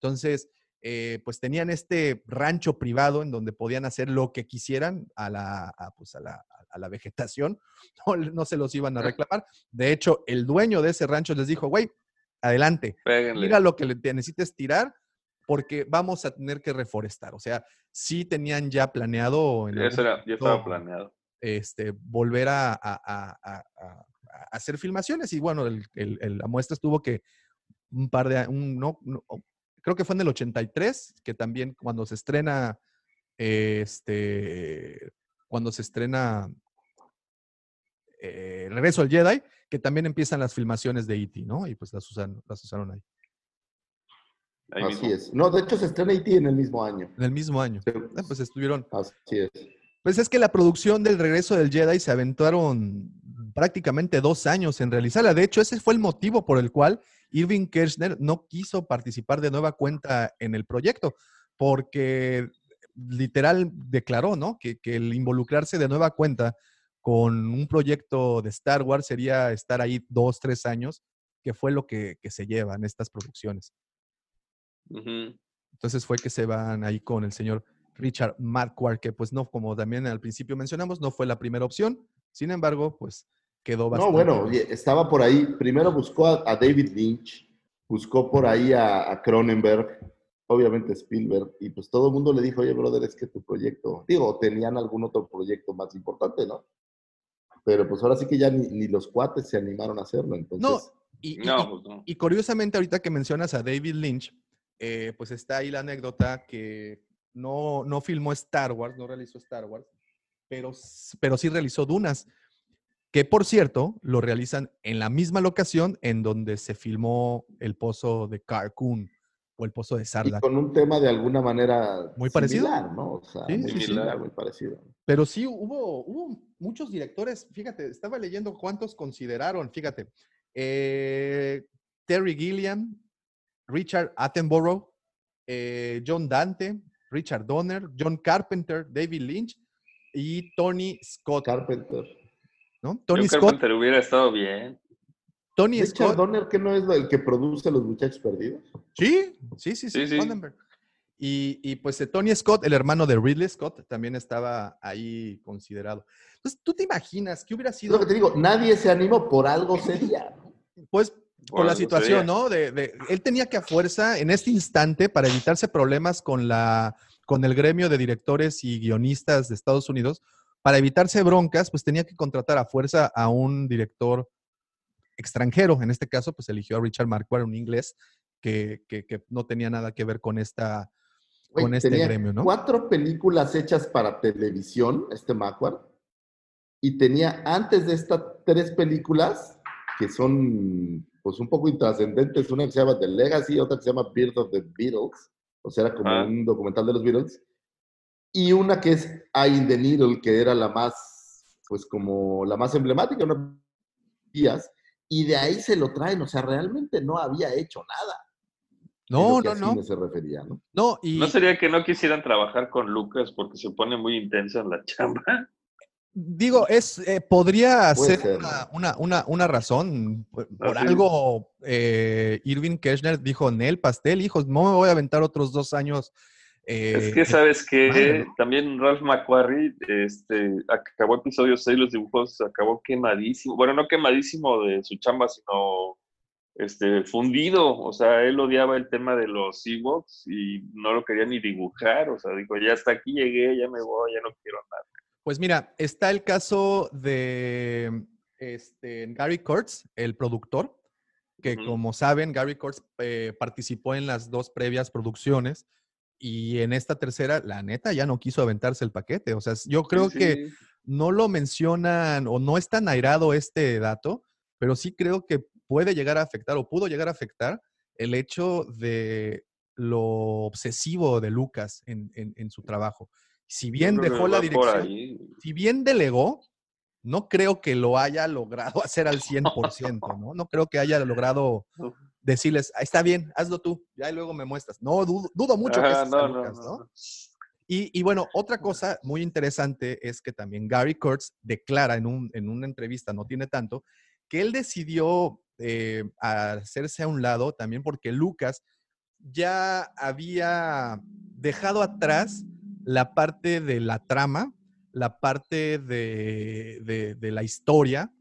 Entonces, eh, pues tenían este rancho privado en donde podían hacer lo que quisieran a la, a, pues a la, a la vegetación, no, no se los iban a reclamar. De hecho, el dueño de ese rancho les dijo, güey, adelante, Péguenle. mira lo que necesites tirar porque vamos a tener que reforestar. O sea, sí tenían ya planeado en Eso ya estaba planeado. este, volver a, a- a- a- a- a hacer filmaciones y bueno, el- el- el- la muestra estuvo que un par de, un, no, no, creo que fue en el 83, que también cuando se estrena, este, cuando se estrena eh, Regreso al Jedi, que también empiezan las filmaciones de E.T., ¿no? Y pues las, usan, las usaron ahí, Ahí Así mismo. es. No, de hecho se estrena E.T. en el mismo año. en el mismo año. Sí. Ah, Pues estuvieron Así es. Pues es que la producción del regreso del Jedi se aventaron prácticamente dos años en realizarla. De hecho, ese fue el motivo por el cual Irving Kirchner no quiso participar de nueva cuenta en el proyecto, porque literal declaró, ¿no? Que, que el involucrarse de nueva cuenta con un proyecto de Star Wars sería estar ahí dos, tres años, que fue lo que, que se llevan estas producciones. Entonces fue que se van ahí con el señor Richard Marquardt, que pues no, como también al principio mencionamos, no fue la primera opción. Sin embargo, pues quedó No, bastante. bueno, bien. oye, estaba por ahí. Primero buscó a, a David Lynch, buscó por ahí a, Cronenberg, obviamente Spielberg, y pues todo el mundo le dijo, oye, brother, es que tu proyecto, digo, tenían algún otro proyecto más importante, ¿no? pero pues ahora sí que ya ni, ni los cuates se animaron a hacerlo. Entonces, No, y, y- No, y- pues no. y curiosamente ahorita que mencionas a David Lynch, eh, pues está ahí la anécdota que no, no filmó Star Wars, no realizó Star Wars, pero, pero sí realizó Dunas, que por cierto lo realizan en la misma locación en donde se filmó el pozo de Carcoon o el pozo de y Sarlacc. con un tema de alguna manera Muy parecido. similar, ¿no? O sea, Sí, muy sí, sí. similar, muy parecido. Pero sí hubo, hubo muchos directores, fíjate, estaba leyendo cuántos consideraron, fíjate, eh, Terry Gilliam, Richard Attenborough, eh, John Dante, Richard Donner, John Carpenter, David Lynch y Tony Scott, Carpenter. ¿no? Tony Yo Scott, Carpenter hubiera estado bien. Tony Richard Scott, Donner, que no es el que produce Los Muchachos Perdidos. sí, sí, sí, sí, Sí. Y, y, pues eh, Tony Scott, el hermano de Ridley Scott, también estaba ahí considerado. Entonces, ¿tú te imaginas que hubiera sido lo que te digo, nadie se animó, por algo sería. Pues por Por la situación, sería. ¿no? De, de- él tenía que a fuerza, en este instante, para evitarse problemas con, la, con el gremio de directores y guionistas de Estados Unidos, para evitarse broncas, pues tenía que contratar a fuerza a un director extranjero. En este caso, pues eligió a Richard Marquardt, un inglés, que, que- que no tenía nada que ver con esta... Con este tenía gremio, ¿no? Cuatro películas hechas para televisión, este Macquarie, y tenía antes de estas tres películas, que son pues un poco intrascendentes, una que se llama The Legacy, otra que se llama Birth of the Beatles, o sea, era como Ah. un documental de los Beatles, y una que es Eye in the Needle, que era la más, pues como la más emblemática, una días, y de ahí se lo traen, o sea, realmente no había hecho nada. No, no, no. se refería, ¿no? No, y ¿No sería que no quisieran trabajar con Lucas porque se pone muy intensa en la chamba? Digo, es, eh, podría Puede ser una, una, una, una razón. Por, es. algo, eh, Irving Kirchner dijo, Nel, pastel, hijos, no me voy a aventar otros dos años. Es eh, que, ¿sabes que. También Ralph McQuarrie este, acabó episodio 6, los dibujos acabó quemadísimo. Bueno, no quemadísimo de su chamba, sino este, fundido. O sea, él odiaba el tema de los Ewoks y no lo quería ni dibujar. O sea, dijo, ya hasta aquí llegué, ya me voy, ya no quiero nada. Pues mira, está el caso de este, Gary Kurtz, el productor, que como saben, Gary Kurtz eh, participó en las dos previas producciones y en esta tercera, la neta, ya no quiso aventarse el paquete. O sea, yo creo Sí, que no lo mencionan o no es tan airado este dato, pero sí creo que puede llegar a afectar o pudo llegar a afectar el hecho de lo obsesivo de Lucas en, en- en su trabajo. Si bien dejó la dirección, si bien delegó, no creo que lo haya logrado hacer al 100%, ¿no? No creo que haya logrado decirles, "Ah, está bien, hazlo tú, ya y luego me muestras. No, dudo, dudo mucho que Ajá, no, no, Lucas, no, ¿no? no. Y, y bueno, otra cosa muy interesante es que también Gary Kurtz declara en, un- en una entrevista, no tiene tanto, que él decidió eh, hacerse a un lado también porque Lucas ya había dejado atrás la parte de la trama, la parte de, de- la historia,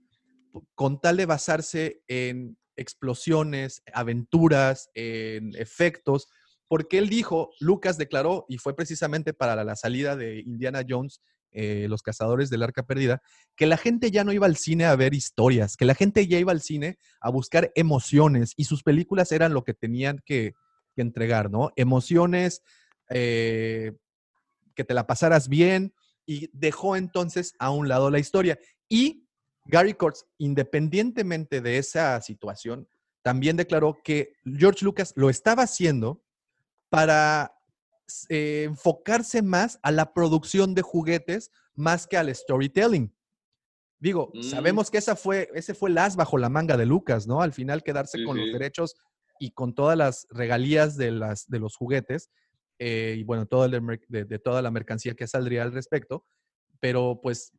con tal de basarse en explosiones, aventuras, en efectos, porque él dijo, Lucas declaró, y fue precisamente para la salida de Indiana Jones, eh, Los Cazadores del Arca Perdida, que la gente ya no iba al cine a ver historias, que la gente ya iba al cine a buscar emociones y sus películas eran lo que tenían que, que entregar, ¿no? Emociones, eh, que te la pasaras bien y dejó entonces a un lado la historia. Y Gary Kurtz, independientemente de esa situación, también declaró que George Lucas lo estaba haciendo para eh, enfocarse más a la producción de juguetes más que al storytelling. Digo, Mm. sabemos que esa fue, ese fue el as bajo la manga de Lucas, ¿no? Al final quedarse Sí, con los derechos y con todas las regalías de, las, de los juguetes eh, y bueno, de, de- toda la mercancía que saldría al respecto. Pero pues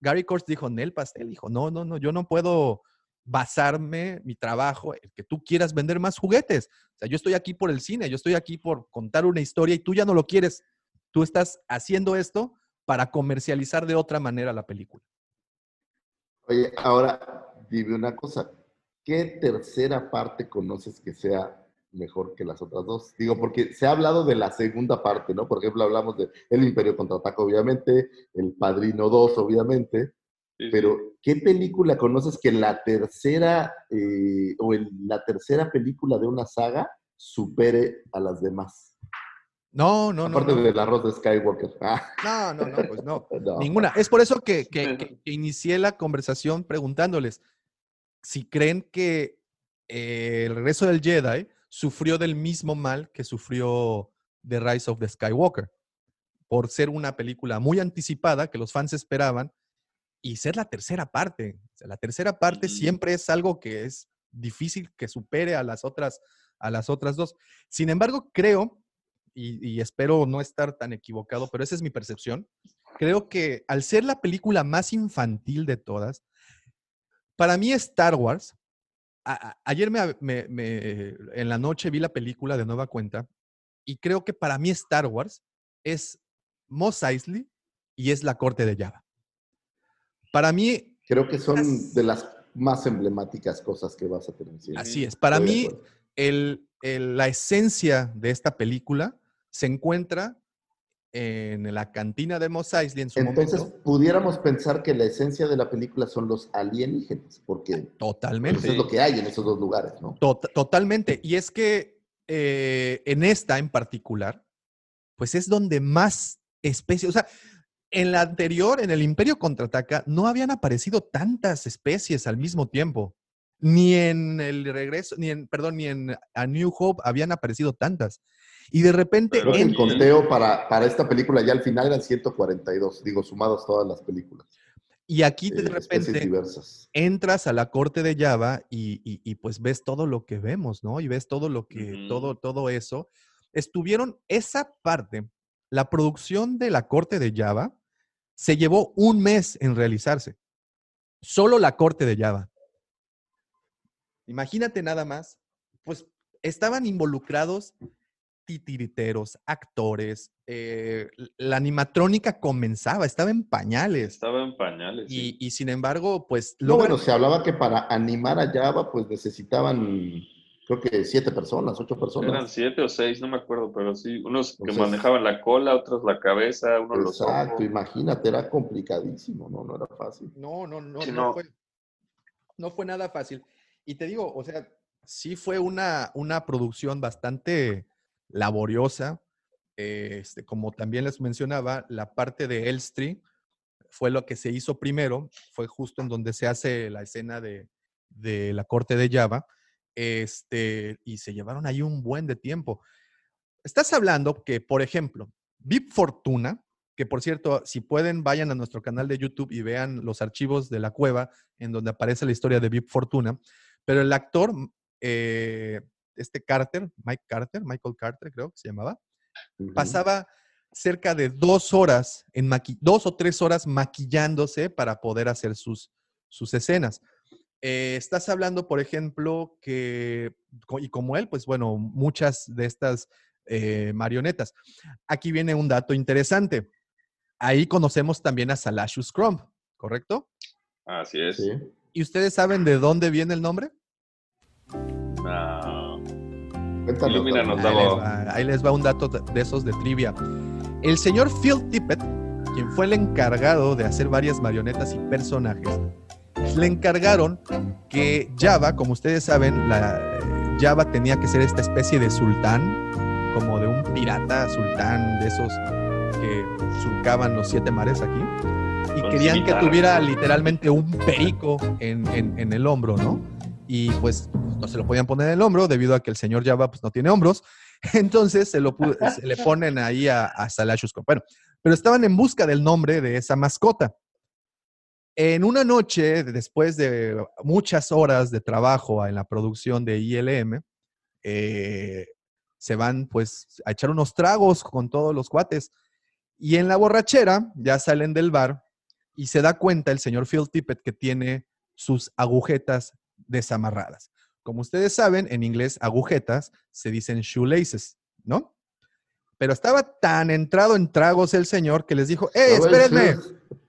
Gary Kurtz dijo, Nel Pastel, dijo, no, no, no, yo no puedo basarme mi trabajo en que tú quieras vender más juguetes. O sea, yo estoy aquí por el cine, yo estoy aquí por contar una historia y tú ya no lo quieres. Tú estás haciendo esto para comercializar de otra manera la película. Oye, ahora dime una cosa. ¿Qué tercera parte conoces que sea mejor que las otras dos? Digo, porque se ha hablado de la segunda parte, ¿no? Por ejemplo, hablamos de El Imperio Contraataca, obviamente, El Padrino 2, obviamente, Sí, sí. Pero, ¿qué película conoces que en la tercera eh, o en la tercera película de una saga supere a las demás? No, no, no. Aparte no. del arroz de Skywalker. Ah, No, no, no, pues no. no. Ninguna. Es por eso que, que- que- que inicié la conversación preguntándoles si creen que eh, el regreso del Jedi sufrió del mismo mal que sufrió The Rise of the Skywalker, por ser una película muy anticipada que los fans esperaban y ser la tercera parte. O sea, la tercera parte siempre es algo que es difícil que supere a las otras, a las otras dos. Sin embargo, creo, y, y espero no estar tan equivocado, pero esa es mi percepción, creo que al ser la película más infantil de todas, para mí Star Wars, a- a- ayer me, me- me- en la noche vi la película de nueva cuenta y creo que para mí Star Wars es Mos Eisley y es la corte de Java. Para mí, Creo que son de las más emblemáticas cosas que vas a tener. sí. así es. Para Estoy mí, acuerdo. el- el- la esencia de esta película se encuentra en la cantina de Mos Eisley en su Entonces, momento. pudiéramos pensar que la esencia de la película son los alienígenas, porque pues, Totalmente. eso es lo que hay en esos dos lugares, ¿no? Tot- totalmente. Y es que eh, en esta en particular, pues es donde más especies, o sea, en la anterior, en el Imperio Contraataca, no habían aparecido tantas especies al mismo tiempo. Ni en el regreso, ni en, perdón, ni en A New Hope habían aparecido tantas. Y de repente, Creo que en- el conteo para, para esta película ya al final eran 142, digo, sumados todas las películas. y aquí eh, de especies repente diversas. entras a la corte de Java y, y- y, pues ves todo lo que vemos, ¿no? Y ves todo lo que, todo, todo eso. Estuvieron, esa parte, la producción de la corte de Java se llevó un mes en realizarse. Solo la corte de Java. Imagínate nada más, pues estaban involucrados titiriteros, actores, eh, la animatrónica comenzaba, estaba en pañales. Estaba en pañales. Y, sí. y sin embargo, pues No, bueno, se hablaba que para animar a Java, pues necesitaban, creo que siete personas, ocho personas. Eran siete o seis, no me acuerdo, pero sí. Unos que Entonces- manejaban la cola, otros la cabeza, unos los Exacto, imagínate, era complicadísimo, ¿no? No era fácil. No, no, no, Sí, no, no. Fue, no fue nada fácil. Y te digo, o sea, sí fue una, una producción bastante laboriosa. Este, como también les mencionaba, la parte de Elstree fue lo que se hizo primero, fue justo en donde se hace la escena de, de la corte de Java, este, y se llevaron ahí un buen de tiempo. Estás hablando que, por ejemplo, Vip Fortuna, que por cierto, si pueden, vayan a nuestro canal de YouTube y vean los archivos de la cueva en donde aparece la historia de Vip Fortuna. Pero el actor, eh, este Carter, Mike Carter, Michael Carter creo que se llamaba, pasaba cerca de dos horas, en dos o tres horas maquillándose para poder hacer sus, sus escenas. Eh, estás hablando, por ejemplo, que, y como él, pues bueno, muchas de estas eh, marionetas. Aquí viene un dato interesante. Ahí conocemos también a Salashus Crumb, ¿correcto? Así es. Sí. ¿Y ustedes saben de dónde viene el nombre? No. Cuéntanos. Ilumínanos, Dani. Ahí les, va, ahí les va un dato de esos de trivia. El señor Phil Tippett, quien fue el encargado de hacer varias marionetas y personajes, le encargaron que Java, como ustedes saben, la, eh, Java tenía que ser esta especie de sultán, como de un pirata sultán de esos que surcaban los siete mares aquí. Y querían que tuviera literalmente un perico en, en- en el hombro, ¿no? Y pues no se lo podían poner en el hombro debido a que el señor Java pues, no tiene hombros. Entonces se, lo le ponen ahí a, a Crumb. Bueno, pero estaban en busca del nombre de esa mascota. En una noche, después de muchas horas de trabajo en la producción de ILM, eh, se van pues a echar unos tragos con todos los cuates. Y en la borrachera ya salen del bar y se da cuenta el señor Phil Tippett que tiene sus agujetas desamarradas. Como ustedes saben, en inglés agujetas se dicen shoelaces, ¿no? Pero estaba tan entrado en tragos el señor que les dijo, ¡eh, espérenme!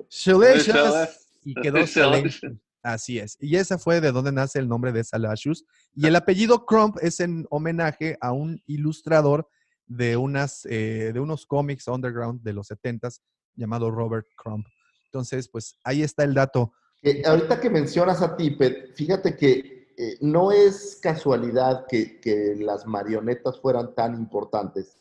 Shoelaces. Y quedó. Así es. Y esa fue de donde nace el nombre de Salashus. Y el apellido Crump es en homenaje a un ilustrador de, unas, eh, de unos cómics underground de los 70s llamado Robert Crump. Entonces, pues ahí está el dato Que ahorita que mencionas a Tippet, fíjate que eh, no es casualidad que, que las marionetas fueran tan importantes.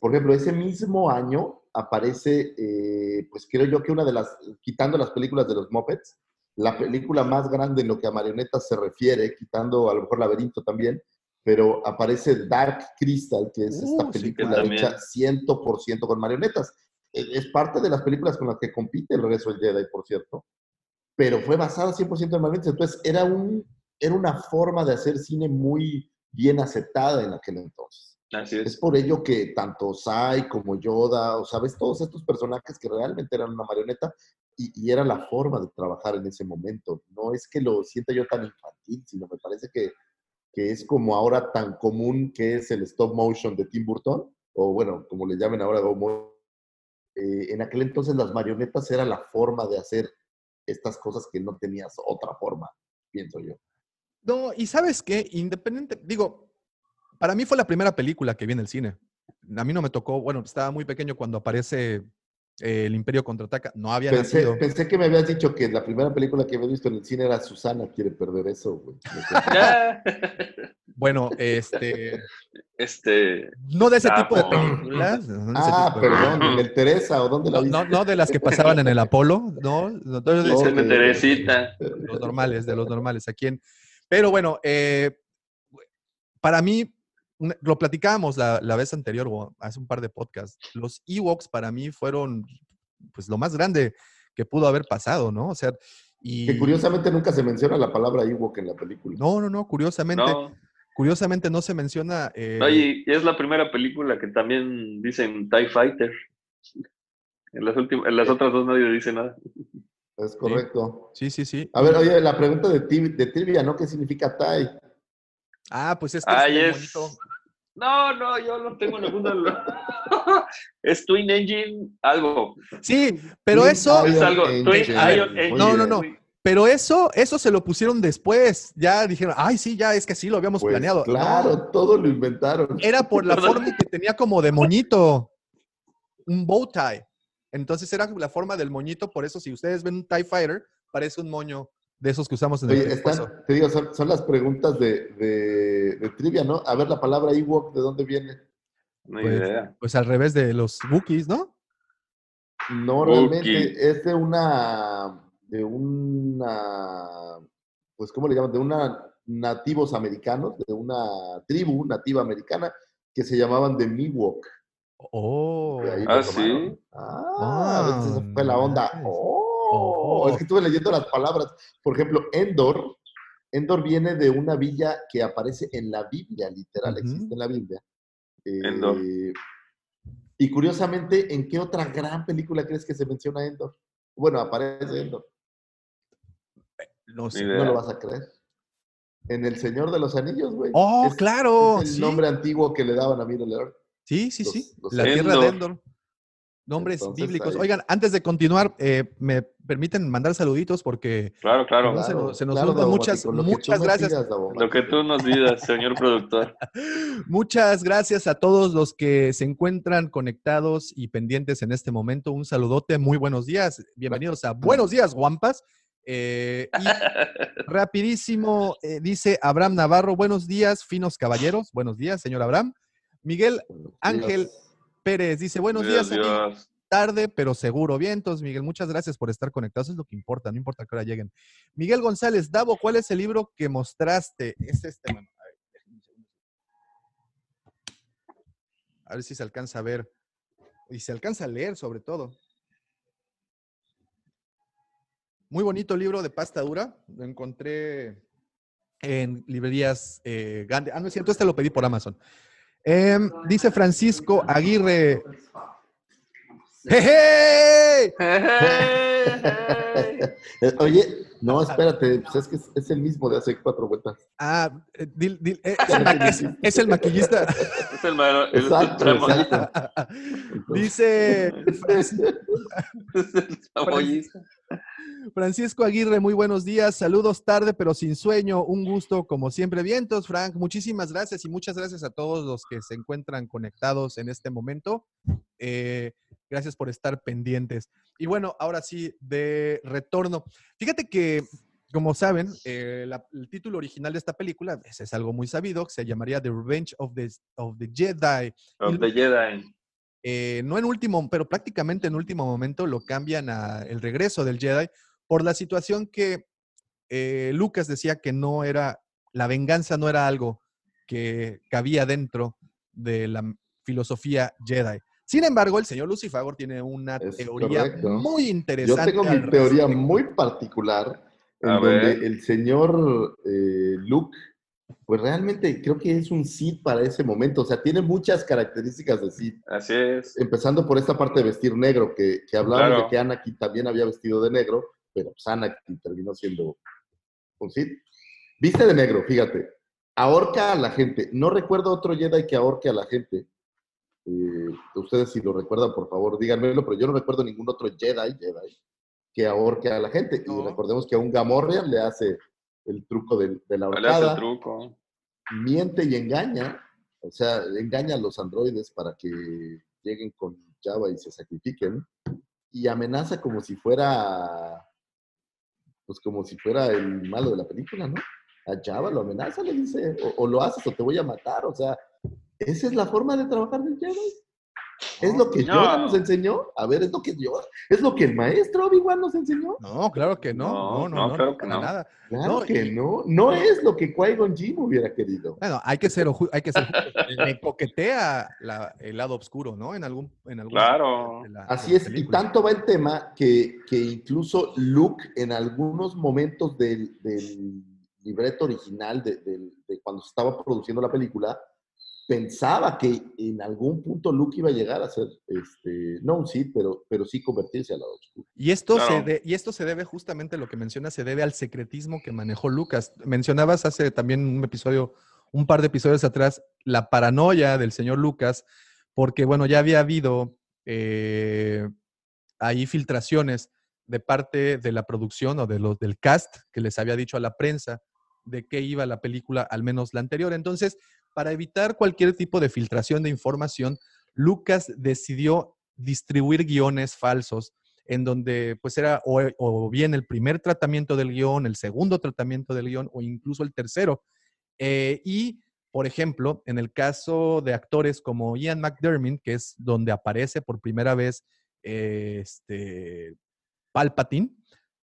Por ejemplo, ese mismo año aparece, eh, pues creo yo que una de las, quitando las películas de los Muppets, la película más grande en lo que a marionetas se refiere, quitando a lo mejor Laberinto también, pero aparece Dark Crystal, que es Uh, esta sí, que película también. hecha 100% con marionetas. Eh, Es parte de las películas con las que compite el regreso del Jedi, por cierto, pero fue basada 100% en marionetas. Entonces, era, un, era una forma de hacer cine muy bien aceptada en aquel entonces. Así Es es. por ello que tanto Sai como Yoda, o sabes, todos estos personajes que realmente eran una marioneta y, y era la forma de trabajar en ese momento. No es que lo sienta yo tan infantil, sino me parece que, que es como ahora tan común que es el stop motion de Tim Burton, o bueno, como le llamen ahora, go mo- eh, en aquel entonces las marionetas era la forma de hacer estas cosas que no tenías otra forma, pienso yo. No, y sabes qué, independiente, digo, para mí fue la primera película que vi en el cine. A mí no me tocó, bueno, estaba muy pequeño cuando aparece eh, El Imperio Contraataca, no había Pensé, nacido. pensé que me habías dicho que la primera película que había visto en el cine era Susana quiere perder eso, güey. Bueno, este, Este. no de ese Ah, tipo de po. películas. no de Ah, tipo de- perdón, en el Teresa, ¿o dónde la No, viste? no, no de las que pasaban en el Apolo, no, no, no, de-. Dice Teresita. de los normales, de los normales. Aquí en, pero bueno, eh, para mí, lo platicábamos la, la vez anterior o hace un par de podcasts. Los Ewoks para mí fueron, pues, lo más grande que pudo haber pasado, ¿no? O sea, y Que curiosamente nunca se menciona la palabra Ewok en la película. no, no, no, curiosamente, No, curiosamente no se menciona. eh, no, y es la primera película que también dicen TIE Fighter. En las, últimas, en las otras dos nadie dice nada. Es correcto. Sí, sí, sí. A ver, oye, la pregunta de, de trivia, ¿no? ¿Qué significa TIE? Ah, pues es que Ay, es es. No, no, yo no tengo ninguna. es Twin Engine algo. Sí, pero Twin eso, Es algo. Twin Engine. No, no, no. Pero eso, eso se lo pusieron después. Ya dijeron, ay, sí, ya es que sí lo habíamos Pues, planeado. Claro, No, todo lo inventaron. era por la forma que tenía como de moñito, un bow tie. Entonces era la forma del moñito, por eso si ustedes ven un TIE Fighter, parece un moño de esos que usamos en el Oye, están, te digo, son, son las preguntas de, de- de trivia, ¿no? A ver, la palabra Ewok, ¿de dónde viene? No Pues, idea. pues al revés de los Wookiees, ¿no? No, realmente es de una, de una, pues, ¿cómo le llaman? De una nativos americanos, de una tribu nativa americana que se llamaban de Miwok. Oh. Ah, sí. tomaron. Ah, a veces fue la onda. nice. Oh, Oh. Es que estuve leyendo las palabras. Por ejemplo, Endor. Endor viene de una villa que aparece en la Biblia, literal, existe en la Biblia. Eh, Endor. Y curiosamente, ¿en qué otra gran película crees que se menciona Endor? Bueno, aparece Endor. No sé. Ni No idea. lo vas a creer. En El Señor de los Anillos, güey. Oh, Es- claro. Es el sí. nombre antiguo que le daban a Middle Earth. Sí, sí, los- sí. los la tierra de Endor. Nombres Entonces, bíblicos. ahí- Oigan, antes de continuar, eh, me permiten mandar saluditos porque Claro, claro. No, se nos- se nos claro, muchas- muchas gracias. pidas, Lo que tú nos digas, señor productor. Muchas gracias a todos los que se encuentran conectados y pendientes en este momento. Un saludote, muy buenos días. Bienvenidos a Buenos Días, Guampas. Eh, y rapidísimo, eh, dice Abraham Navarro, buenos días, finos caballeros. Buenos días, señor Abraham. Miguel Ángel Dios. Pérez dice, buenos Dios, días. Dios. tarde, pero seguro. Bien, entonces, Miguel, muchas gracias por estar conectados. Es lo que importa, no importa que hora lleguen. Miguel González, Davo, ¿cuál es el libro que mostraste? Es este, mano. A ver, déjame un segundo. A ver si se alcanza a ver. Y se alcanza a leer, sobre todo. Muy bonito libro de pasta dura. Lo encontré en librerías eh, Gandhi. Ah, no es cierto, este lo pedí por Amazon. Em, dice Francisco Aguirre. ¡Jeje! Eh, Oye, no, espérate, pues es que es, es el mismo de hace cuatro vueltas. Ah, eh, dil- dil- eh, es, el es- es el maquillista. Es el, ma- el- Exacto, el exacto. Dice Francisco, el. Francisco Aguirre, muy buenos días. Saludos tarde, pero sin sueño. Un gusto, como siempre. Vientos, Frank. Muchísimas gracias y muchas gracias a todos los que se encuentran conectados en este momento. Eh, Gracias por estar pendientes. Y bueno, ahora sí, de retorno. Fíjate que, como saben, eh, el título original de esta película ese es algo muy sabido, se llamaría The Revenge of the, of the Jedi. Of the Jedi. Eh, no en último, pero prácticamente en último momento lo cambian a El regreso del Jedi por la situación que eh, Lucas decía que no era, la venganza no era algo que cabía dentro de la filosofía Jedi. Sin embargo, el señor Lucifagor tiene una Es teoría correcto. muy Yo interesante. tengo al mi teoría muy particular en A donde ver. el señor eh, Luke, pues realmente creo que es un Sith para ese momento. O sea, tiene muchas características de Sith. Así es. Empezando por esta parte de vestir negro, que, que hablábamos Claro. de que Anakin también había vestido de negro, pero pues Anakin terminó siendo un Sith. Viste de negro, fíjate. Ahorca a la gente. No recuerdo otro Jedi que ahorque a la gente. Eh, ustedes si lo recuerdan, por favor, díganmelo, pero yo no recuerdo ningún otro Jedi, Jedi que ahorque a la gente. No. Y recordemos que a un Gamorrean le hace el truco del- de, la ¿Cuál es el ahorcada, truco? miente y engaña, o sea, engaña a los androides para que lleguen con Java y se sacrifiquen, y amenaza como si fuera, pues como si fuera el malo de la película, ¿no? A Java lo amenaza, le dice, o, o lo haces o te voy a matar, o sea, esa es la forma de trabajar del Jedi. Es lo que No. Yoda nos enseñó. A ver, es lo que Yoda, es lo que el maestro Obi-Wan nos enseñó. No, claro que no. No, No, no, no, no, claro no, que no. nada. Claro No, que y- no. No es lo que Qui-Gon Jinn hubiera querido. Bueno, hay que ser, hay que ser. Le coquetea la- el lado oscuro, ¿no? En algún, en algún Claro. de la- de Así es, y tanto va el tema que, que incluso Luke en algunos momentos del, del libreto original de, del- de cuando se estaba produciendo la película, pensaba que en algún punto Luke iba a llegar a ser, este, no un Sith, pero, pero sí convertirse al lado oscuro. Y esto, se Claro. de- y esto se debe justamente a lo que mencionas, se debe al secretismo que manejó Lucas. Mencionabas hace también un episodio, un par de episodios atrás, la paranoia del señor Lucas, porque bueno, ya había habido eh, ahí filtraciones de parte de la producción o de los del cast que les había dicho a la prensa de qué iba la película, al menos la anterior. Entonces, para evitar cualquier tipo de filtración de información, Lucas decidió distribuir guiones falsos en donde pues era o, o bien el primer tratamiento del guion, el segundo tratamiento del guion o incluso el tercero. Eh, y, por ejemplo, en el caso de actores como Ian McDermott, que es donde aparece por primera vez eh, este, Palpatine,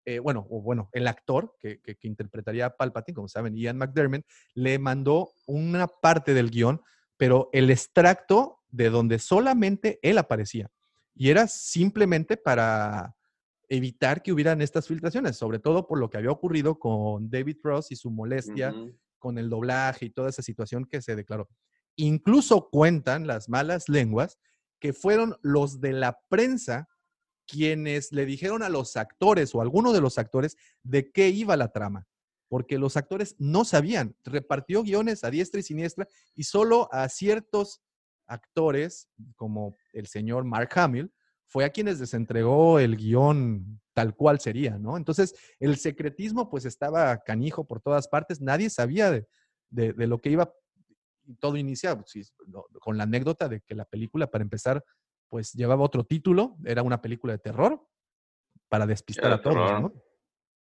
eh, bueno, o bueno, el actor que, que- que interpretaría a Palpatine, como saben, Ian McDermott, le mandó una parte del guion, pero el extracto de donde solamente él aparecía. Y era simplemente para evitar que hubieran estas filtraciones, sobre todo por lo que había ocurrido con David Ross y su molestia con el doblaje y toda esa situación que se declaró. Incluso cuentan las malas lenguas que fueron los de la prensa quienes le dijeron a los actores o a alguno de los actores de qué iba la trama, porque los actores no sabían, repartió guiones a diestra y siniestra y solo a ciertos actores, como el señor Mark Hamill, fue a quienes les entregó el guion tal cual sería, ¿no? Entonces, el secretismo pues estaba canijo por todas partes, nadie sabía de, lo que iba, todo inicia pues, con la anécdota de que la película, para empezar, pues llevaba otro título, era una película de terror, para despistar Era a todos, terror. ¿no?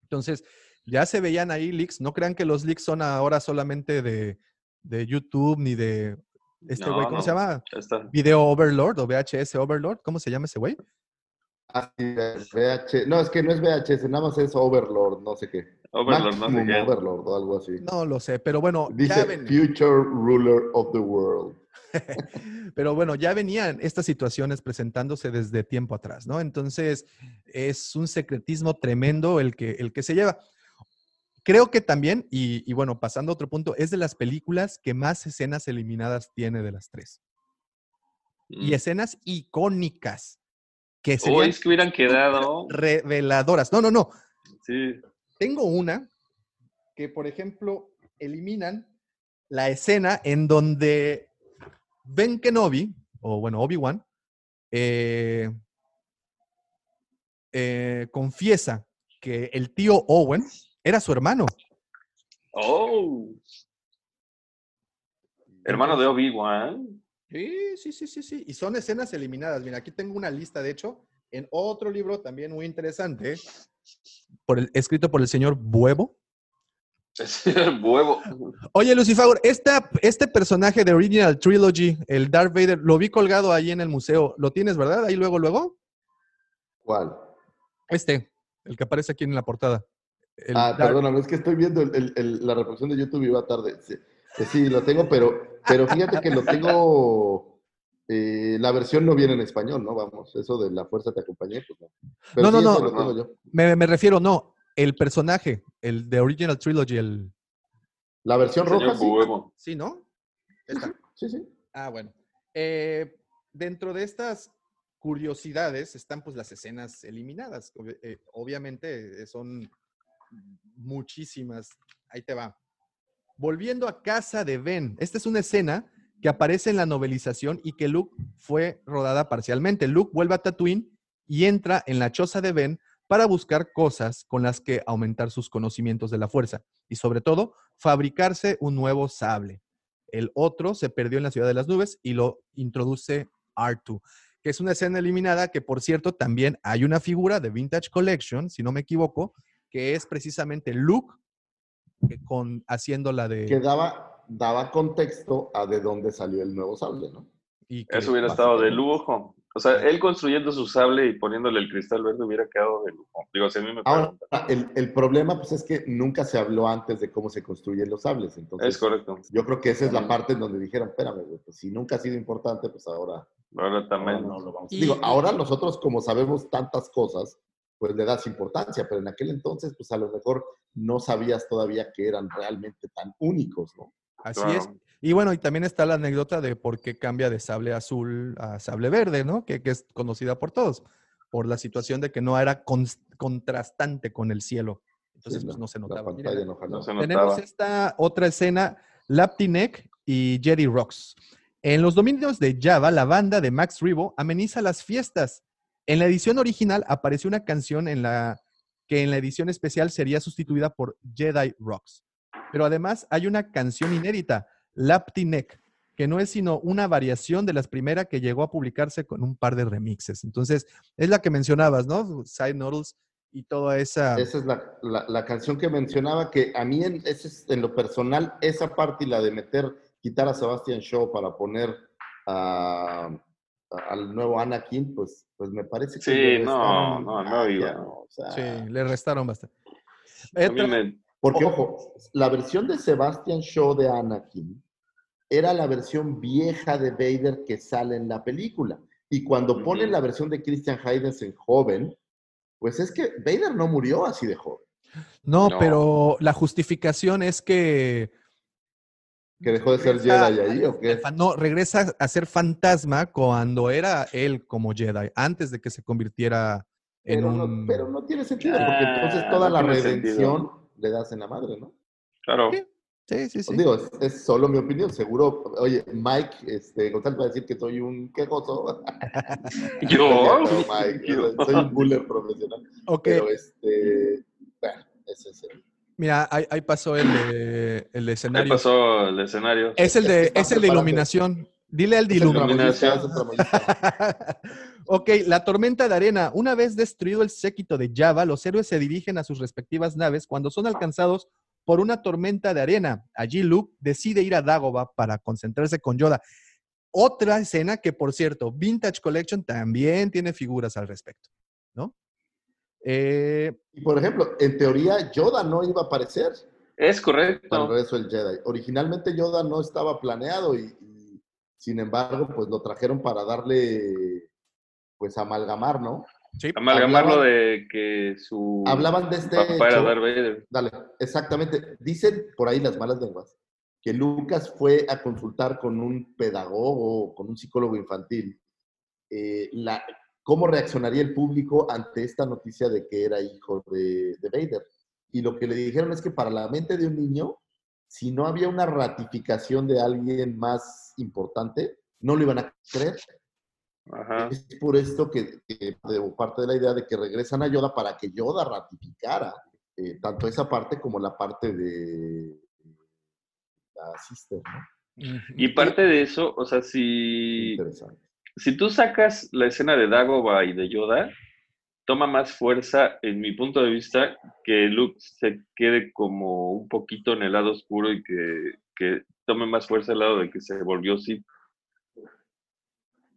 Entonces, ya se veían ahí leaks, no crean que los leaks son ahora solamente de, de YouTube ni de este No, güey, ¿cómo se llama? Video Overlord o VHS Overlord, ¿cómo se llama ese güey? Así es, VH, no, es que no es VHS, nada más es Overlord, no sé qué. Overlord, no sé Maximum qué. Overlord o algo así. No lo sé, pero bueno, ya ven- Future Ruler of the World. pero bueno, ya venían estas situaciones presentándose desde tiempo atrás, ¿no? Entonces, es un secretismo tremendo el que, el que se lleva. Creo que también, y, y bueno, pasando a otro punto, es de las películas que más escenas eliminadas tiene de las tres. Y Mm. escenas icónicas que serían es que hubieran quedado. reveladoras. No, no, no. Sí. Tengo una que, por ejemplo, eliminan la escena en donde Ben Kenobi, o bueno, Obi-Wan, eh, eh, confiesa que el tío Owen era su hermano. Oh. Hermano de Obi-Wan. Sí, sí, sí, sí, sí. Y son escenas eliminadas. Mira, aquí tengo una lista, de hecho, en otro libro también muy interesante, por el, escrito por el señor Buevo. huevo. Oye, Lucifer, esta, este personaje de Original Trilogy, el Darth Vader, lo vi colgado ahí en el museo. ¿Lo tienes, verdad? Ahí luego, luego. ¿Cuál? Este, el que aparece aquí en la portada. El ah, Darth- perdóname, es que estoy viendo el- el- el- la reproducción de YouTube y va tarde. Sí, lo tengo, pero, pero fíjate que lo tengo. eh, la versión no viene en español, ¿no? Vamos, eso de la fuerza te acompañé, pues no. Pero No, no, sí, no. ese lo tengo yo. Me, me refiero, no, el personaje, el de Original Trilogy, el... La versión roja, sí. Sí, ¿no? Esta. Sí, sí. Ah, bueno. Eh, dentro de estas curiosidades están pues las escenas eliminadas. Eh, obviamente eh, son muchísimas. Ahí te va. Volviendo a casa de Ben. Esta es una escena que aparece en la novelización y que Luke fue rodada parcialmente. Luke vuelve a Tatooine y entra en la choza de Ben para buscar cosas con las que aumentar sus conocimientos de la fuerza y sobre todo fabricarse un nuevo sable. El otro se perdió en la ciudad de las nubes y lo introduce R2, que es una escena eliminada que, por cierto, también hay una figura de Vintage Collection, si no me equivoco, que es precisamente Luke con, haciendo la de... Que daba, daba contexto a de dónde salió el nuevo sable, ¿no? y que- Eso hubiera estado de lujo. O sea, él construyendo su sable y poniéndole el cristal verde hubiera quedado de lujo. Digo, si a mí me Ahora, preguntan. el, el problema pues es que nunca se habló antes de cómo se construyen los sables. Entonces, Es correcto. yo creo que esa es la parte en donde dijeron, espérame, güey, pues si nunca ha sido importante, pues ahora, Ahora ahora también. no lo vamos a Y- Digo, ahora nosotros como sabemos tantas cosas, pues le das importancia, pero en aquel entonces, pues a lo mejor no sabías todavía que eran realmente tan únicos, ¿no? Así Claro. es. Y bueno, y también está la anécdota de por qué cambia de sable azul a sable verde, ¿no? Que, que es conocida por todos, por la situación de que no era contrastante con el cielo. Entonces, Sí, pues no se notaba. No. No se Tenemos notaba. esta otra escena, Laptinek y Jerry Rocks. En los dominios de Java, la banda de Max Rebo ameniza las fiestas. En la edición original apareció una canción en la que en la edición especial sería sustituida por Jedi Rocks. Pero además hay una canción inédita, Laptinek, que no es sino una variación de las primeras que llegó a publicarse con un par de remixes. Entonces, es la que mencionabas, ¿no? Side Noodles y toda esa... Esa es la, la- la canción que mencionaba, que a mí en, ese es- en lo personal, esa parte y la de meter, quitar a Sebastian Shaw para poner a- al nuevo Anakin, pues, pues me parece que... Sí, le no, no, no. ¿no? O sea, Sí, le restaron bastante. A mí me- Porque, ojo, la versión de Sebastian Shaw de Anakin era la versión vieja de Vader que sale en la película. Y cuando Ujú. ponen la versión de Christian Hayden en joven, pues es que Vader no murió así de joven, No, No. pero la justificación es que. que dejó de ser regresa Jedi ahí, ¿o qué? No, regresa a ser fantasma cuando era él como Jedi, antes de que se convirtiera en Pero, un. no, pero no tiene sentido, porque Ah, entonces toda no la redención sentido. Le das en la madre, ¿no? Claro. Sí. Sí, sí, sí. Digo, es, es solo mi opinión, seguro. Oye, Mike este, González va a decir que soy un quejoso. Yo. No, Mike, yo. soy un buller profesional. Ok, Pero este, bueno, ese es el. mira, ahí, ahí pasó el, de- el Ahí escenario. pasó el escenario. Es el de, Es el de iluminación. Dile al de iluminación. el ok, la tormenta de arena. Una vez destruido el séquito de Java, los héroes se dirigen a sus respectivas naves cuando son alcanzados por una tormenta de arena. Allí Luke decide ir a Dagobah para concentrarse con Yoda. Otra escena que, por cierto, Vintage Collection también tiene figuras al respecto, ¿no? Eh, Y por ejemplo, en teoría, Yoda no iba a aparecer Es para el correcto. regreso del Jedi. Originalmente Yoda no estaba planeado y, y, sin embargo, pues lo trajeron para darle, pues amalgamar, ¿no? sí, Amalgamarlo Hablaban- de que su Hablaban de este papá era hecho. Darth Vader. Dale, exactamente. Dicen por ahí las malas lenguas que Lucas fue a consultar con un pedagogo, con un psicólogo infantil, eh, la, cómo reaccionaría el público ante esta noticia de que era hijo de, de Vader. Y lo que le dijeron es que para la mente de un niño, si no había una ratificación de alguien más importante, no lo iban a creer. Ajá. Es por esto que, que de- parte de la idea de que regresan a Yoda para que Yoda ratificara eh, tanto esa parte como la parte de la sister, ¿no? Y parte de eso, o sea, si, si tú sacas la escena de Dagobah y de Yoda, toma más fuerza, en mi punto de vista, que Luke se quede como un poquito en el lado oscuro y que, que tome más fuerza el lado de que se volvió Sith.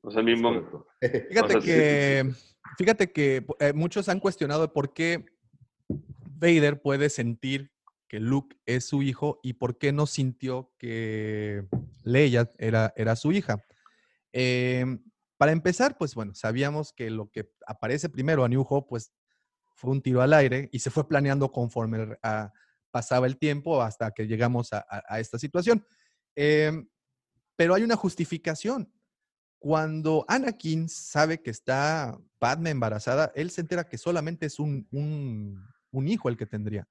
O sea, mi mom- Correcto. Fíjate O sea, sí, que, fíjate que eh, muchos han cuestionado por qué Vader puede sentir que Luke es su hijo y por qué no sintió que Leia era, era su hija. Em, para empezar, pues bueno, sabíamos que lo que aparece primero a New Hope, pues fue un tiro al aire y se fue planeando conforme a- pasaba el tiempo hasta que llegamos a, a- a esta situación. Em, pero hay una justificación. Cuando Anakin sabe que está Padme embarazada, él se entera que solamente es un, un- un hijo el que tendría.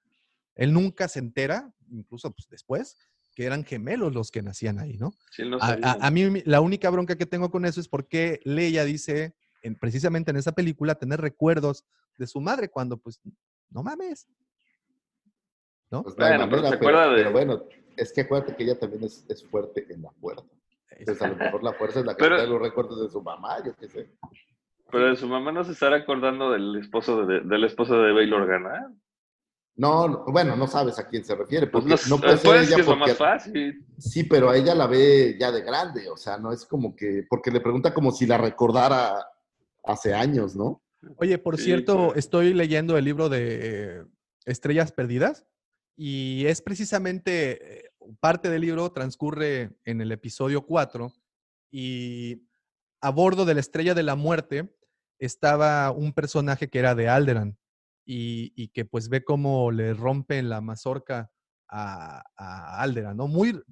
Él nunca se entera, incluso pues, después, que eran gemelos los que nacían ahí, ¿no? sí, él no A, a- a mí la única bronca que tengo con eso es porque Leia dice, en- precisamente en esa película, tener recuerdos de su madre cuando, pues, no mames. ¿No? Pues Bueno, pero se pero, acuerda de- pero bueno, es que acuérdate que ella también es, es fuerte en la fuerza. Entonces a lo mejor la fuerza es la que Pero- trae los recuerdos de su mamá, yo qué sé. Pero de su mamá no se estará acordando del esposo de, del esposo de Bail Organa. No, no, bueno, no sabes a quién se refiere. Pues Porque no, no puede ser pues ella que es lo más fácil. Sí, pero a ella la ve ya de grande, o sea, no es como que, porque le pregunta como si la recordara hace años, ¿no? Oye, por Sí, cierto, estoy leyendo el libro de eh, Estrellas Perdidas y es precisamente eh, parte del libro transcurre en el episodio 4 y a bordo de la Estrella de la Muerte estaba un personaje que era de Alderan y, que pues ve cómo le rompen la mazorca a, a Alderan, ¿no? Muy,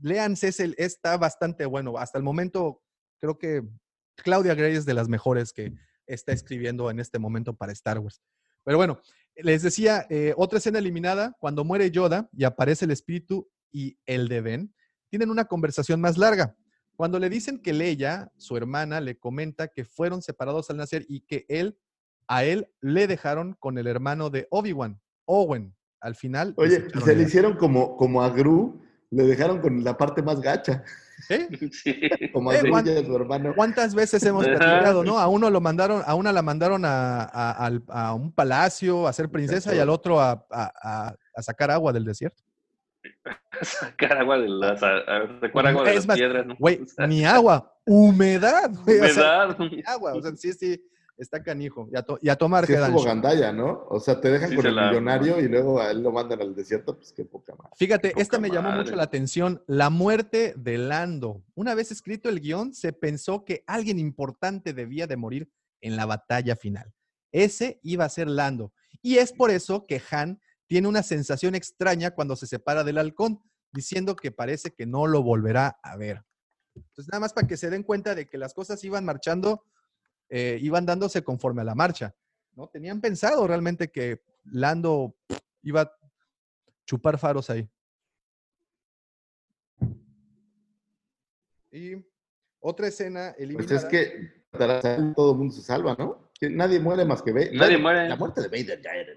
léanse, es el- está bastante bueno. Hasta el momento creo que Claudia Gray es de las mejores que está escribiendo en este momento para Star Wars. Pero bueno, les decía, eh, otra escena eliminada, cuando muere Yoda y aparece el espíritu y el de Ben, tienen una conversación más larga. Cuando le dicen que Leia, su hermana, le comenta que fueron separados al nacer y que él, a él le dejaron con el hermano de Obi-Wan, Owen. Al final. Oye, se a le hicieron como, como a Gru, le dejaron con la parte más gacha, ¿Eh? Sí. como a Eh, Gru Juan- y a su hermano. ¿Cuántas veces hemos platicado, no? A uno lo mandaron, a una la mandaron a, a- al- a un palacio a ser princesa y al otro a, a- a- a sacar agua del desierto. Sacar agua de las, sacar agua de Es las más, piedras, ¿no? Güey, O sea, ni agua, humedad, güey. o sea, humedad. ni agua, o sea, sí, sí, está canijo. Y a, to- y a tomar Sí, es como gandalla, ¿no? O sea, te dejan Sí, con se el la- millonario y luego a él lo mandan al desierto, pues qué poca madre. Fíjate, Poca esta me llamó mucho madre. la atención, la muerte de Lando. Una vez escrito el guion, se pensó que alguien importante debía de morir en la batalla final. Ese iba a ser Lando. Y es por eso que Han tiene una sensación extraña cuando se separa del halcón, diciendo que parece que no lo volverá a ver. Entonces, nada más para que se den cuenta de que las cosas iban marchando, eh, iban dándose conforme a la marcha. ¿no? Tenían pensado realmente que Lando iba a chupar faros ahí. Y otra escena Pues eliminada. es que todo el mundo se salva, ¿no? Que nadie muere más que Vader. Nadie muere. La muerte de Vader ya era.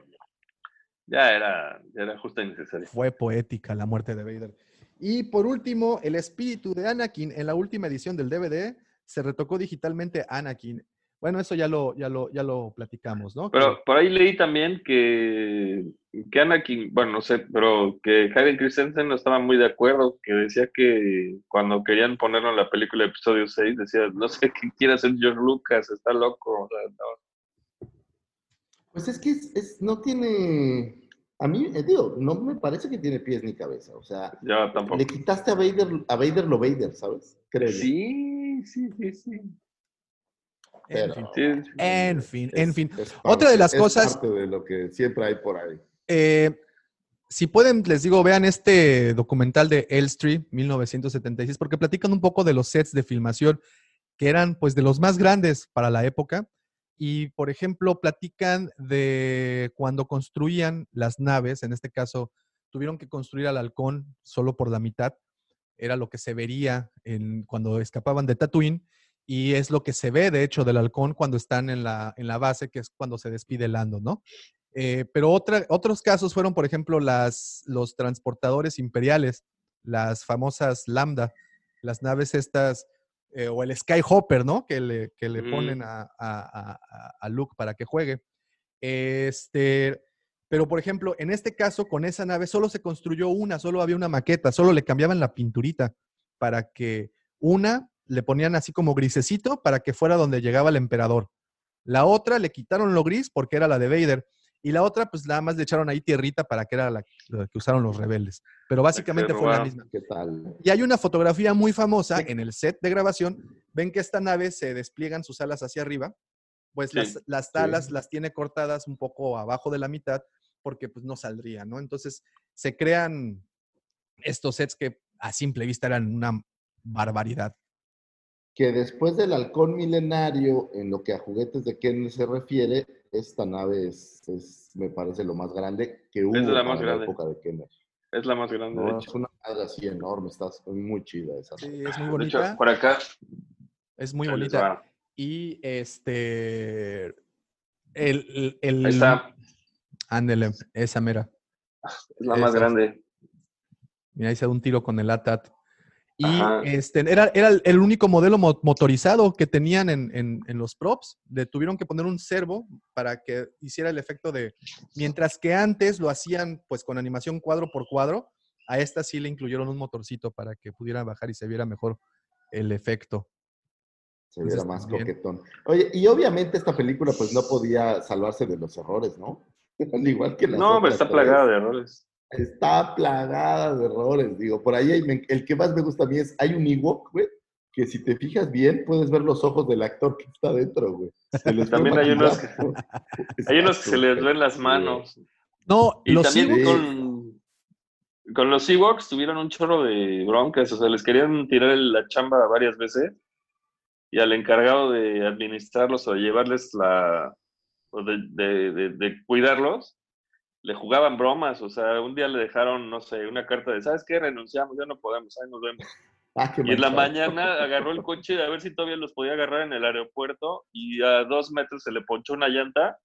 Ya era, ya era justa y necesaria. Fue poética la muerte de Vader. Y por último, el espíritu de Anakin en la última edición del DVD se retocó digitalmente Anakin. Bueno, eso ya lo, ya lo, ya lo platicamos, ¿no? Pero por ahí leí también que, que Anakin, bueno, no sé, pero que Hayden Christensen no estaba muy de acuerdo, que decía que cuando querían ponerlo en la película de episodio 6, decía, no sé qué quiere hacer George Lucas, está loco. o sea, no. Pues es que es, es- no tiene. A mí, eh, digo, no me parece que tiene pies ni cabeza. O sea, tampoco. le quitaste a Vader, a Vader lo Vader, ¿sabes? Creo. Sí, sí, sí, sí. En fin. En fin, en Es- fin. es Otra de las es cosas- parte de lo que siempre hay por ahí. Eh, si pueden, les digo, vean este documental de Elstree, 1976, porque platican un poco de los sets de filmación que eran pues de los más grandes para la época. Y, por ejemplo, platican de cuando construían las naves, en este caso, tuvieron que construir al halcón solo por la mitad. Era lo que se vería en, cuando escapaban de Tatooine. Y es lo que se ve, de hecho, del halcón cuando están en la, en la base, que es cuando se despide Lando, ¿no? Eh, pero otra- otros casos fueron, por ejemplo, las, los transportadores imperiales, las famosas Lambda, las naves estas, eh, o el Skyhopper, ¿no? Que le, que le Mm. ponen a, a- a- a- a Luke para que juegue. Este, pero, por ejemplo, en este caso, con esa nave solo se construyó una, solo había una maqueta, solo le cambiaban la pinturita para que una le ponían así como grisecito para que fuera donde llegaba el emperador. La otra le quitaron lo gris porque era la de Vader. Y la otra, pues nada más le echaron ahí tierrita para que era la, la que usaron los rebeldes. Pero básicamente fue la misma. ¿Qué tal? Y hay una fotografía muy famosa en el set de grabación. Ven que esta nave se despliegan sus alas hacia arriba. Pues Sí, las, las alas las tiene cortadas un poco abajo de la mitad porque pues no saldría, ¿no? Entonces se crean estos sets que a simple vista eran una barbaridad. Que después del halcón milenario, en lo que a juguetes de Ken se refiere, esta nave es, es, me parece lo más grande que hubo la más grande. época de Kenner. Es la más grande, de es una madre así enorme, está muy chida esa. nave. Sí, es muy De bonita. hecho, por acá. es muy bonita. Y este. El, el, el- Ahí está. Ándele, esa mera. Es la más grande. Mira, ahí se da un tiro con el ATAT. Y Ajá. este, era, era el- único modelo mo- motorizado que tenían en, en- en los props. Le tuvieron que poner un servo para que hiciera el efecto de. Mientras que antes lo hacían pues con animación cuadro por cuadro, a esta sí le incluyeron un motorcito para que pudiera bajar y se viera mejor el efecto. Se viera Entonces, más también. coquetón. Oye, y obviamente esta película pues no podía salvarse de los errores, ¿no? Al igual que las No, pero está plagada de errores. Está plagada de errores, digo. Por ahí hay- me- el que más me gusta a mí es, hay un Ewok, güey, que si te fijas bien, puedes ver los ojos del actor que está dentro, güey. Se les fue También hay unos maquillado. Hay unos que se les ven las manos. No, Y los también con, con los Ewoks tuvieron un chorro de broncas, o sea, les querían tirar la chamba varias veces y al encargado de administrarlos o de llevarles la, o de, de- de- de cuidarlos, le jugaban bromas, o sea, un día le dejaron, no sé, una carta de, ¿sabes qué? Renunciamos, ya no podemos, ahí nos vemos. Ah, Y en la mañana agarró el coche a ver si todavía los podía agarrar en el aeropuerto y a dos metros se le ponchó una llanta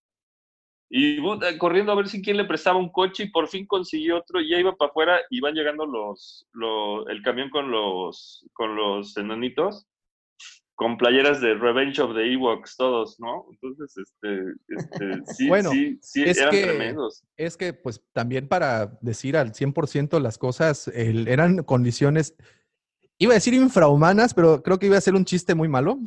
y puta, corriendo a ver si quién le prestaba un coche y por fin consiguió otro y ya iba para afuera y van llegando los, los- el camión con los con los enanitos con playeras de Revenge of the Ewoks todos, ¿no? Entonces, este, este sí, Bueno, sí, sí, es eran que- tremendos. Es que, pues, también para decir al 100% las cosas, el- eran condiciones, iba a decir infrahumanas, pero creo que iba a ser un chiste muy malo.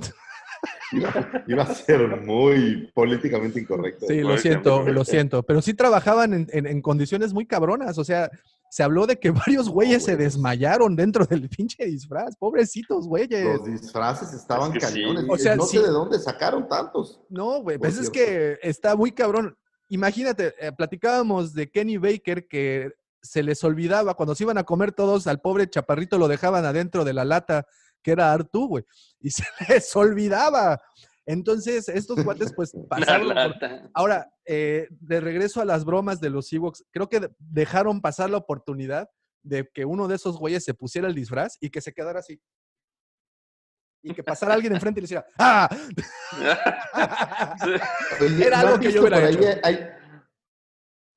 Iba, iba a ser muy políticamente incorrecto. Sí, lo siento, lo siento, pero sí trabajaban en, en- en condiciones muy cabronas, o sea, se habló de que varios güeyes se desmayaron dentro del pinche disfraz, pobrecitos güeyes. Los disfraces estaban Es que sí. cañones. O sea, no sí. sé de dónde sacaron tantos. No, güey, pues es que está muy cabrón. Imagínate, eh, platicábamos de Kenny Baker que se les olvidaba cuando se iban a comer todos, al pobre chaparrito lo dejaban adentro de la lata que era Artú, güey, y se les olvidaba. Entonces, estos guates, pues, La pasaron. por- lata. Ahora, eh, de regreso a las bromas de los Ewoks, creo que de- dejaron pasar la oportunidad de que uno de esos güeyes se pusiera el disfraz y que se quedara así. Y que pasara alguien enfrente y le hiciera ¡Ah! Era ¿no algo que yo hubiera por ahí? hecho. Hay,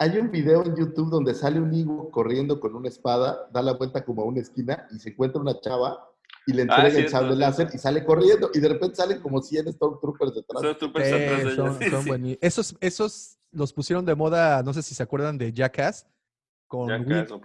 hay un video en YouTube donde sale un Ivo corriendo con una espada, da la vuelta como a una esquina y se encuentra una chava y le Ah, entrega el sable láser y sale corriendo y de repente salen como 100 Stormtroopers detrás. Atrás de son, son Esos, esos los pusieron de moda, no sé si se acuerdan de Jackass, con,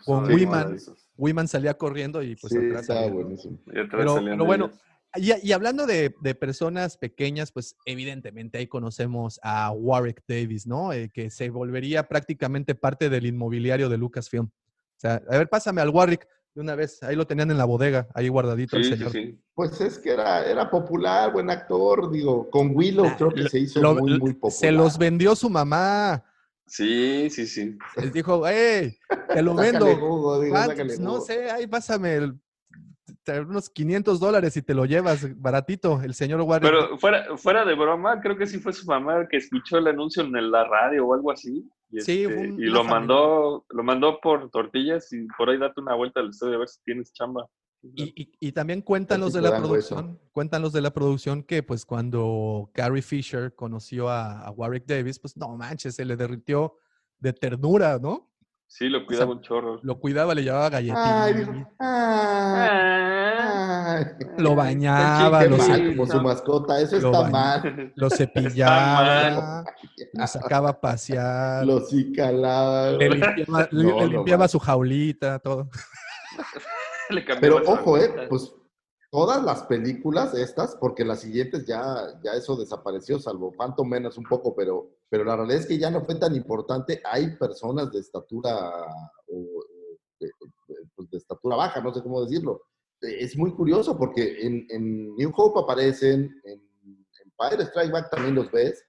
moda Wiman. esos. Wiman salía corriendo y pues sí, atrás. Y atrás Pero, pero bueno, y, y hablando de, de personas pequeñas, pues evidentemente ahí conocemos a Warwick Davis, ¿no? Eh, que se volvería prácticamente parte del inmobiliario de Lucasfilm. O sea, a ver, pásame al Warwick de una vez. Ahí lo tenían en la bodega, ahí guardadito el Sí, sí, señor. sí. Pues es que era, era popular, buen actor, digo, con Willow creo que se hizo Lo- muy, muy popular. se los vendió su mamá. Sí, sí, sí. Les dijo, hey, te lo vendo. Pues, no sé, ahí pásame el- unos 500 dólares y te lo llevas baratito, el señor Warwick. Pero fuera, fuera de broma, creo que sí fue su mamá que escuchó el anuncio en la radio o algo así. Y, Sí, este, un- y lo familia. mandó, lo mandó por tortillas y por ahí date una vuelta al estudio a ver si tienes chamba. Y, y- y también cuentan los de la producción, cuentan los de la producción que pues cuando Carrie Fisher conoció a, a Warwick Davis, pues no manches, se le derritió de ternura, ¿no? Sí, lo cuidaba un chorro. Lo cuidaba, le llevaba galletitas. Ay, dijo, Ah, ay. Lo bañaba, lo, mal, como su mascota, eso lo está mal. lo cepillaba, lo sacaba a pasear, Lo sí calaba. le limpiaba, le- No, le no limpiaba su jaulita, todo. Le Pero ojo, eh, pues todas las películas estas, porque las siguientes ya, ya eso desapareció, salvo Phantom Menace un poco, pero, pero la realidad es que ya no fue tan importante. Hay personas de estatura o, o de, de- pues, de estatura baja, no sé cómo decirlo. Eh, Es muy curioso porque en, en New Hope aparecen, en Empire Strike Back también los ves,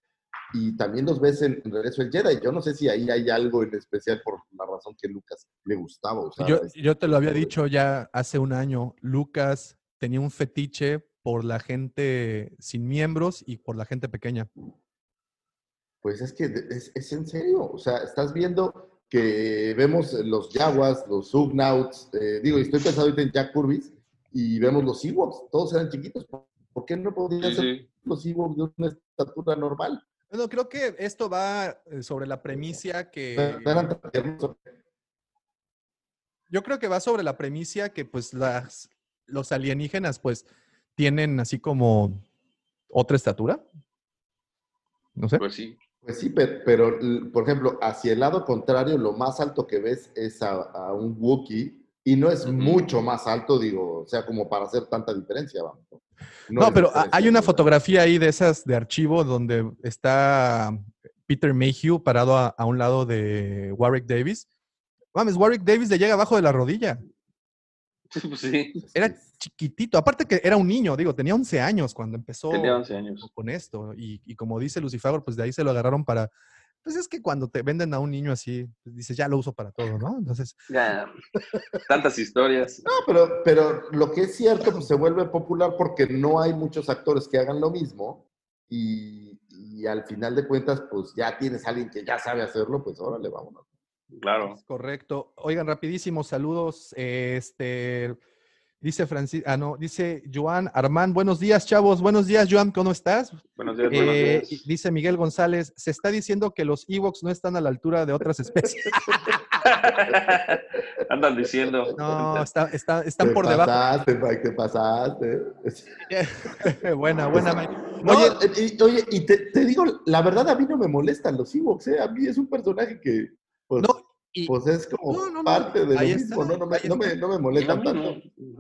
y también los ves en, en Regreso del Jedi. Yo no sé si ahí hay algo en especial por la razón que Lucas le gustaba usar. Yo, este yo te lo había dicho ya hace un año. Lucas tenía un fetiche por la gente sin miembros y por la gente pequeña. Pues es que es, es en serio, o sea, estás viendo que vemos los Jaguars, los Ugnauts, eh, digo, y estoy pensando ahorita en Jack Purvis, y vemos los Ewoks, todos eran chiquitos. ¿Por qué no podían Sí, ser sí. los Ewoks de una estatura normal? Bueno, creo que esto va eh, sobre la premisa que... Yo creo que va sobre la premisa que pues las, los alienígenas pues tienen así como otra estatura. No sé. Pues sí. Pues sí, pero, por ejemplo, hacia el lado contrario, lo más alto que ves es a, a un Wookiee, y no es mucho más alto, digo, o sea, como para hacer tanta diferencia, vamos. No, es pero diferencia hay una fotografía ahí de esas de archivo donde está Peter Mayhew parado a, a un lado de Warwick Davis. Mames, Warwick Davis le llega abajo de la rodilla. Pues sí. Era chiquitito. Aparte que era un niño, digo, tenía 11 años cuando empezó Tenía 11 años. con esto. Y, y como dice Lucifer, pues de ahí se lo agarraron para... Pues es que cuando te venden a un niño así, pues dices, ya lo uso para todo, ¿no? Entonces, Ya. Tantas historias. No, pero, pero lo que es cierto, pues se vuelve popular porque no hay muchos actores que hagan lo mismo y, y al final de cuentas, pues ya tienes a alguien que ya sabe hacerlo, pues órale, vámonos. Claro. Es correcto. Oigan, rapidísimo, saludos. Este, dice Francisco, ah, no, dice Joan Armán, buenos días, chavos. Buenos días, Joan, ¿cómo estás? Buenos días, buenos Eh, días. y dice Miguel González, se está diciendo que los Ewoks no están a la altura de otras especies. Andan diciendo. No, está- está- están Te por debajo. pasaste, Mike, te pasaste. buena, buena. Mike. No, Oye, y, oye, y te, te digo, la verdad a mí no me molestan los Ewoks, ¿eh? A mí es un personaje que, pues, no, y pues es como No, no, no, parte de lo mismo, está, ¿no? No me, no me, está. no me Y a molestan mí tanto.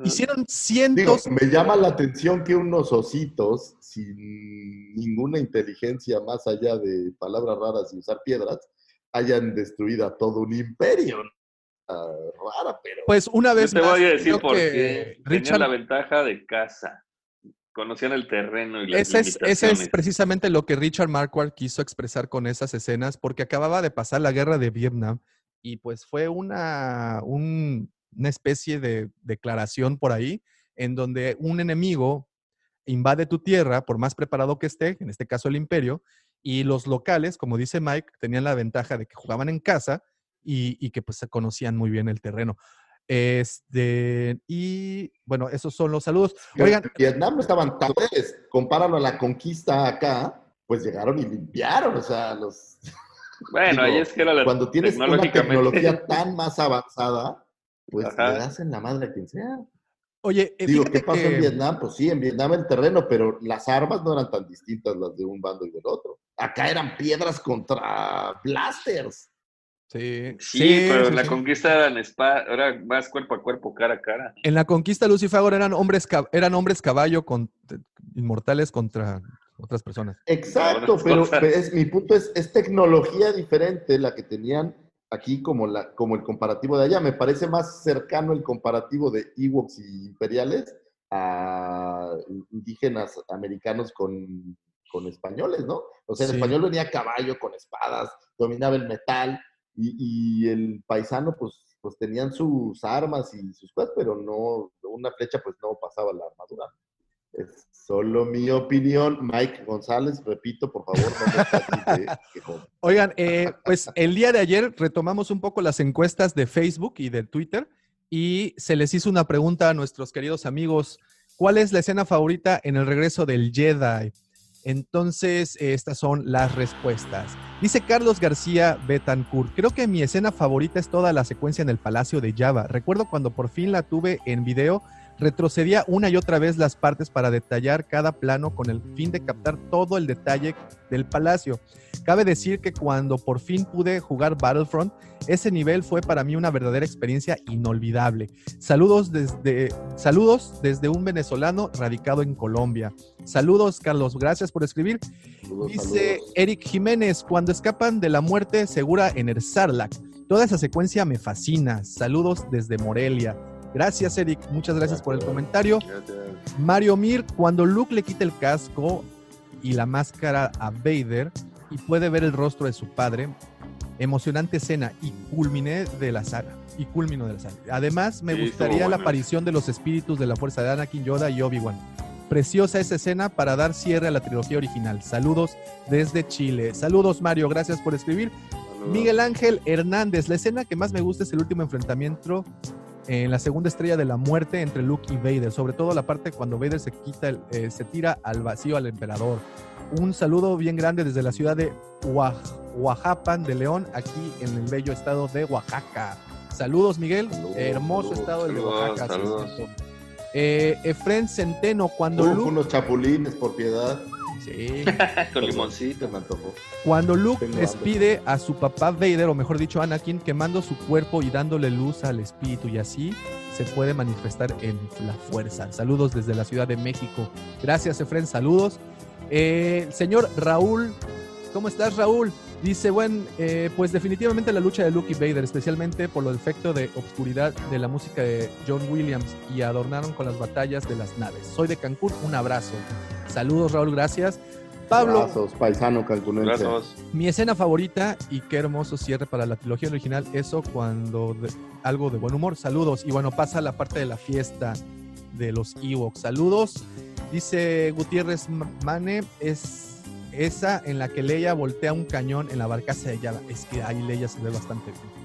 hicieron Digo, cientos. me llama la atención que unos ositos, sin ninguna inteligencia más allá de palabras raras y usar piedras, hayan destruido a todo un imperio. Ah, rara, pero Pues una Yo vez te más, voy a decir por qué. Richard la ventaja de casa. Conocían el terreno y las Ese es, ese es precisamente lo que Richard Marquardt quiso expresar con esas escenas, porque acababa de pasar la guerra de Vietnam y pues fue una, un- una especie de declaración por ahí en donde un enemigo invade tu tierra, por más preparado que esté, en este caso el imperio, y los locales, como dice Mike, tenían la ventaja de que jugaban en casa y, y que pues se conocían muy bien el terreno. Este, y bueno, esos son los saludos. Oigan, en Vietnam no estaban tan fuertes. Compáralo a la conquista acá, pues llegaron y limpiaron, o sea, los... Bueno, digo, ahí es que era la Cuando tienes una tecnología tan más avanzada, pues Ajá. le das en la madre a quien sea. Oye, eh, Digo, ¿qué pasó que- en Vietnam? Pues sí, en Vietnam el terreno, pero las armas no eran tan distintas las de un bando y del otro. Acá eran piedras contra blasters. Sí, Sí, pero sí, en la sí. conquista eran spa, era más cuerpo a cuerpo, cara a cara. En la conquista Lucifagor eran hombres, eran hombres caballo con, inmortales contra otras personas. Exacto, pero es, mi punto es, es tecnología diferente la que tenían aquí como, la, como el comparativo de allá. Me parece más cercano el comparativo de Ewoks y imperiales a indígenas americanos con, con españoles, ¿no? O sea, el Sí. español venía a caballo con espadas, dominaba el metal y, y el paisano pues, pues tenían sus armas y sus cosas, pero no, una flecha pues no pasaba la armadura. Es solo mi opinión. Mike González, repito, por favor, no me de. Oigan, eh, pues el día de ayer retomamos un poco las encuestas de Facebook y de Twitter y se les hizo una pregunta a nuestros queridos amigos. ¿Cuál es la escena favorita en el regreso del Jedi? Entonces, estas son las respuestas. Dice Carlos García Betancourt, creo que mi escena favorita es toda la secuencia en el Palacio de Java. Recuerdo cuando por fin la tuve en video, retrocedía una y otra vez las partes para detallar cada plano con el fin de captar todo el detalle del palacio. Cabe decir que cuando por fin pude jugar Battlefront, ese nivel fue para mí una verdadera experiencia inolvidable. Saludos desde, saludos desde un venezolano radicado en Colombia. Saludos, Carlos, gracias por escribir. Saludos, Dice saludos. Eric Jiménez, cuando escapan de la muerte segura en el Sarlacc. Toda esa secuencia me fascina. Saludos desde Morelia. Gracias, Eric. Muchas gracias por el comentario. Mario Mir, cuando Luke le quita el casco y la máscara a Vader y puede ver el rostro de su padre, emocionante escena y culminé de la saga. Y culmino de la saga. Además, me Sí, gustaría la aparición de los espíritus de la fuerza de Anakin, Yoda y Obi-Wan. Preciosa esa escena para dar cierre a la trilogía original. Saludos desde Chile. Saludos, Mario. Gracias por escribir. Miguel Ángel Hernández, la escena que más me gusta es el último enfrentamiento en la segunda estrella de la muerte entre Luke y Vader, sobre todo la parte cuando Vader se quita, el- eh, se tira al vacío al emperador. Un saludo bien grande desde la ciudad de Oax- Oaxapan de León, aquí en el bello estado de Oaxaca. Saludos, Miguel. Saludos, Hermoso saludos, estado de Oaxaca. saludos. Eh, Efren Centeno, cuando Uf, Luke, unos chapulines, por piedad. Sí. Con limoncito. Me antojó. Cuando Luke Tengo despide a su papá Vader, o mejor dicho, Anakin, quemando su cuerpo y dándole luz al espíritu, y así se puede manifestar en la fuerza. Saludos desde la Ciudad de México. Gracias, Efren, saludos. Eh, señor Raúl, ¿cómo estás, Raúl? Dice, bueno, eh, pues definitivamente la lucha de Luke y Vader, especialmente por el efecto de obscuridad de la música de John Williams y adornaron con las batallas de las naves. Soy de Cancún, un abrazo. Saludos, Raúl, gracias. Pablo, Abrazos, paisano cancunense. Gracias. mi escena favorita y qué hermoso cierre para la trilogía original, eso cuando de- algo de buen humor. Saludos. Y bueno, pasa la parte de la fiesta de los Ewoks. Saludos. Dice Gutiérrez Mane, es esa en la que Leia voltea un cañón en la barcaza de Yada. Es que ahí Leia se ve bastante bien.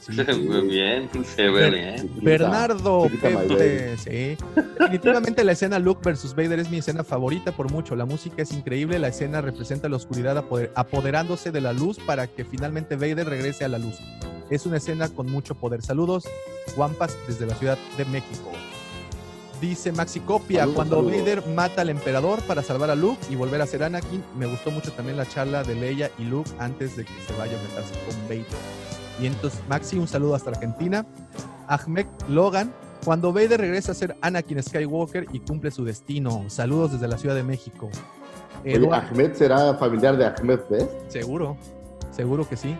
Sí. Muy bien, se ve bien. Bernardo Pepe, sí. Definitivamente la escena Luke versus Vader es mi escena favorita por mucho. La música es increíble, la escena representa la oscuridad apoder- apoderándose de la luz para que finalmente Vader regrese a la luz. Es una escena con mucho poder. Saludos, Guampas, desde la Ciudad de México. Dice Maxi Copia, Saludos, cuando saludos. Vader mata al emperador para salvar a Luke y volver a ser Anakin, me gustó mucho también la charla de Leia y Luke antes de que se vaya a enfrentarse con Vader. Y entonces, Maxi, un saludo hasta Argentina. Ahmed Logan, cuando Vader regresa a ser Anakin Skywalker y cumple su destino. Saludos desde la Ciudad de México. Oye, Ahmed será familiar de Ahmed Best. seguro, seguro que sí.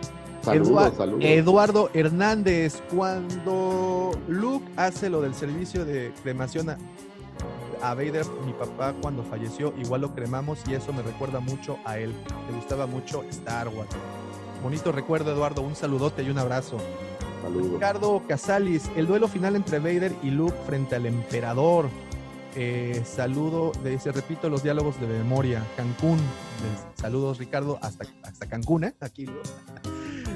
Saludos, Eduard- saludos. Eduardo Hernández, cuando Luke hace lo del servicio de cremación a, a Vader, mi papá cuando falleció, igual lo cremamos y eso me recuerda mucho a él. Le gustaba mucho Star Wars. Bonito recuerdo, Eduardo. Un saludote y un abrazo. Saludos. Ricardo Casalis, el duelo final entre Vader y Luke frente al emperador. Eh, saludo, dice, repito los diálogos de memoria. Cancún. Les- saludos, Ricardo, hasta, hasta Cancún, ¿eh? Aquí.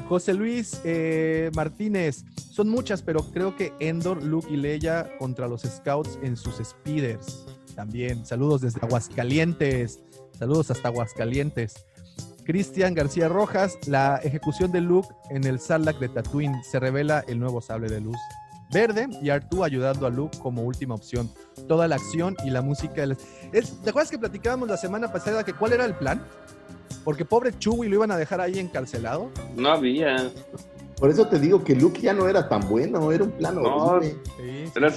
José Luis eh, Martínez, son muchas, pero creo que Endor, Luke y Leia contra los Scouts en sus speeders. También, saludos desde Aguascalientes. Saludos hasta Aguascalientes. Cristian García Rojas, la ejecución de Luke en el Sarlacc de Tatooine. Se revela el nuevo sable de luz verde y Artu ayudando a Luke como última opción. Toda la acción y la música. del- Es- ¿Te acuerdas que platicábamos la semana pasada que cuál era el plan? Porque pobre Chewie lo iban a dejar ahí encarcelado. No había. Por eso te digo que Luke ya no era tan bueno, era un plano No. Sí, sí. Era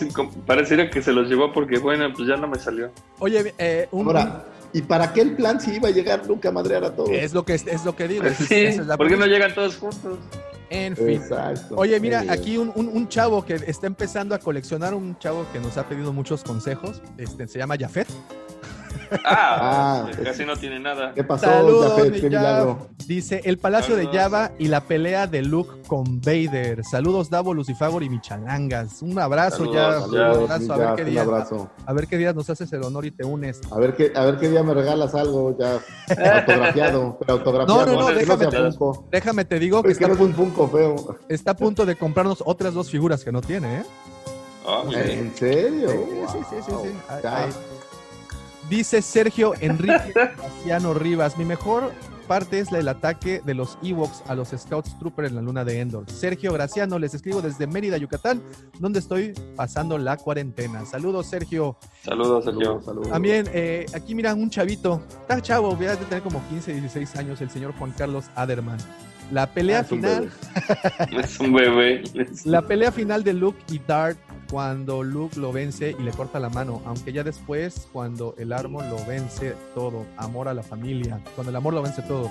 pareciera que se los llevó porque, bueno, pues ya no me salió. Oye, eh, un, Ahora, ¿y para qué el plan si iba a llegar Luke a madrear a todos? es lo que es, lo que digo. esa es- Sí, esa es la ¿por qué no llegan todos juntos? En fin. Exacto. Oye, mira, aquí un, un- un chavo que está empezando a coleccionar, un chavo que nos ha pedido muchos consejos, este, se llama Jafet. Ah, Ah, casi no tiene nada. ¿Qué pasó, Saludos, Jafet? mi ¿Qué milagro? Dice, el Palacio de. Java y la pelea de Luke con Vader. Saludos, Davo, Lucifagor y Michalangas. Un abrazo Saludos, ya. Un abrazo, a ver qué día, abrazo. a ver qué día nos haces el honor y te unes. A ver qué, a ver qué día me regalas algo ya autografiado, pero autografiado. No, no, no, que déjame te-. Déjame te digo que Es que está, es un Funko feo. está a punto de comprarnos otras dos figuras que no tiene, ¿eh? Ah. ¿En serio? Sí, sí, sí, sí, sí. Ay, Ya. ay. Dice Sergio Enrique Graciano Rivas, mi mejor parte es el ataque de los Ewoks a los Scouts Trooper en la luna de Endor. Sergio Graciano, les escribo desde Mérida, Yucatán, donde estoy pasando la cuarentena. Saludos, Sergio. Saludos, Sergio. Saludos. También, eh, aquí miran un chavito, está chavo, voy a tener como 15, 16 años, el señor Juan Carlos Aderman. La pelea Ah, es un final, bebé. Es un bebé. la pelea final de Luke y Dart cuando Luke lo vence y le corta la mano, aunque ya después cuando el árbol lo vence todo, amor a la familia, cuando el amor lo vence todo.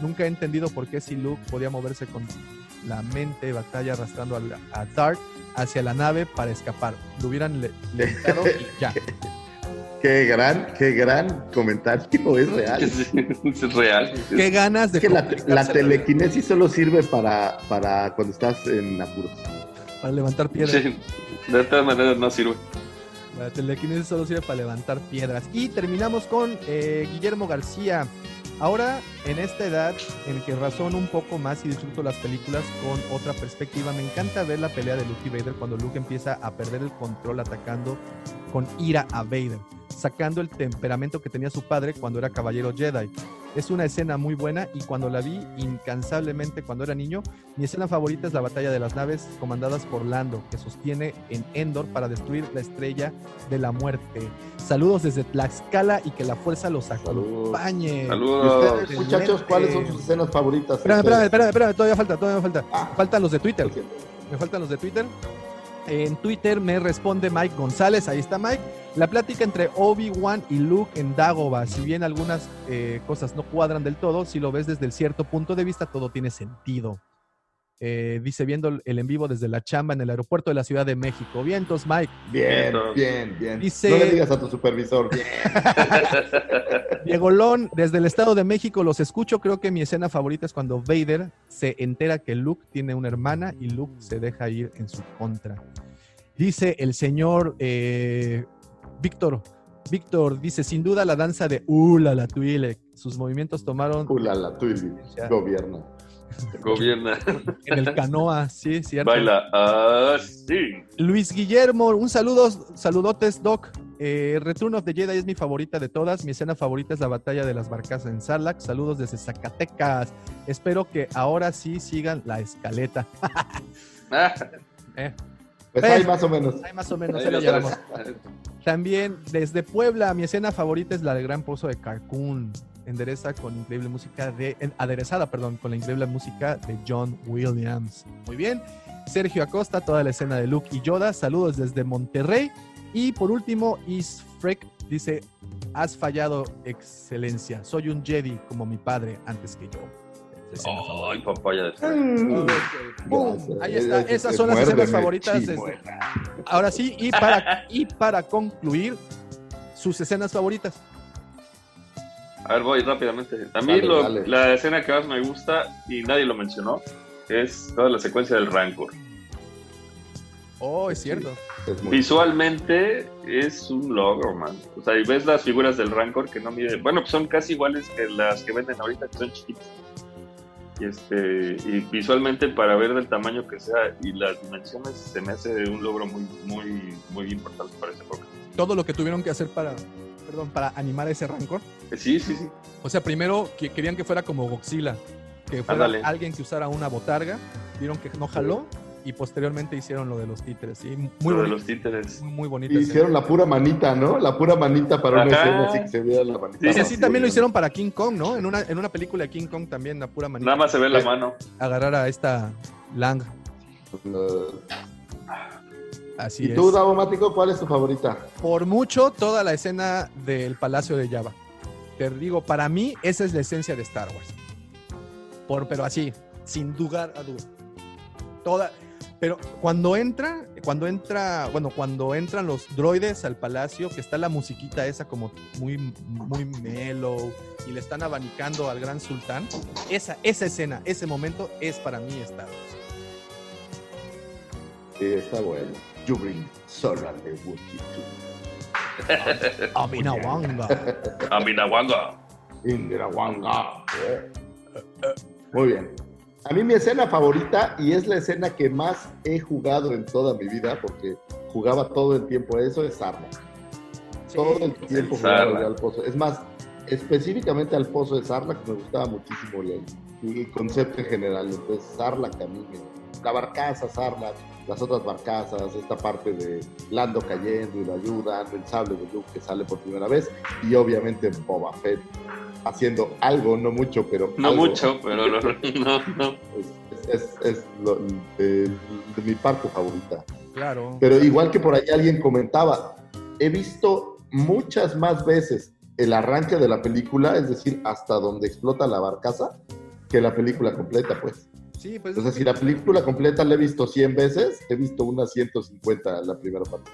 Nunca he entendido por qué si Luke podía moverse con la mente batalla arrastrando a, a Dart hacia la nave para escapar. Lo hubieran le- levitado y ya. Qué gran, qué gran comentario, es real. Es, es real. Qué ganas de Es que la, la telequinesis solo sirve para, para cuando estás en apuros. para levantar piedras. Sí, de todas maneras no sirve. La telequinesis solo sirve para levantar piedras. Y terminamos con eh, Guillermo García. Ahora, en esta edad en que razono un poco más y disfruto las películas con otra perspectiva, me encanta ver la pelea de Luke y Vader cuando Luke empieza a perder el control atacando con ira a Vader, sacando el temperamento que tenía su padre cuando era caballero Jedi. Es una escena muy buena y cuando la vi incansablemente cuando era niño, mi escena favorita es la batalla de las naves comandadas por Lando, que sostiene en Endor para destruir la estrella de la muerte. Saludos desde Tlaxcala y que la fuerza los acompañe. ¿Y Saludos. ustedes, muchachos, cuáles son sus escenas favoritas? Espérame, espérame, espérame, espérame, todavía falta, todavía me falta. Ah. Faltan los de Twitter. Me faltan los de Twitter. En Twitter me responde Mike González, ahí está Mike. La plática entre Obi-Wan y Luke en Dagobah, si bien algunas eh, cosas no cuadran del todo, si lo ves desde el cierto punto de vista, todo tiene sentido. Eh, dice viendo el en vivo desde la chamba en el aeropuerto de la Ciudad de México. Vientos, Mike. Bien, Bien, bien, bien. Dice- No le digas a tu supervisor. Bien. Diego Lón, desde el Estado de México los escucho. Creo que mi escena favorita es cuando Vader se entera que Luke tiene una hermana y Luke se deja ir en su contra. Dice el señor eh, Víctor. Víctor dice, sin duda la danza de Ula la Twi'lek. Sus movimientos tomaron Ulala, tú Ya. gobierna. Gobierna. en el canoa, sí, cierto. Baila así. Luis Guillermo, un saludo, saludotes, Doc. Eh, Return of the Jedi es mi favorita de todas. Mi escena favorita es la batalla de las barcas en Sarlacc. Saludos desde Zacatecas. Espero que ahora sí sigan la escaleta. Ah, Eh, Pues ahí más o menos. ahí más o menos ahí ahí la lo llevamos. traes. También desde Puebla, mi escena favorita es la del Gran Pozo de Cancún. Endereza con increíble música de. en- aderezada, perdón, con la increíble música de John Williams. Muy bien. Sergio Acosta, toda la escena de Luke y Yoda. Saludos desde Monterrey. Y por último, Isfrek dice: Has fallado, excelencia. Soy un Jedi como mi padre antes que yo. Escena Ay, favorita. papaya. Gracias. Ahí está. Esas son las escenas favoritas. desde- chimuela. Ahora sí, y para, y para concluir, sus escenas favoritas. A ver, voy rápidamente. A mí Dale, lo- dale. la escena que más me gusta, y nadie lo mencionó, es toda la secuencia del Rancor. Oh, es cierto. Es Visualmente es un logro, man. O sea, y ves las figuras del Rancor que no mide. Bueno, pues son casi iguales que las que venden ahorita, que son chiquitas. Y, este, y visualmente, para ver del tamaño que sea y las dimensiones, se me hace un logro muy, muy, muy importante para esa época. Todo lo que tuvieron que hacer para, perdón, para animar ese rancor. Eh, Sí, sí, sí. O sea, primero que querían que fuera como Godzilla, que fuera Ándale. alguien que usara una botarga, vieron que no jaló y posteriormente hicieron lo de los títeres. ¿sí? Muy Lo de bonito. los títeres. Muy, muy bonito. Y hicieron la pura manita, ¿no? La pura manita para una Ajá. escena así que se viera la manita. Sí, Y sí, así también lo hicieron para King Kong, ¿no? En una, en una película de King Kong también, la pura manita. Nada más se ve la mano. Agarrar a esta Lang. Uh, Así ¿Y es. tú, Davomático, cuál es tu favorita? por mucho toda la escena del Palacio de Java. Te digo, para mí esa es la esencia de Star Wars. Por, pero así, sin lugar a duda. Toda, pero cuando entra, cuando entra, bueno, cuando entran los droides al palacio, que está la musiquita esa como muy, muy mellow y le están abanicando al gran sultán, esa, esa escena, ese momento es para mí Star Wars. Sí, está bueno. You bring Sora de Wookiee Aminawanga. Aminawanga. to Indira Wanga. Muy bien. A mí mi escena favorita, y es la escena que más he jugado en toda mi vida, porque jugaba todo el tiempo eso, es Arma. todo el tiempo El jugaba al pozo. Es más, específicamente al pozo de Sarlacc me gustaba muchísimo el, el concepto en general. Entonces, Sarlacc a mí La barcaza, Sarlacc, las otras barcazas, esta parte de Lando cayendo y lo ayudan, el sable de Luke que sale por primera vez y obviamente Boba Fett haciendo algo, no mucho, pero No algo. mucho, pero lo- no, no. Es, es- es lo- eh, de mi parte favorita. Claro. Pero igual que por ahí alguien comentaba, he visto muchas más veces el arranque de la película, es decir, hasta donde explota la barcaza, que la película completa, pues. Sí, pues Entonces, si la película completa la he visto 100 veces, he visto unas 150 la primera parte.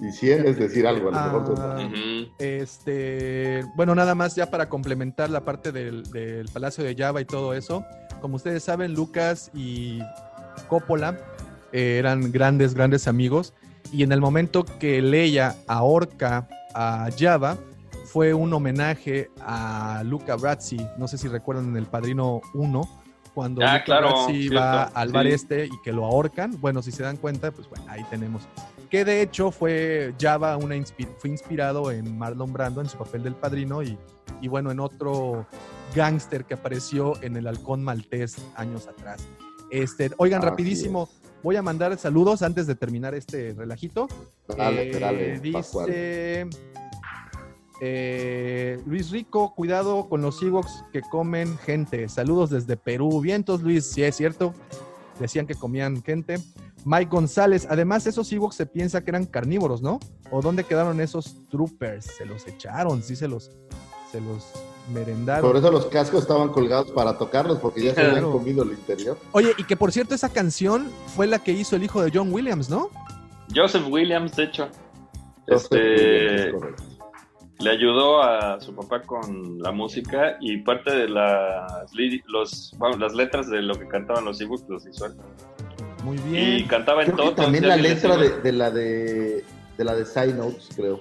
Y 100 es decir algo, a lo mejor son Ah. Este, bueno, nada más ya para complementar la parte del, del Palacio de Java y todo eso. Como ustedes saben, Lucas y Coppola eh, eran grandes, grandes amigos. Y en el momento que Leia ahorca a Java, fue un homenaje a Luca Brazzi. No sé si recuerdan en El Padrino 1, cuando Ah, Luca claro, Brazzi cierto, va al bar sí. este y que lo ahorcan. Bueno, si se dan cuenta, pues bueno, ahí tenemos que de hecho fue Java una inspi- fue inspirado en Marlon Brando en su papel del padrino y, y bueno en otro gángster que apareció en el Halcón Maltés años atrás. Este, oigan, Así rapidísimo, voy a mandar saludos antes de terminar este relajito. Dale, Eh, dale, dice eh, Luis Rico, cuidado con los Ewoks que comen gente. Saludos desde Perú. Vientos, Luis, sí es cierto. Decían que comían gente. Mike González, además esos Ewoks se piensa que eran carnívoros, ¿no? ¿O dónde quedaron esos troopers? Se los echaron, sí se los, se los merendaron. Por eso los cascos estaban colgados para tocarlos, porque ya se habían comido el interior. Oye, y que por cierto esa canción fue la que hizo el hijo de John Williams, ¿no? Joseph Williams, de hecho, este, le ayudó a su papá con la música y parte de las, li- los, bueno, las letras de lo que cantaban los ebooks los hizo Muy Y bien. cantaba en Creo que todo. también la letra de, de la de, de la de Side Notes, creo.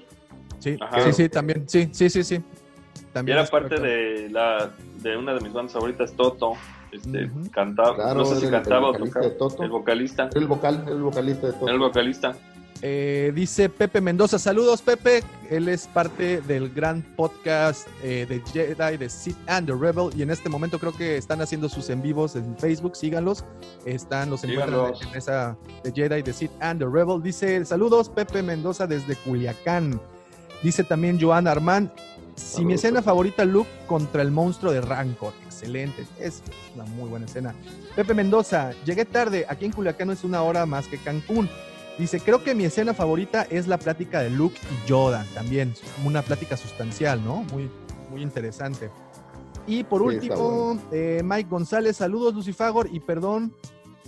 Sí, Ajá. sí, sí, también. Sí, sí, sí, sí. Y También era es parte correcto. de la de una de mis bandas favoritas, Toto. Este, Ujú. cantaba, Claro, no sé si era el cantaba o vocalista tocaba. Toto. El vocalista. Era el vocal, era el vocalista de. Era el vocalista. Eh, dice Pepe Mendoza, saludos Pepe, él es parte del gran podcast eh, de Jedi, de Sith and the Rebel, y en este momento creo que están haciendo sus en vivos en Facebook, síganlos, están los encuentran Síganlos. en esa de Jedi, de Sith and the Rebel, dice saludos Pepe Mendoza desde Culiacán, dice también Joan Armand, si mi escena Pepe. favorita Luke contra el monstruo de Rancor, excelente, es una muy buena escena. Pepe Mendoza, llegué tarde, aquí en Culiacán no es una hora más que Cancún. Dice, creo que mi escena favorita es la plática de Luke y Yoda, también, una plática sustancial, ¿no? Muy, muy interesante. Y por Sí, último, eh, Mike González, saludos Lucifagor y perdón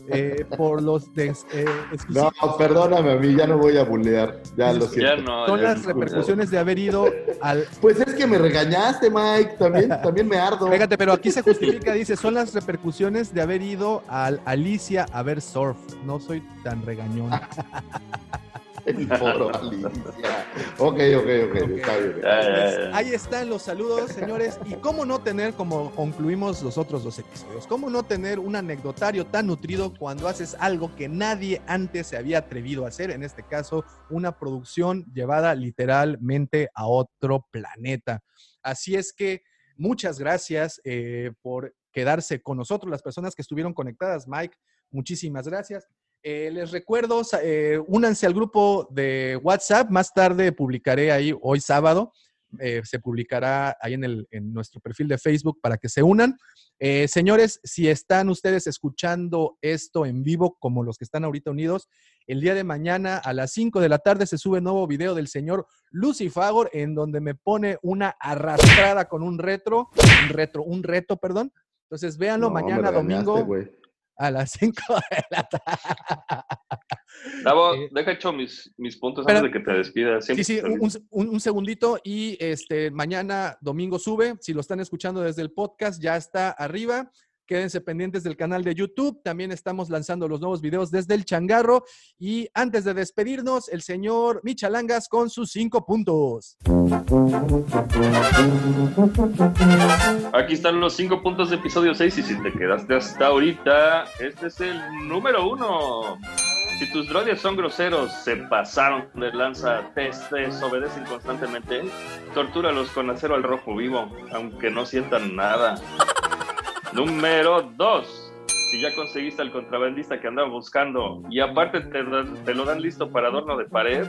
eh, por los des- eh, No, perdóname a mí, ya no voy a bulear. Ya lo Ya siento. no. Son ya las repercusiones de haber ido al... Pues es que me regañaste, Mike. También, también me ardo. Fíjate, pero aquí se justifica, dice, son las repercusiones de haber ido al Alicia a ver surf. No soy tan regañón. El foro, Alicia. Ok, ok, ok. Ok. Está bien. Ya, ya, ya. ahí están los saludos, señores. Y cómo no tener, como concluimos los otros dos episodios, cómo no tener un anecdotario tan nutrido cuando haces algo que nadie antes se había atrevido a hacer, en este caso, una producción llevada literalmente a otro planeta. Así es que muchas gracias eh, por quedarse con nosotros, las personas que estuvieron conectadas. Mike, muchísimas gracias. Eh, les recuerdo, eh, únanse al grupo de WhatsApp. Más tarde publicaré ahí, hoy sábado, eh, se publicará ahí en, el, en nuestro perfil de Facebook para que se unan. Eh, señores, si están ustedes escuchando esto en vivo, como los que están ahorita unidos, el día de mañana a las 5 de la tarde se sube nuevo video del señor Lucifagor, en donde me pone una arrastrada con un retro, un retro, un reto, perdón. Entonces, véanlo No, mañana domingo. A las 5 de la tarde. Davo, Eh, deja hecho mis, mis puntos antes de que te despidas. Sí, sí, un- un segundito y este mañana domingo sube. Si lo están escuchando desde el podcast, ya está arriba. Quédense pendientes del canal de YouTube. También estamos lanzando los nuevos videos desde el changarro. Y antes de despedirnos, el señor Michalangas con sus cinco puntos. Aquí están los cinco puntos de episodio 6 y si te quedaste hasta ahorita, este es el número uno. Si tus droides son groseros, se pasaron de lanza, te desobedecen constantemente, tortúralos con acero al rojo vivo, aunque no sientan nada. Número 2. Si ya conseguiste al contrabandista que andaba buscando y aparte te, lo dan listo para adorno de pared,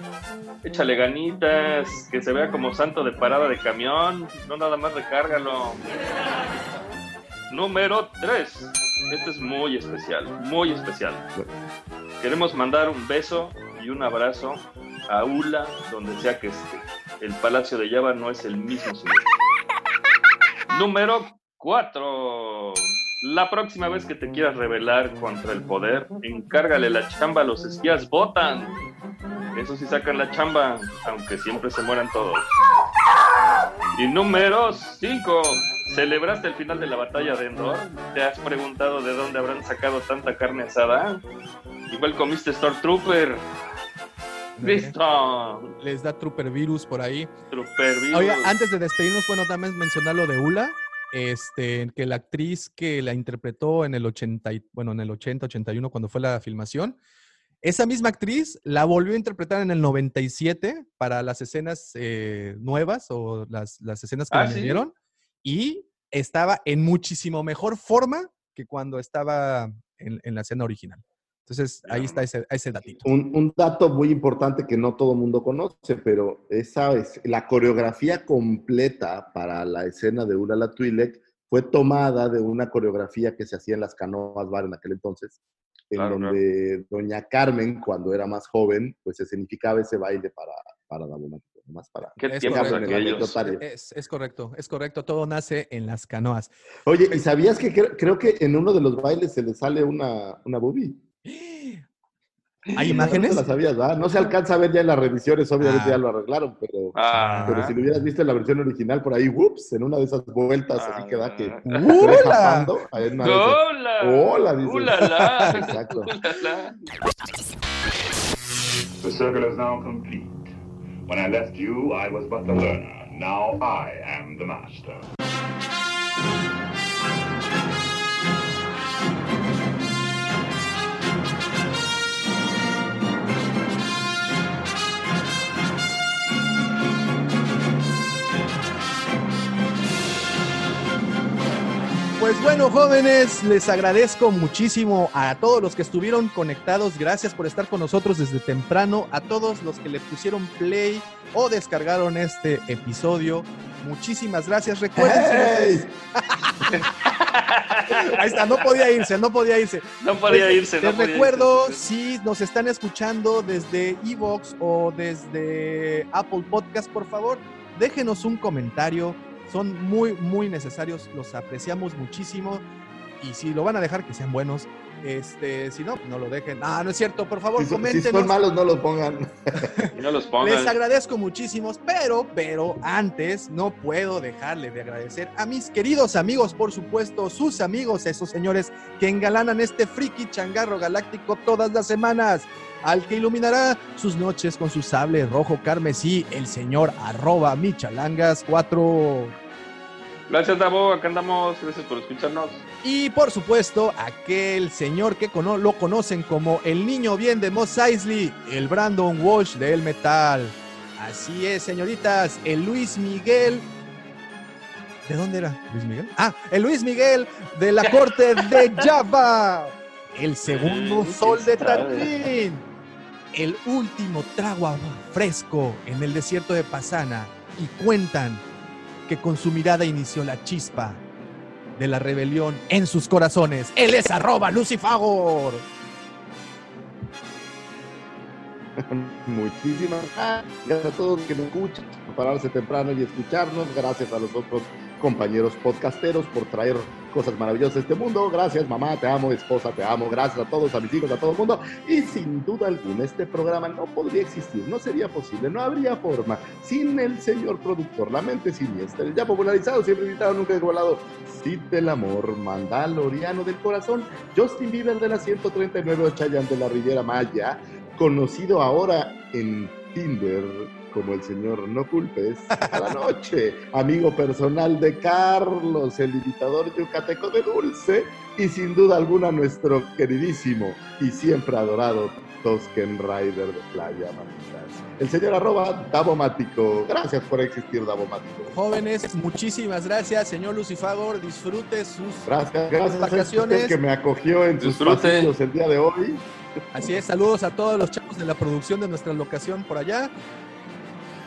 échale ganitas, que se vea como santo de parada de camión, no nada más recárgalo. Número 3. Este es muy especial, muy especial. Queremos mandar un beso y un abrazo a Ula, donde sea que esté. El Palacio de Java no es el mismo. Número 4. La próxima vez que te quieras rebelar contra el poder, encárgale la chamba a los espías votan. Eso sí sacan la chamba, aunque siempre se mueran todos. Y número 5. ¿Celebraste el final de la batalla de Endor? ¿Te has preguntado de dónde habrán sacado tanta carne asada? Igual comiste Stormtrooper. Listo. Les da Trooper Virus por ahí. Trooper virus. Oiga, antes de despedirnos, bueno, también mencionar lo de Ula, este, que la actriz que la interpretó en el 80, y- bueno, en el 80, 81, cuando fue la filmación, esa misma actriz la volvió a interpretar en el 97 para las escenas eh, nuevas o las, las escenas que Ah, le ¿sí? añadieron y estaba en muchísimo mejor forma que cuando estaba en, en la escena original. Entonces, ahí está ese, ese datito. Un, un dato muy importante que no todo el mundo conoce, pero esa es la coreografía completa para la escena de Ulala Twi'lek fue tomada de una coreografía que se hacía en las canoas bar en aquel entonces, en Claro, donde doña Carmen, cuando era más joven, pues se significaba ese baile para, para Davomático, más para... ¿Qué Es correcto. Es, es correcto, es correcto. Todo nace en las canoas. Oye, ¿y sabías que cre- creo que en uno de los bailes se le sale una, una boobie? ¿Hay No imágenes? No se alcanza a ver ya en las revisiones, obviamente Ah. ya lo arreglaron, pero... Ah, Pero si lo hubieras visto en la versión original, por ahí, whoops, en una de esas vueltas así que da que Ah. se ¡Hola! ¡Hola! Hola. ¡Ulala! The circle is now complete. When I left you, I was but the learner. Now I am the master. Pues bueno, jóvenes, les agradezco muchísimo a todos los que estuvieron conectados. Gracias por estar con nosotros desde temprano. A todos los que le pusieron play o descargaron este episodio. Muchísimas gracias. Recuerden. ¡Hey! Ahí está, no podía irse, no podía irse. No podía Les- irse. no Les podía recuerdo, irse. si nos están escuchando desde Evox o desde Apple Podcast, por favor, déjenos un comentario. Son muy, muy necesarios. Los apreciamos muchísimo. Y si lo van a dejar, que sean buenos. Este, si no, no lo dejen. Ah, no es cierto. Por favor, Si son, si son malos, no los pongan. No los pongan. Les agradezco muchísimos, pero, pero antes no puedo dejarle de agradecer a mis queridos amigos, por supuesto, sus amigos, esos señores que engalanan este friki changarro galáctico todas las semanas, al que iluminará sus noches con su sable rojo carmesí, el señor arroba michalangas 4. Gracias, Davo. Acá andamos. Gracias por escucharnos. Y por supuesto, aquel señor que cono- lo conocen como el niño bien de Moss Eisley, el Brandon Walsh del metal. Así es, señoritas, el Luis Miguel. ¿De dónde era Luis Miguel? Ah, el Luis Miguel de la corte de Java. El segundo sol de. Tatooine. El último trago a- fresco en el desierto de Pasana. Y cuentan que con su mirada inició la chispa de la rebelión en sus corazones. Él es arroba Lucifagor. Muchísimas gracias a todos que nos escuchan por pararse temprano y escucharnos. Gracias a los otros compañeros podcasteros por traer cosas maravillosas a este mundo. Gracias, mamá, te amo, esposa, te amo. Gracias a todos, a mis hijos, a todo el mundo. Y sin duda alguna, este programa no podría existir, no sería posible, no habría forma sin el señor productor, la mente siniestra, el ya popularizado, siempre invitado, nunca igualado. Cid del amor, mandaloriano del corazón, Justin Bieber de la 139 Chayanne de la Riviera Maya, conocido ahora en Tinder como el señor No Culpes a la noche, amigo personal de Carlos, el imitador yucateco de Dulce, y sin duda alguna nuestro queridísimo y siempre adorado Tosken Rider de Playa Manitas. El señor arroba Davomático. Gracias por existir, Davomático. Jóvenes, muchísimas gracias, señor Lucifagor. Disfrute sus Gracias, gracias vacaciones. que me acogió en sus pasillos el día de hoy. Así es, saludos a todos los chavos de la producción de nuestra locación por allá.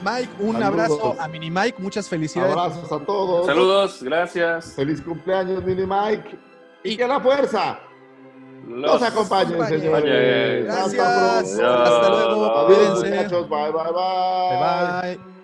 Mike, un Saludos. abrazo a Mini Mike, muchas felicidades. Abrazos a todos. Saludos, gracias. Feliz cumpleaños, Mini Mike. Y que la fuerza Los- nos acompañe, acompañe. señores. Gracias. Hasta luego. Adiós, Cuídense. muchachos. Bye, bye, bye. Bye bye.